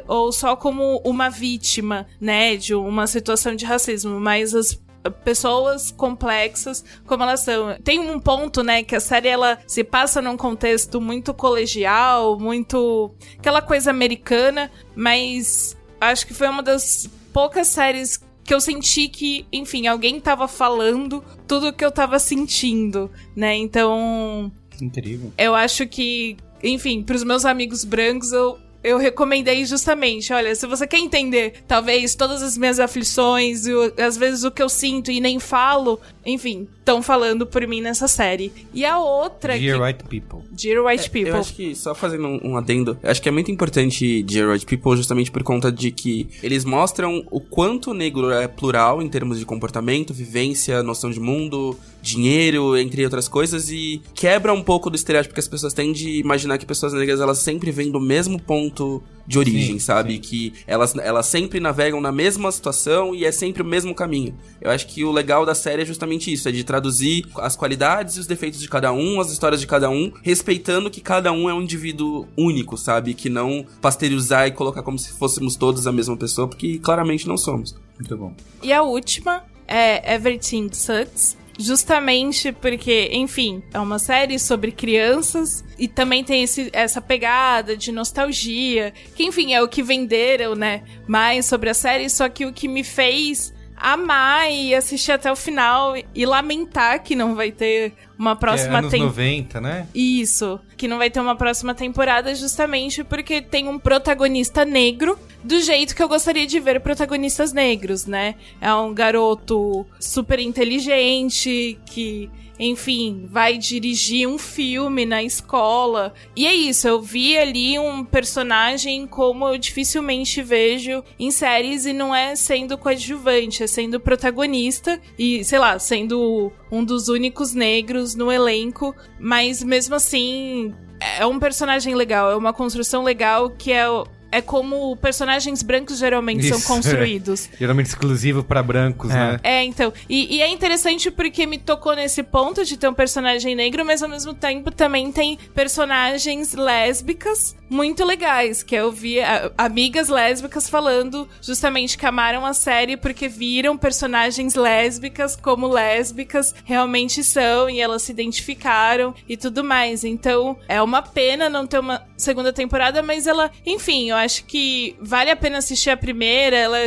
S5: ou só como uma vítima, né? De uma situação de racismo. Mas as pessoas complexas como elas são. Tem um ponto, né, que a série ela se passa num contexto muito colegial, muito aquela coisa americana, mas acho que foi uma das poucas séries que eu senti que, enfim, alguém tava falando tudo o que eu tava sentindo, né? Então,
S1: Incrível.
S5: eu acho que, enfim, pros meus amigos brancos, eu, eu recomendei justamente, olha, se você quer entender, talvez, todas as minhas aflições, e às vezes o que eu sinto e nem falo, enfim, estão falando por mim nessa série. E a outra
S1: Dear
S5: que...
S1: White People.
S5: Dear White
S4: É,
S5: People.
S4: Eu acho que, só fazendo um, um adendo, eu acho que é muito importante Dear White People justamente por conta de que eles mostram o quanto o negro é plural em termos de comportamento, vivência, noção de mundo, dinheiro, entre outras coisas, e quebra um pouco do estereótipo que as pessoas têm de imaginar que pessoas negras elas sempre vêm do mesmo ponto de origem,
S1: Sim,
S4: sabe?
S1: sim.
S4: Que elas, elas sempre navegam na mesma situação e é sempre o mesmo caminho. Eu acho que o legal da série é justamente isso, é de traduzir as qualidades e os defeitos de cada um, as histórias de cada um, respeitando que cada um é um indivíduo único, sabe? Que não pasteurizar e colocar como se fôssemos todos a mesma pessoa, porque claramente não somos.
S1: Muito bom.
S5: E a última é Everything Sucks. Justamente porque, enfim, é uma série sobre crianças e também tem esse, essa pegada de nostalgia, que enfim é o que venderam, né? Mais sobre a série, só que o que me fez amar e assistir até o final e lamentar que não vai ter uma
S1: é
S5: próxima
S1: anos
S5: temporada.
S1: 90, né?
S5: Isso, que não vai ter uma próxima temporada justamente porque tem um protagonista negro do jeito que eu gostaria de ver protagonistas negros, né? É um garoto super inteligente que enfim, vai dirigir um filme na escola. E é isso, eu vi ali um personagem como eu dificilmente vejo em séries e não é sendo coadjuvante, é sendo protagonista e, sei lá, sendo um dos únicos negros no elenco, mas mesmo assim é um personagem legal, é uma construção legal que é é como personagens brancos geralmente
S1: Isso,
S5: são construídos.
S1: É. Geralmente exclusivo pra brancos, né?
S5: É, então. E, e, é interessante porque me tocou nesse ponto de ter um personagem negro, mas ao mesmo tempo também tem personagens lésbicas muito legais. Que eu vi a, amigas lésbicas falando justamente que amaram a série porque viram personagens lésbicas como lésbicas realmente são e elas se identificaram e tudo mais. Então é uma pena não ter uma segunda temporada, mas ela, enfim, eu acho que vale a pena assistir a primeira, ela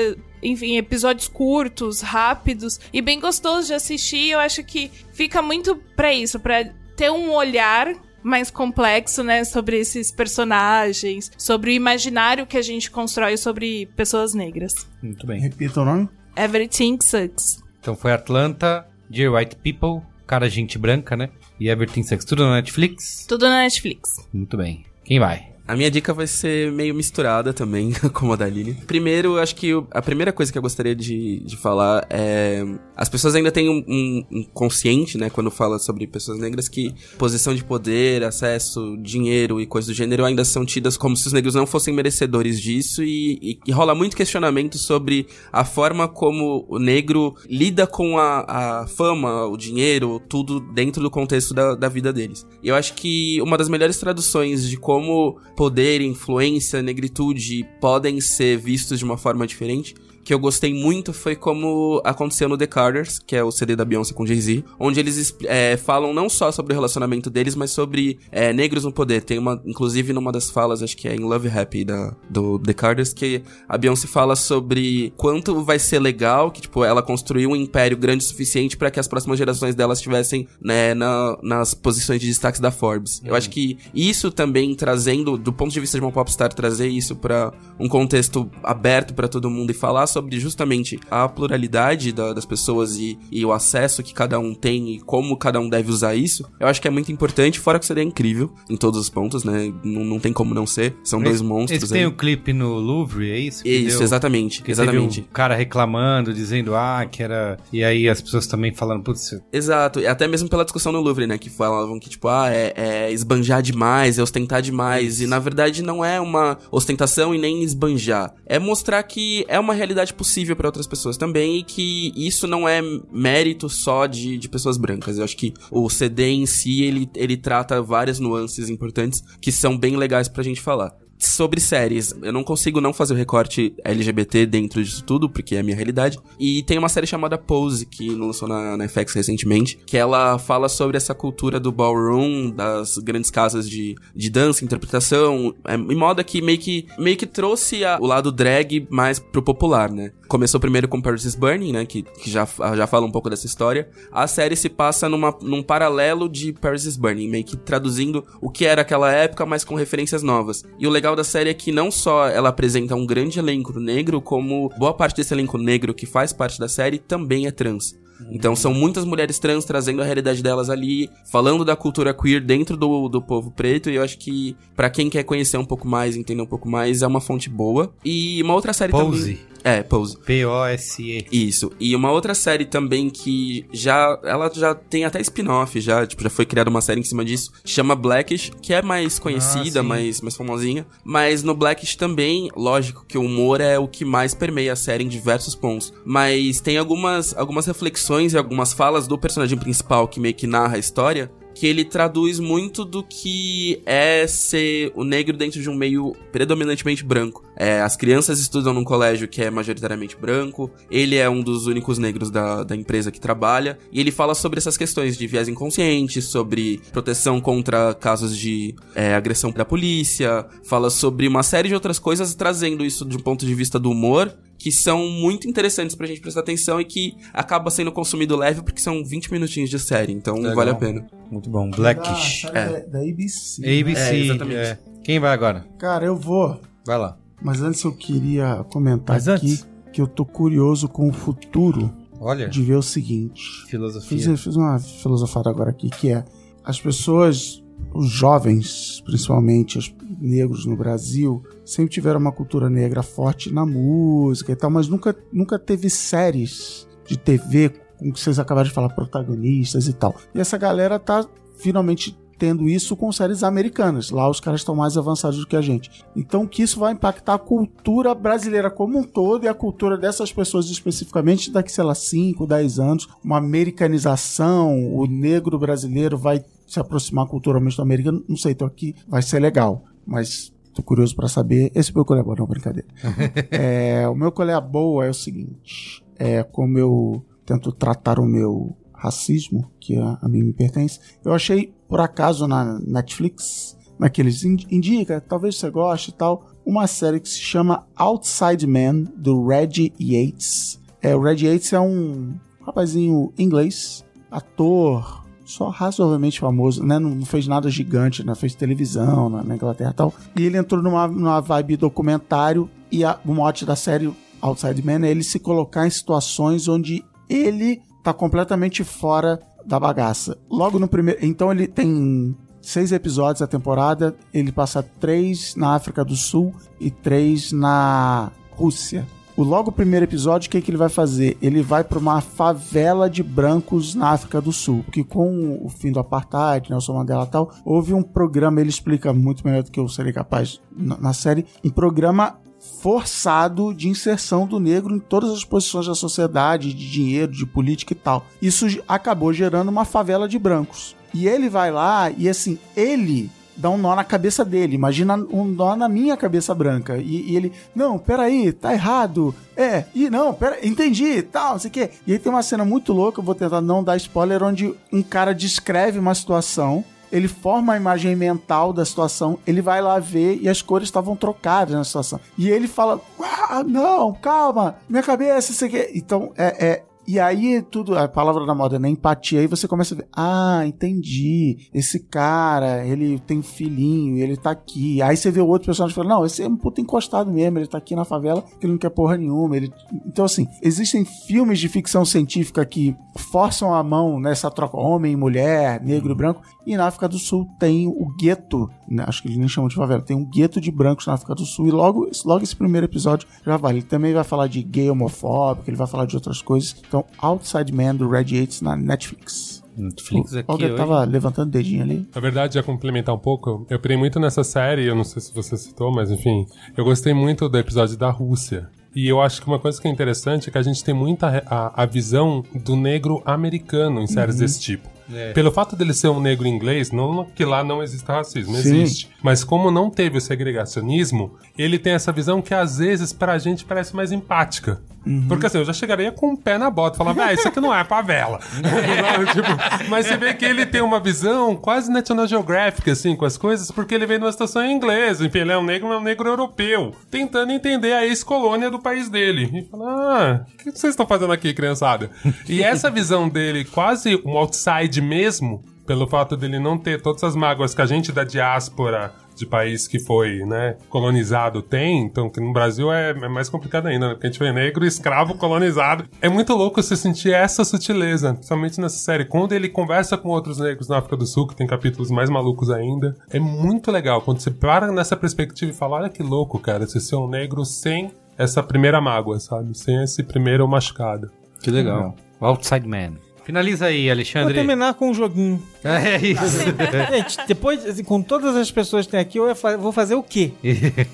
S5: enfim, episódios curtos, rápidos e bem gostoso de assistir. Eu acho que fica muito para isso, para ter um olhar mais complexo, né, sobre esses personagens, sobre o imaginário que a gente constrói sobre pessoas negras.
S1: Muito bem.
S2: Repita o nome?
S5: Everything Sucks.
S1: Então foi Atlanta, Dear White People, Cara Gente Branca, né? E Everything Sucks, tudo na Netflix?
S5: Tudo na Netflix.
S1: Muito bem. Quem vai?
S4: A minha dica vai ser meio misturada também, como a da Lili. Primeiro, acho que a primeira coisa que eu gostaria de, de falar é. As pessoas ainda têm um, um, um, consciente, né, quando fala sobre pessoas negras, que posição de poder, acesso, dinheiro e coisas do gênero ainda são tidas como se os negros não fossem merecedores disso e, e, e rola muito questionamento sobre a forma como o negro lida com a, a fama, o dinheiro, tudo dentro do contexto da, da vida deles. E eu acho que uma das melhores traduções de como poder, influência, negritude podem ser vistos de uma forma diferente que eu gostei muito foi como aconteceu no The Carters, que é o CD da Beyoncé com Jay-Z, onde eles é, falam não só sobre o relacionamento deles, mas sobre é, negros no poder. Tem uma, inclusive numa das falas, acho que é em Love Happy da, do The Carters, que a Beyoncé fala sobre quanto vai ser legal que, tipo, ela construiu um império grande o suficiente para que as próximas gerações delas estivessem, né, na, nas posições de destaque da Forbes. Eu acho que isso também trazendo, do ponto de vista de uma popstar, trazer isso para um contexto aberto para todo mundo e falar sobre justamente a pluralidade da, das pessoas e, e, o acesso que cada um tem e como cada um deve usar isso, eu acho que é muito importante, fora que seria incrível em todos os pontos, né? Não, não tem como não ser. São dois monstros.
S1: Esse tem o clipe no Louvre, é isso?
S4: Isso, deu, exatamente. Exatamente.
S1: um cara reclamando, dizendo, ah, que era. E aí as pessoas também falando, putz.
S4: Exato, e até mesmo pela discussão no Louvre, né? Que falavam que, tipo, ah, é, é esbanjar demais, é ostentar demais. Isso. E na verdade não é uma ostentação e nem esbanjar. É mostrar que é uma realidade possível para outras pessoas também e que isso não é mérito só de, de pessoas brancas. Eu acho que o CD em si, ele, ele trata várias nuances importantes que são bem legais pra gente falar sobre séries, eu não consigo não fazer o recorte LGBT dentro disso tudo, porque é a minha realidade. E tem uma série chamada Pose, que lançou na, na FX recentemente, que ela fala sobre essa cultura do ballroom, das grandes casas de, de dança, interpretação, é, em moda que meio que, meio que trouxe a, o lado drag mais pro popular, né? Começou primeiro com Paris is Burning, né? Que, que já, já fala um pouco dessa história. A série se passa numa, num paralelo de Paris is Burning, meio que traduzindo o que era aquela época, mas com referências novas. E o legal da série é que não só ela apresenta um grande elenco negro, como boa parte desse elenco negro que faz parte da série também é trans. Então são muitas mulheres trans trazendo a realidade delas ali, falando da cultura queer dentro do, do povo preto, e eu acho que para quem quer conhecer um pouco mais, entender um pouco mais, é uma fonte boa. E uma outra série
S1: Pose.
S4: também. É, Pose.
S1: P-O-S-E.
S4: Isso. E uma outra série também que já. Ela já tem até spin-off, já, tipo, já foi criada uma série em cima disso. Chama Blackish, que é mais conhecida,
S1: Ah,
S4: mais, mais famosinha. Mas no Blackish também, lógico que o humor é o que mais permeia a série em diversos pontos. Mas tem algumas, algumas reflexões e algumas falas do personagem principal que meio que narra a história que ele traduz muito do que é ser o negro dentro de um meio predominantemente branco. É, as crianças estudam num colégio que é majoritariamente branco, ele é um dos únicos negros da, da empresa que trabalha, e ele fala sobre essas questões de viés inconsciente, sobre proteção contra casos de é, agressão da polícia, fala sobre uma série de outras coisas, trazendo isso de um ponto de vista do humor que são muito interessantes pra gente prestar atenção e que acaba sendo consumido leve porque são 20 minutinhos de série, então
S1: Legal.
S4: vale a pena.
S1: Muito bom. Blackish.
S2: Da,
S4: É.
S2: da, da ABC.
S1: ABC.
S4: É, exatamente.
S1: é. Quem vai agora?
S2: Cara, eu vou.
S1: Vai lá.
S2: Mas antes eu queria comentar
S6: Mas
S2: aqui
S6: antes?
S2: que eu tô curioso com o futuro
S1: Olha.
S2: de ver o seguinte.
S1: Filosofia.
S2: Fiz, fiz uma filosofada agora aqui, que é as pessoas, os jovens, principalmente os negros no Brasil, sempre tiveram uma cultura negra forte na música e tal, mas nunca, nunca teve séries de TV com que vocês acabaram de falar, protagonistas e tal. E essa galera tá finalmente tendo isso com séries americanas. Lá os caras estão mais avançados do que a gente. Então que isso vai impactar a cultura brasileira como um todo e a cultura dessas pessoas especificamente daqui, sei lá, 5, 10 anos, uma americanização, o negro brasileiro vai se aproximar culturalmente do americano, não sei, tô aqui, vai ser legal, mas tô curioso para saber. Esse meu colher boa, não, brincadeira. é, o meu colher boa é o seguinte, é como eu tento tratar o meu racismo, que a, a mim me pertence, eu achei por acaso na Netflix, naqueles indica, talvez você goste e tal, uma série que se chama Outside Man, do Reggie Yates. É, o Reggie Yates é um rapazinho inglês, ator, só razoavelmente famoso, né? Não fez nada gigante, né? Fez televisão na, na Inglaterra e tal. E ele entrou numa, numa vibe documentário e a, o mote da série Outside Man é ele se colocar em situações onde ele tá completamente fora da bagaça. Logo no primeiro. Então ele tem seis episódios a temporada. Ele passa três na África do Sul e três na Rússia. O logo primeiro episódio, o que, que ele vai fazer? Ele vai para uma favela de brancos na África do Sul, porque com o fim do apartheid, Nelson Mandela e tal, houve um programa, ele explica muito melhor do que eu seria capaz na, na série, um programa forçado de inserção do negro em todas as posições da sociedade, de dinheiro, de política e tal. Isso acabou gerando uma favela de brancos. E ele vai lá e assim, ele dá um nó na cabeça dele. Imagina um nó na minha cabeça branca. E, e, ele, não, peraí, tá errado. É, e não, pera, entendi, tal, não sei o quê. E aí tem uma cena muito louca, eu vou tentar não dar spoiler, onde um cara descreve uma situação ele forma a imagem mental da situação, ele vai lá ver e as cores estavam trocadas na situação. E ele fala: ah, não, calma, minha cabeça, isso aqui. Então, é, é e aí, tudo, a palavra da moda, né? Empatia. Aí você começa a ver, ah, entendi. Esse cara, ele tem um filhinho, ele tá aqui. Aí você vê o outro personagem falando, não, esse é um puto encostado mesmo, ele tá aqui na favela, que ele não quer porra nenhuma. Ele... Então, assim, existem filmes de ficção científica que forçam a mão nessa troca homem, mulher, negro e branco. E na África do Sul tem o gueto, né? acho que eles nem chamam de favela, tem um gueto de brancos na África do Sul. E logo, logo esse primeiro episódio já vale. Ele também vai falar de gay homofóbico, ele vai falar de outras coisas. Então, Outside Man do Red Yates na Netflix.
S1: Netflix aqui.
S2: Alguém tava levantando o dedinho ali.
S3: Na verdade, a complementar um pouco, eu pirei muito nessa série, eu não sei se você citou, mas enfim, eu gostei muito do episódio da Rússia. E eu acho que uma coisa que é interessante é que a gente tem muita a, a visão do negro americano em séries uhum. desse tipo. É. Pelo fato dele ser um negro inglês, não que lá não exista racismo, Sim. existe. Mas como não teve o segregacionismo, ele tem essa visão que às vezes pra gente parece mais empática. Uhum. Porque assim, eu já chegaria com o pé na bota, falando, ah, isso aqui não é favela. tipo, mas você vê que ele tem uma visão quase National Geographic, assim, com as coisas, porque ele vem de uma situação em inglês, enfim, ele é um negro, é um negro europeu, tentando entender a ex-colônia do país dele. E fala, ah, o que vocês estão fazendo aqui, criançada? E essa visão dele, quase um outside mesmo, pelo fato dele não ter todas as mágoas que a gente da diáspora de país que foi, né, colonizado tem, então que no Brasil é, é mais complicado ainda, né? Porque a gente vê negro, escravo, colonizado. É muito louco você sentir essa sutileza, principalmente nessa série. Quando ele conversa com outros negros na África do Sul, que tem capítulos mais malucos ainda, é muito legal. Quando você para nessa perspectiva e fala, olha que louco, cara, você ser um negro sem essa primeira mágoa, sabe? Sem esse primeiro machucado.
S1: Que legal. Outside Man. Finaliza aí, Alexandre.
S6: Vou terminar com um joguinho.
S1: É isso.
S6: Gente, depois, assim, com todas as pessoas que tem aqui, eu vou fazer o quê?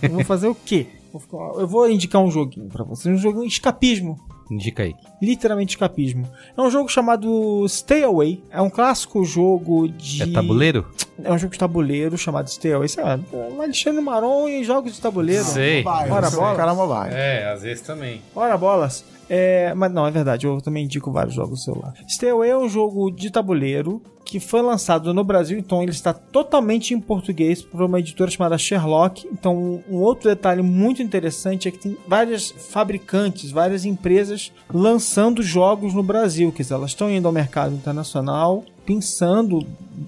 S6: Eu vou fazer o quê? Eu vou indicar um joguinho pra vocês. Um joguinho escapismo.
S1: Indica aí.
S6: Literalmente escapismo. É um jogo chamado Stay Away. É um clássico jogo de.
S1: É tabuleiro?
S6: É um jogo de tabuleiro chamado Stay Away. Sei lá, o Alexandre Maron em jogos de tabuleiro.
S1: Sei.
S6: Ora bolas.
S2: Caramba, vai.
S1: É, às vezes também.
S6: Ora bolas. É, mas não, é verdade, eu também indico vários jogos no celular. Stay Away é um jogo de tabuleiro que foi lançado no Brasil, então ele está totalmente em português por uma editora chamada Sherlock. Então, um outro detalhe muito interessante é que tem várias fabricantes, várias empresas lançando jogos no Brasil, que elas estão indo ao mercado internacional, pensando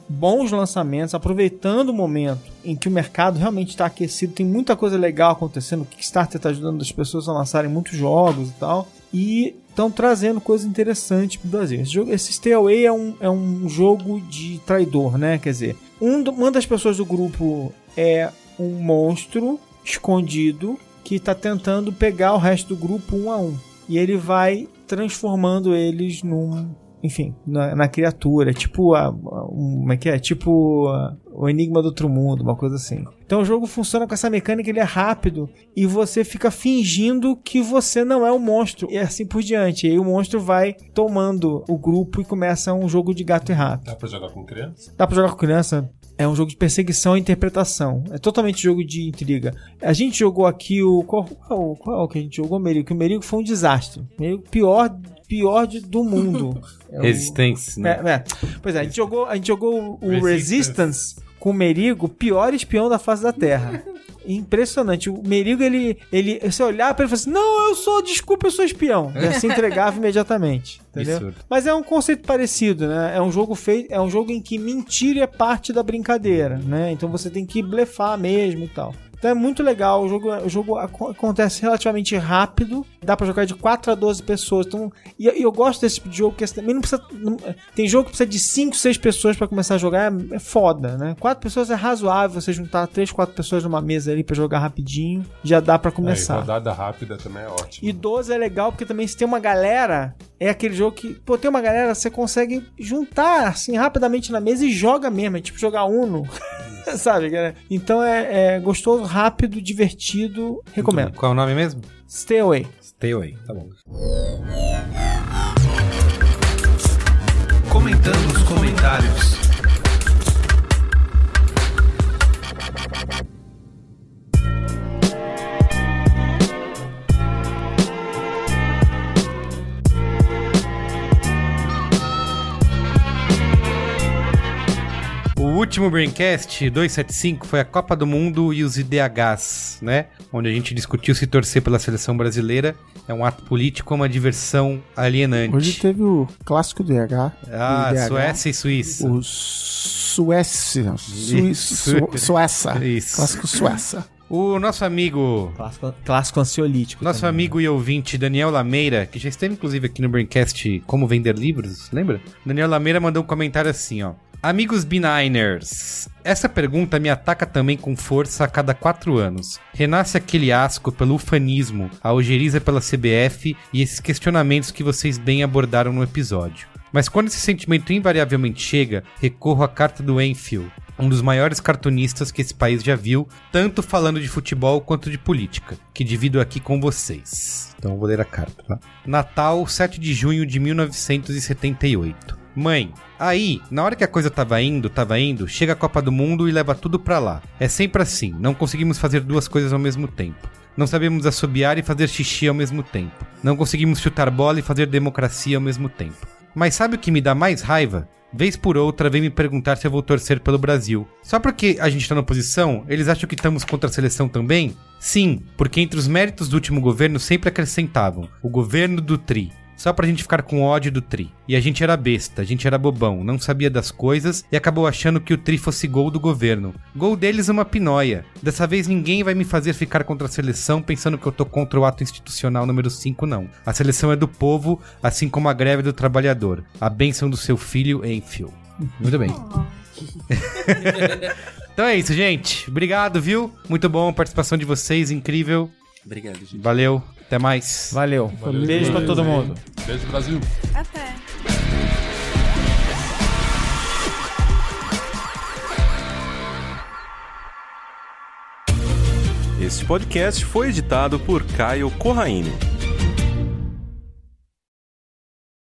S6: bons lançamentos, aproveitando o momento em que o mercado realmente está aquecido, tem muita coisa legal acontecendo, o Kickstarter está ajudando as pessoas a lançarem muitos jogos e tal. E estão trazendo coisas interessantes pro Brasil. Esse, jogo, esse Stay Away é um, é um jogo de traidor, né? Quer dizer, um, uma das pessoas do grupo é um monstro escondido que está tentando pegar o resto do grupo um a um. E ele vai transformando eles num enfim, na, na criatura, tipo a, um, como é que é? Tipo a, o Enigma do Outro Mundo, uma coisa assim. Então o jogo funciona com essa mecânica, ele é rápido e você fica fingindo que você não é o um monstro e assim por diante. E aí o monstro vai tomando o grupo e começa um jogo de gato e rato.
S3: Dá pra jogar com criança?
S6: Dá pra jogar com criança. É um jogo de perseguição e interpretação. É totalmente jogo de intriga. A gente jogou aqui o. Qual, qual, qual que a gente jogou, Merigo? O Merigo foi um desastre. Merigo pior pior de, do mundo.
S1: É Resistance, né?
S6: É, é. Pois é, a gente jogou, a gente jogou o Resistance, Resistance com o Merigo, pior espião da face da Terra. Impressionante. O Merigo, ele, ele. Você olhar pra ele e falar assim: Não, eu sou, desculpa, eu sou espião. E se entregava imediatamente. Entendeu? Absurdo. Mas é um conceito parecido, né? É um jogo feito. É um jogo em que mentira é parte da brincadeira, né? Então você tem que blefar mesmo e tal. Então é muito legal, o jogo, o jogo acontece relativamente rápido, dá para jogar de 4 a 12 pessoas. Então, e, e, eu gosto desse tipo de jogo, que também não precisa. Não, tem jogo que precisa de 5, 6 pessoas para começar a jogar, é, é, foda, né? 4 pessoas é razoável você juntar 3, 4 pessoas numa mesa ali para jogar rapidinho, já dá para começar. É,
S3: rodada rápida também é ótimo.
S6: E 12 é legal porque também se tem uma galera, é aquele jogo que, pô, tem uma galera, você consegue juntar assim rapidamente na mesa e joga mesmo, é tipo jogar Uno. Sabe, cara? Então é, é, gostoso, rápido, divertido. Recomendo.
S1: Qual é o nome mesmo?
S6: Stay Away.
S1: Stay Away, tá bom.
S8: Comentando os comentários.
S1: Último Braincast 275 foi a Copa do Mundo e os IDHs, né? Onde a gente discutiu se torcer pela seleção brasileira é um ato político ou uma diversão alienante.
S2: Hoje teve o clássico IDH.
S1: Ah, IDH, Suécia e Suíça.
S2: O Suécia. Suíça. Suéça. Isso. Clássico Suécia.
S1: O nosso amigo.
S6: Clássico, clássico ansiolítico.
S1: Nosso também. amigo e ouvinte Daniel Lameira, que já esteve inclusive aqui no Braincast Como Vender Livros, lembra? Daniel Lameira mandou um comentário assim, ó. Amigos Bininers, essa pergunta me ataca também com força a cada quatro anos. Renasce aquele asco pelo ufanismo, a ojeriza pela CBF e esses questionamentos que vocês bem abordaram no episódio. Mas quando esse sentimento invariavelmente chega, recorro à carta do Enfield, um dos maiores cartunistas que esse país já viu, tanto falando de futebol quanto de política, que divido aqui com vocês. Então vou ler a carta, tá? Natal, 7 de junho de 1978. Mãe, aí, na hora que a coisa tava indo, tava indo, chega a Copa do Mundo e leva tudo pra lá. É sempre assim, não conseguimos fazer duas coisas ao mesmo tempo. Não sabemos assobiar e fazer xixi ao mesmo tempo. Não conseguimos chutar bola e fazer democracia ao mesmo tempo. Mas sabe o que me dá mais raiva? Vez por outra vem me perguntar se eu vou torcer pelo Brasil. Só porque a gente tá na oposição, eles acham que estamos contra a seleção também? Sim, porque entre os méritos do último governo sempre acrescentavam o governo do Tri só pra gente ficar com ódio do Tri. E a gente era besta, a gente era bobão, não sabia das coisas e acabou achando que o Tri fosse gol do governo. Gol deles é uma pinóia. Dessa vez ninguém vai me fazer ficar contra a seleção pensando que eu tô contra o ato institucional número 5, não. A seleção é do povo, assim como a greve do trabalhador. A bênção do seu filho, Enfield. Muito bem. então é isso, gente. Obrigado, viu? Muito bom a participação de vocês, incrível.
S4: Obrigado, gente.
S1: Valeu. Até mais.
S6: Valeu. Valeu. Beijo pra todo mundo.
S3: Beijo, Brasil.
S5: Até.
S7: Este podcast foi editado por Caio Corraine.